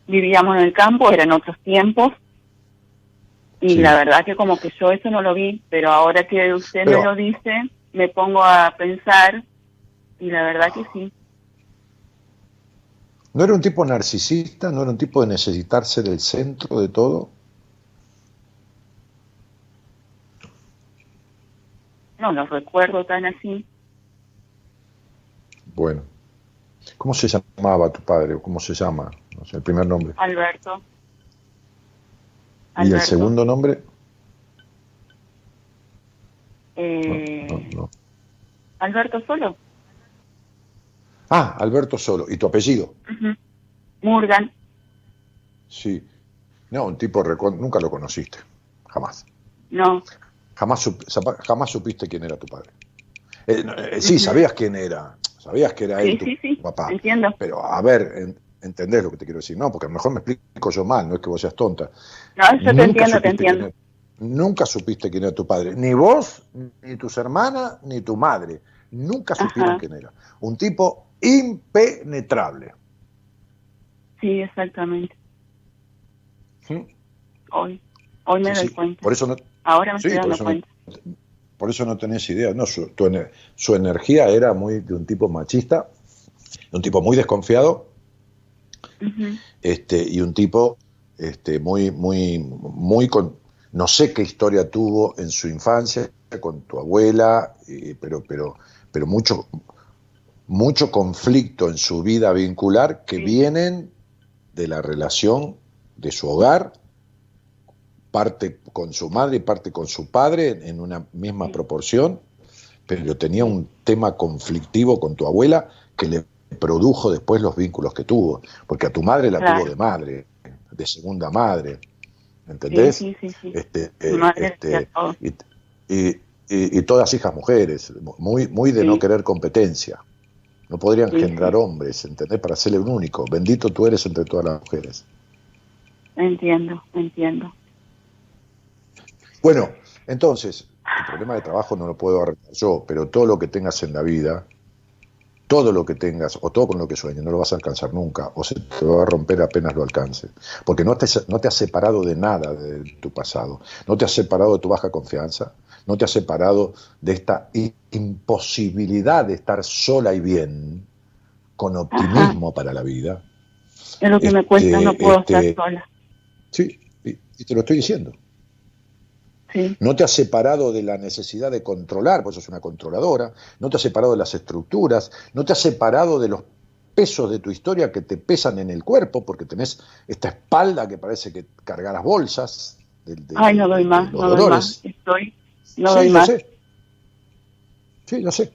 vivíamos en el campo, eran otros tiempos. Y Sí. la verdad que como que yo eso no lo vi, pero ahora que usted Pero- me lo dice, me pongo a pensar y la verdad que sí. ¿No era un tipo narcisista? ¿No era un tipo de necesitarse del centro de todo? No lo recuerdo tan así. Bueno. ¿Cómo se llamaba tu padre? ¿O cómo se llama? No sé, el primer nombre. Alberto. ¿Y el segundo nombre? Eh, No, no. Alberto solo. Ah, Alberto Solo. ¿Y tu apellido? Murgan. Sí. No, un tipo nunca lo conociste. Jamás. No. Jamás, jamás supiste quién era tu padre. Eh, eh, sí, sabías quién era. Sabías que era Sí, él, tu sí, sí. papá. Entiendo. Pero a ver, en- entendés lo que te quiero decir. No, porque a lo mejor me explico yo mal, no es que vos seas tonta. No, yo te entiendo, te entiendo. era- nunca supiste quién era tu padre. Ni vos, ni tus hermanas, ni tu madre. Nunca supieron Ajá. quién era. Un tipo impenetrable. Sí, exactamente. ¿Mm? Hoy. Hoy me Sí, doy sí. cuenta. Por eso no, Ahora me sí, estoy dando no- cuenta. Por eso no tenés idea. No, su, tu ener- su energía era muy de un tipo machista, de un tipo muy desconfiado, este, y un tipo este, muy, muy, muy con, no sé qué historia tuvo en su infancia con tu abuela, eh, pero, pero, pero mucho, mucho conflicto en su vida vincular que vienen de la relación de su hogar, parte con su madre y parte con su padre en, una misma proporción, pero tenía un tema conflictivo con tu abuela que le produjo después los vínculos que tuvo, porque a tu madre la Claro. tuvo de madre, de segunda madre, ¿entendés? Sí, sí, sí. Este, eh, este, y, y- y- y todas hijas mujeres, muy, muy de no querer competencia. No podrían generar hombres, ¿entendés? Para serle un único. Bendito tú eres entre todas las mujeres. Entiendo, entiendo. Bueno, entonces, el problema de trabajo no lo puedo arreglar yo, pero todo lo que tengas en la vida, todo lo que tengas, o todo con lo que sueñes, no lo vas a alcanzar nunca, o se te va a romper apenas lo alcances. Porque no te, no te has separado de nada de tu pasado, no te has separado de tu baja confianza, no te has separado de esta imposibilidad de estar sola y bien, con optimismo para la vida. Es lo que me cuesta, no Este, puedo este, estar sola. Sí, y, y te lo estoy diciendo. Sí, No te has separado de la necesidad de controlar, pues sos una controladora, no te has separado de las estructuras, no te has separado de los pesos de tu historia que te pesan en el cuerpo, porque tenés esta espalda que parece que cargaras bolsas. de- de- Ay, no doy más, los no doy más. Estoy, no sí, doy lo más. sé. Sí, lo sé.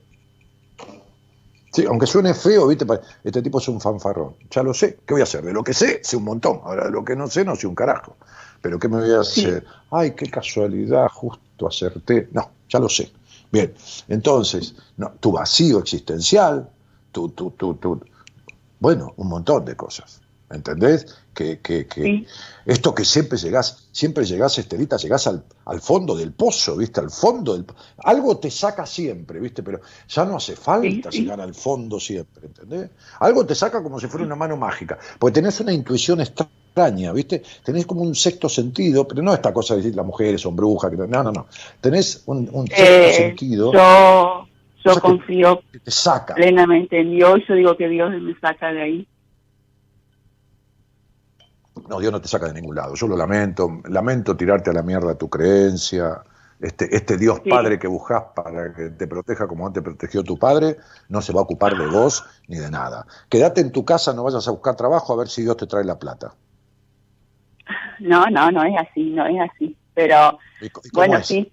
Sí, aunque suene feo, viste, este tipo es un fanfarrón. Ya lo sé. ¿Qué voy a hacer? De lo que sé, sé un montón. Ahora, de lo que no sé, no sé un carajo. Pero ¿qué me voy a hacer? Ay, qué casualidad, justo acerté. No, ya lo sé. Bien, entonces, no, tu vacío existencial, tu, tu, tu, tu, bueno, un montón de cosas. ¿Entendés? Que, que, que Sí. esto que siempre llegás, siempre llegás, Estelita, llegás al, al fondo del pozo, ¿viste? Al fondo del Algo te saca siempre, ¿viste? Pero ya no hace falta Sí, sí. llegar al fondo siempre, ¿entendés? Algo te saca como si fuera una mano mágica, porque tenés una intuición extraña, ¿viste? Tenés como un sexto sentido, pero no esta cosa de decir las mujeres son brujas, que no, no, no. Tenés un, un sexto Eh, sentido yo, yo que- confío que te saca. plenamente en Dios. Yo digo que Dios me saca de ahí. No, Dios no te saca de ningún lado. Yo lo lamento. Lamento tirarte a la mierda tu creencia. Este, este Dios Sí. Padre que buscas para que te proteja como te protegió tu padre, no se va a ocupar de vos ni de nada. Quédate en tu casa, no vayas a buscar trabajo a ver si Dios te trae la plata. No, no, no es así, no es así. Pero ¿Y, y bueno, es? sí.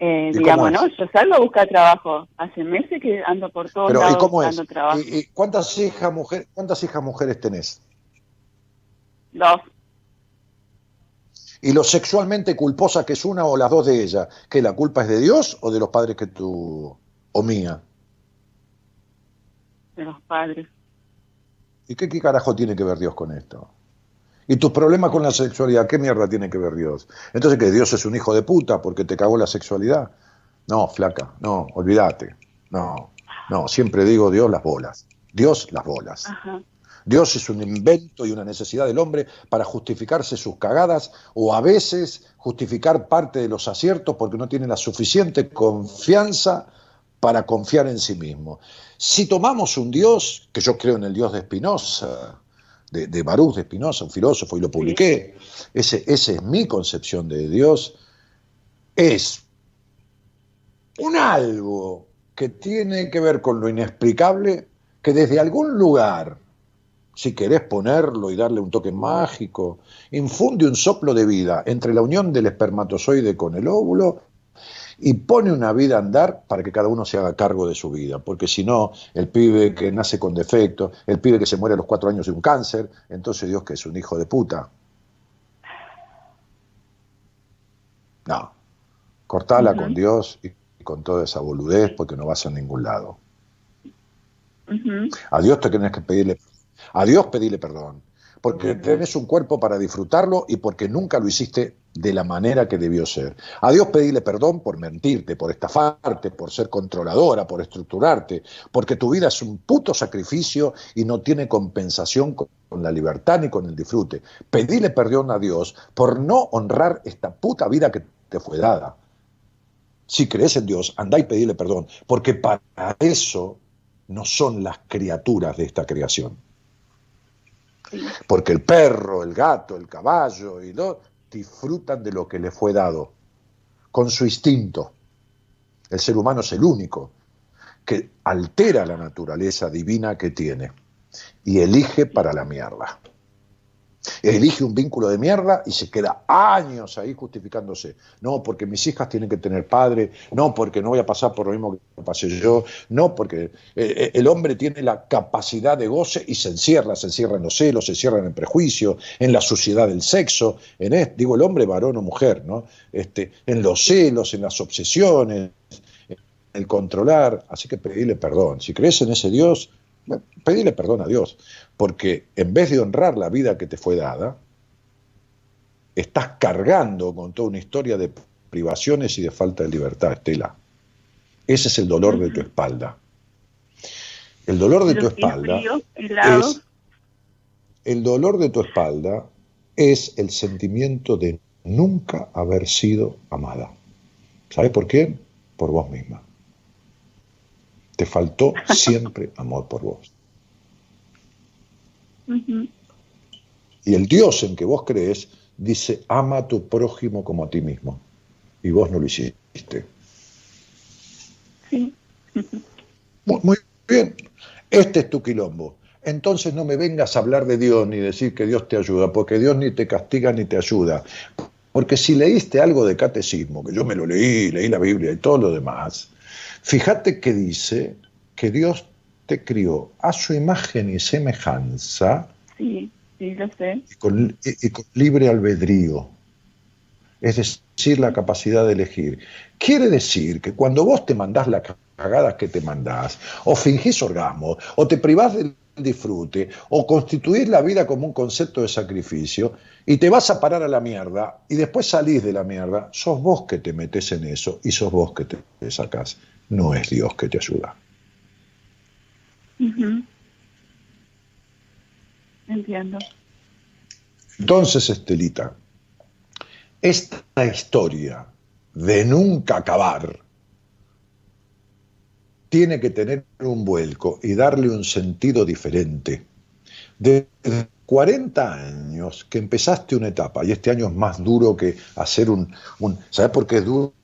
Eh, ¿Y digamos? ¿no? Yo salgo a buscar trabajo. Hace meses que ando por todos Pero, ¿y lados es? buscando trabajo. ¿Y, y cuántas hijas mujer, cuántas hijas mujeres tenés? Dos. Y lo sexualmente culposa que es una o las dos de ellas, que la culpa es de Dios o de los padres que tú o mía. de los padres. ¿Y qué, qué carajo tiene que ver Dios con esto? ¿Y tus problemas con la sexualidad? ¿Qué mierda tiene que ver Dios? Entonces, ¿que Dios es un hijo de puta porque te cagó la sexualidad? No, flaca, no, olvídate. No, no, siempre digo Dios las bolas. Dios las bolas. Ajá. Dios es un invento y una necesidad del hombre para justificarse sus cagadas o a veces justificar parte de los aciertos porque no tiene la suficiente confianza para confiar en sí mismo. Si tomamos un Dios, que yo creo en el Dios de Spinoza, de, de Baruch de Spinoza, un filósofo, y lo publiqué, ese, esa es mi concepción de Dios, es un algo que tiene que ver con lo inexplicable, que desde algún lugar si querés ponerlo y darle un toque mágico, infunde un soplo de vida entre la unión del espermatozoide con el óvulo y pone una vida a andar para que cada uno se haga cargo de su vida, porque si no, el pibe que nace con defecto, el pibe que se muere a los cuatro años de un cáncer, entonces Dios que es un hijo de puta. No, cortala con Dios y con toda esa boludez porque no vas a ningún lado. A Dios te tienes que pedirle, a Dios pedirle perdón, porque tenés un cuerpo para disfrutarlo y porque nunca lo hiciste de la manera que debió ser. A Dios pedirle perdón por mentirte, por estafarte, por ser controladora, por estructurarte, porque tu vida es un puto sacrificio y no tiene compensación con la libertad ni con el disfrute. Pedirle perdón a Dios por no honrar esta puta vida que te fue dada. Si crees en Dios, andá y pedirle perdón, porque para eso no son las criaturas de esta creación. Porque el perro, el gato, el caballo y lo disfrutan de lo que le fue dado, con su instinto. El ser humano es el único que altera la naturaleza divina que tiene y elige para la mierda. Elige un vínculo de mierda y se queda años ahí justificándose. No, porque mis hijas tienen que tener padre, no, porque no voy a pasar por lo mismo que pasé yo, no, porque eh, eh, el hombre tiene la capacidad de goce y se encierra, se encierra en los celos, se encierra en el prejuicio, en la suciedad del sexo, en es- digo el hombre, varón o mujer, ¿no? Este, en los celos, en las obsesiones, en el controlar. Así que pedirle perdón. Si crees en ese Dios, pedile perdón a Dios, porque en vez de honrar la vida que te fue dada, estás cargando con toda una historia de privaciones y de falta de libertad, Estela. Ese es el dolor de tu espalda. El dolor de tu espalda es el dolor de tu espalda es el sentimiento de nunca haber sido amada. ¿Sabes por qué? Por vos misma. Te faltó siempre amor por vos. Y el Dios en que vos crees dice, ama a tu prójimo como a ti mismo. Y vos no lo hiciste. Sí. Muy, muy bien, este es tu quilombo. Entonces no me vengas a hablar de Dios ni decir que Dios te ayuda, porque Dios ni te castiga ni te ayuda. Porque si leíste algo de catecismo, que yo me lo leí, leí la Biblia y todo lo demás, fíjate que dice que Dios te crió a su imagen y semejanza Sí, sí, lo sé. y con, y- y con libre albedrío. Es decir, la capacidad de elegir. Quiere decir que cuando vos te mandás las cagadas que te mandás, o fingís orgasmo, o te privás del disfrute, o constituís la vida como un concepto de sacrificio, y te vas a parar a la mierda, y después salís de la mierda, sos vos que te metés en eso, y sos vos que te sacás. No es Dios que te ayuda. Entiendo. Entonces, Estelita, esta historia de nunca acabar tiene que tener un vuelco y darle un sentido diferente. 40 años que empezaste una etapa, y este año es más duro que hacer un... un ¿Sabes por qué es duro?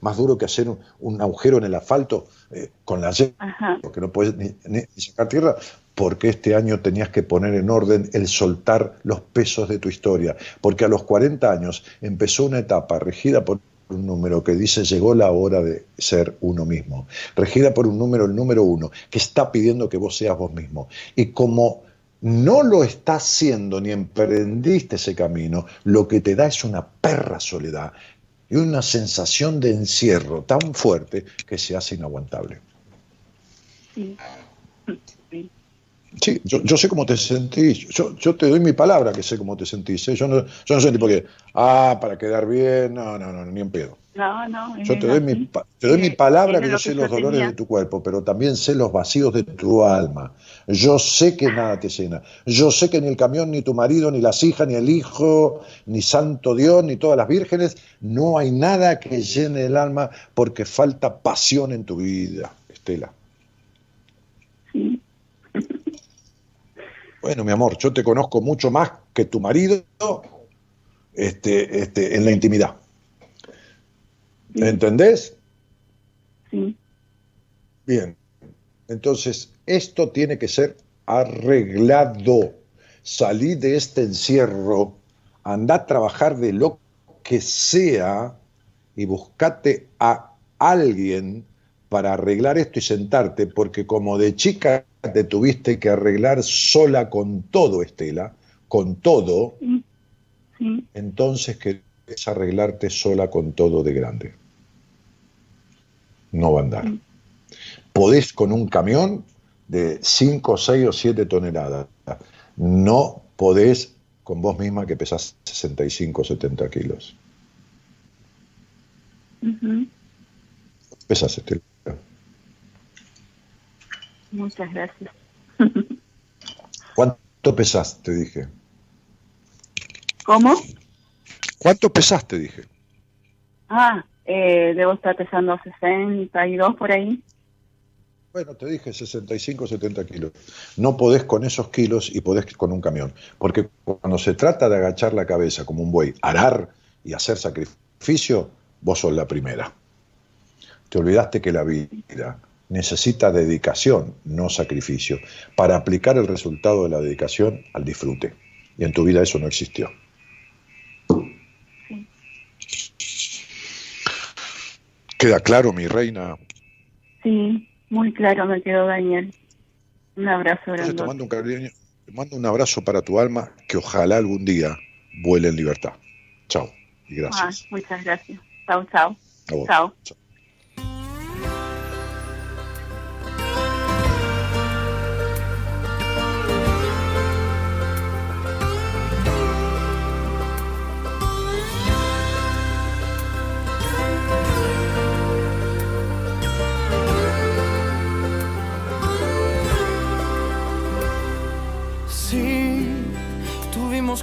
Más duro que hacer un, un agujero en el asfalto eh, con la llave porque no puedes ni, ni sacar tierra, porque este año tenías que poner en orden el soltar los pesos de tu historia, porque a los 40 años empezó una etapa regida por un número que dice llegó la hora de ser uno mismo, regida por un número, el número uno, que está pidiendo que vos seas vos mismo. Y como no lo estás haciendo ni emprendiste ese camino, lo que te da es una perra soledad y una sensación de encierro tan fuerte que se hace inaguantable. Sí. Yo, yo sé cómo te sentís. Yo, yo te doy mi palabra que sé cómo te sentís. ¿eh? Yo, no, yo no soy tipo que, ah, para quedar bien. No, no, no, ni en pedo. No, no. Yo te doy, mi, así. te doy mi palabra que yo lo sé que los dolores tenía. de tu cuerpo, pero también sé los vacíos de tu alma. Yo sé que nada te llena. Yo sé que ni el camión, ni tu marido, ni las hijas, ni el hijo, ni Santo Dios, ni todas las vírgenes, no hay nada que llene el alma porque falta pasión en tu vida, Estela. Sí. Bueno, mi amor, yo te conozco mucho más que tu marido este, este, en la intimidad. ¿Entendés? Sí. Bien. Entonces, esto tiene que ser arreglado. Salí de este encierro, anda a trabajar de lo que sea y buscate a alguien para arreglar esto y sentarte, porque como de chica te tuviste que arreglar sola con todo, Estela, con todo, Sí. Sí. entonces querés arreglarte sola con todo de grande. No va a andar. Podés con un camión de 5, 6 o 7 toneladas. No podés con vos misma que pesás 65 o 70 kilos. Pesas, Estela. Muchas gracias. ¿Cuánto pesás? Te dije. ¿Cómo? ¿Cuánto pesás? Te dije. Ah, eh, debo estar pesando 62 por ahí. Bueno, te dije 65, 70 kilos. No podés con esos kilos y podés con un camión. Porque cuando se trata de agachar la cabeza como un buey, arar y hacer sacrificio, vos sos la primera. Te olvidaste que la vida necesita dedicación, no sacrificio, para aplicar el resultado de la dedicación al disfrute. Y en tu vida eso no existió. ¿Queda claro, mi reina? Sí, muy claro me quedó Daniel. Un abrazo te grande. mando un cariño, te mando un abrazo para tu alma, que ojalá algún día vuele en libertad. Chao y gracias. muchas gracias. Chao, chao. Vos. Chao.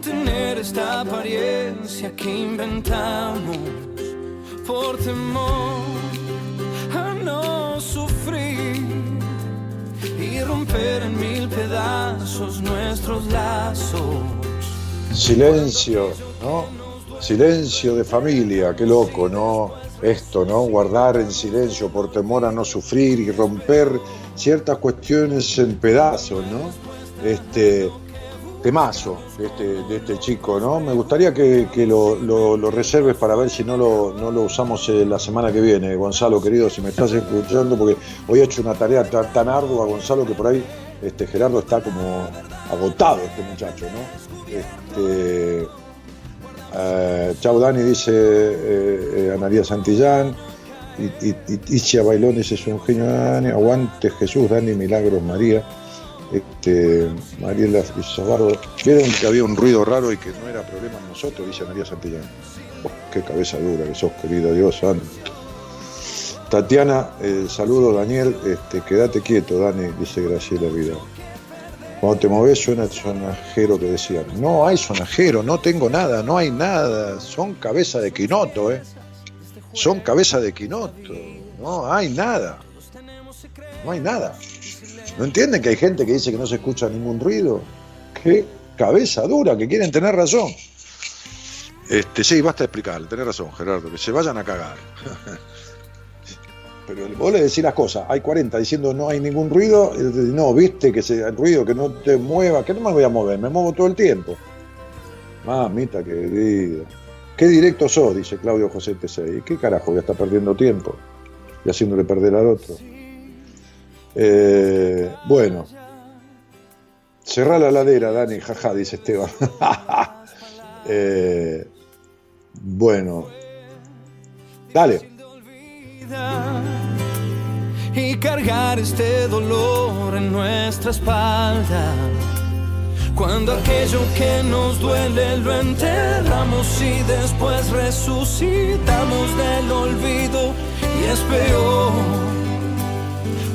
Mantener esta apariencia que inventamos por temor a no sufrir y romper en mil pedazos nuestros lazos. Silencio, ¿no? Silencio de familia, qué loco, ¿no? Esto, ¿no? Guardar en silencio por temor a no sufrir y romper ciertas cuestiones en pedazos, ¿no? Este temazo de este, de este chico, ¿no? Me gustaría que, que lo, reserves para ver si no lo, no lo usamos eh, la semana que viene, Gonzalo, querido, si me estás escuchando, porque hoy he hecho una tarea tan, tan ardua, Gonzalo, que por ahí este, Gerardo está como agotado, este muchacho, ¿no? Este, eh, chau Dani, dice eh, eh, Santillán. Y, y, Bailón dice, es un genio Dani. Aguante Jesús, Dani Milagros María. Este, Mariela Izabardo. Vieron que había un ruido raro y que no era problema en nosotros, dice María Santillán. Oh, qué cabeza dura que sos, querido Dios santo. Tatiana, saludo Daniel, este, quédate quieto, Dani, dice Graciela Vidal. Cuando te moves suena el sonajero que decían. No hay sonajero, no tengo nada, no hay nada. Son cabeza de quinoto, ¿eh? Son cabeza de quinoto. No hay nada. No hay nada. ¿No entienden que hay gente que dice que no se escucha ningún ruido? Qué cabeza dura, que quieren tener razón. Este, sí, basta de explicar, tenés razón, Gerardo, que se vayan a cagar. *laughs* Pero vos le decís las cosas, hay 40 diciendo no hay ningún ruido, no, viste que se, el ruido, que no te muevas, que no me voy a mover, me muevo todo el tiempo. Mamita querida. Qué directo sos, dice Claudio José T6. ¿Qué carajo voy a estar perdiendo tiempo? Y haciéndole perder al otro. Eh, bueno. Cerrá la ladera, Dani, jaja, dice Esteban. *laughs* Eh, bueno. Dale. y cargar este dolor en nuestra espalda. Cuando aquello que nos duele lo enterramos y después resucitamos del olvido y es peor.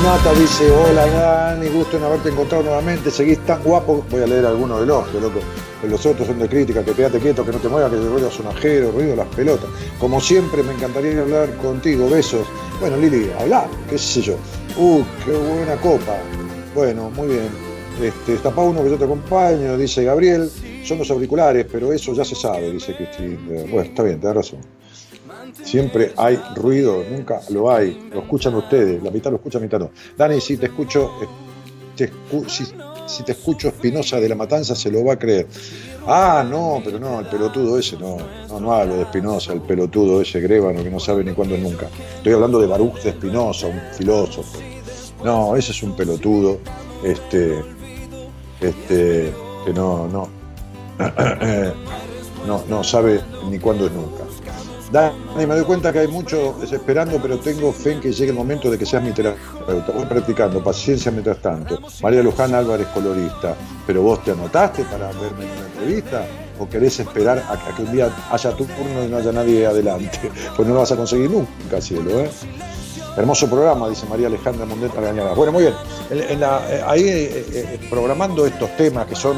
Virinata dice, hola Dani, gusto en haberte encontrado nuevamente, seguís tan guapo, voy a leer algunos los, loco, los otros son de crítica, que quédate quieto, que no te muevas, que te ruido sonajero, ruido las pelotas. Como siempre me encantaría hablar contigo, besos. Bueno Lili, hablar, qué sé yo. Uh, qué buena copa. Bueno, muy bien. Este, tapa uno que yo te acompaño, dice Gabriel. Son los auriculares, pero eso ya se sabe, dice Cristina. Bueno, está bien, te da razón. Siempre hay ruido, nunca lo hay. Lo escuchan ustedes, la mitad lo escucha, la mitad no. Dani, si te escucho, eh, si, te escucho Espinosa de la Matanza, se lo va a creer. Ah, no, pero no, el pelotudo ese, no, no, no hablo de Espinosa, el pelotudo ese grévano que no sabe ni cuándo nunca. Estoy hablando de Baruch de Espinosa, un filósofo. No, ese es un pelotudo, este, este, que no, no, *clears throat* no, no sabe ni cuándo es nunca. Dani, me doy cuenta que hay mucho desesperando, pero tengo fe en que llegue el momento de que seas mi terapeuta. Voy practicando, paciencia mientras tanto. María Luján Álvarez, colorista. ¿Pero vos te anotaste para verme en una entrevista? ¿O querés esperar a, que un día haya tu turno y no haya nadie adelante? *laughs* Pues no lo vas a conseguir nunca, cielo, ¿eh? Hermoso programa, dice María Alejandra Mondeta Gañada. Bueno, muy bien. Eh, ahí eh, eh, programando estos temas que son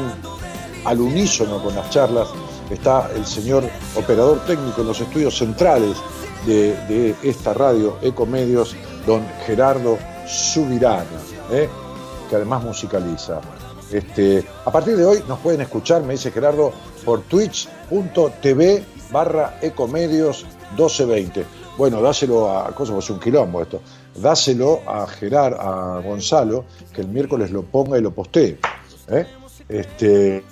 al unísono con las charlas, está el señor operador técnico en los estudios centrales de, de esta radio Ecomedios, don Gerardo Subirana, ¿eh? que además musicaliza. Este, a partir de hoy nos pueden escuchar, me dice Gerardo, por twitch.tv barra ecomedios 1220. Bueno, dáselo a, cosa es un quilombo esto, dáselo a Gerard, a Gonzalo, que el miércoles lo ponga y lo postee. ¿eh? Este,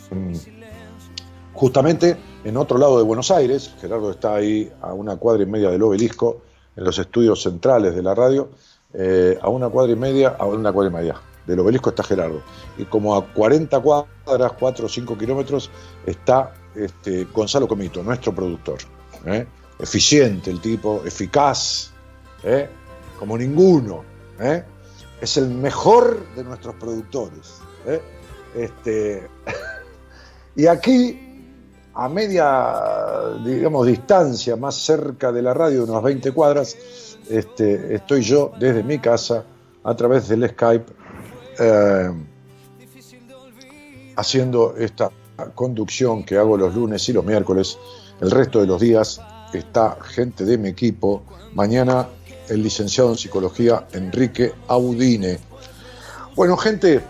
justamente en otro lado de Buenos Aires, Gerardo está ahí a una cuadra y media del obelisco, en los estudios centrales de la radio, eh, a una cuadra y media, a una cuadra y media del obelisco está Gerardo. Y como a 40 cuadras, 4 o 5 kilómetros, está este, Gonzalo Comito, nuestro productor. ¿eh? Eficiente el tipo, eficaz, ¿eh? como ninguno. Es el mejor de nuestros productores. Este, *laughs* y aquí, a media, digamos, distancia, más cerca de la radio, unas 20 cuadras, este, estoy yo desde mi casa, a través del Skype, eh, haciendo esta conducción que hago los lunes y los miércoles. El resto de los días está gente de mi equipo. Mañana el licenciado en psicología Enrique Audine. Bueno, gente,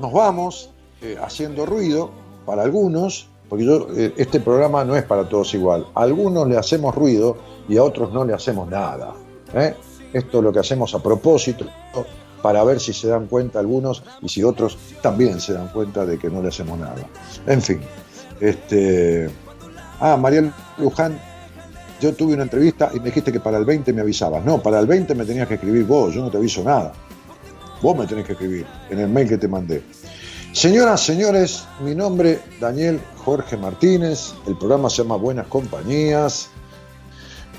nos vamos eh, haciendo ruido para algunos, porque yo, eh, este programa no es para todos igual. A algunos le hacemos ruido y a otros no le hacemos nada. ¿eh? Esto es lo que hacemos a propósito para ver si se dan cuenta algunos y si otros también se dan cuenta de que no le hacemos nada. En fin, este. Ah, Mariel Luján, yo tuve una entrevista y me dijiste que para el 20 me avisabas. No, para el 20 me tenías que escribir vos, yo no te aviso nada. Vos me tenés que escribir en el mail que te mandé. Señoras, señores, mi nombre Daniel Jorge Martínez, el programa se llama Buenas Compañías.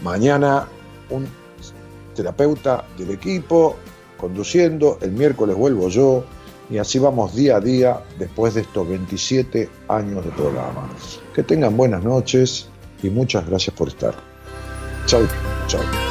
Mañana un terapeuta del equipo conduciendo, el miércoles vuelvo yo y así vamos día a día después de estos 27 años de programa. Que tengan buenas noches y muchas gracias por estar. Chau, chau.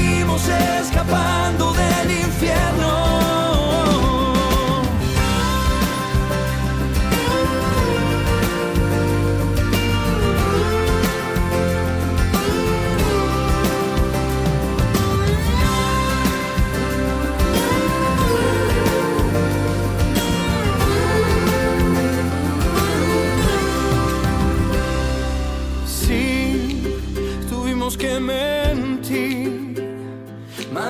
escapando del infierno.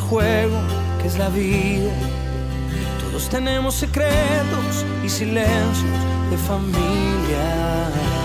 juego que es la vida. Todos tenemos secretos y silencios de familia.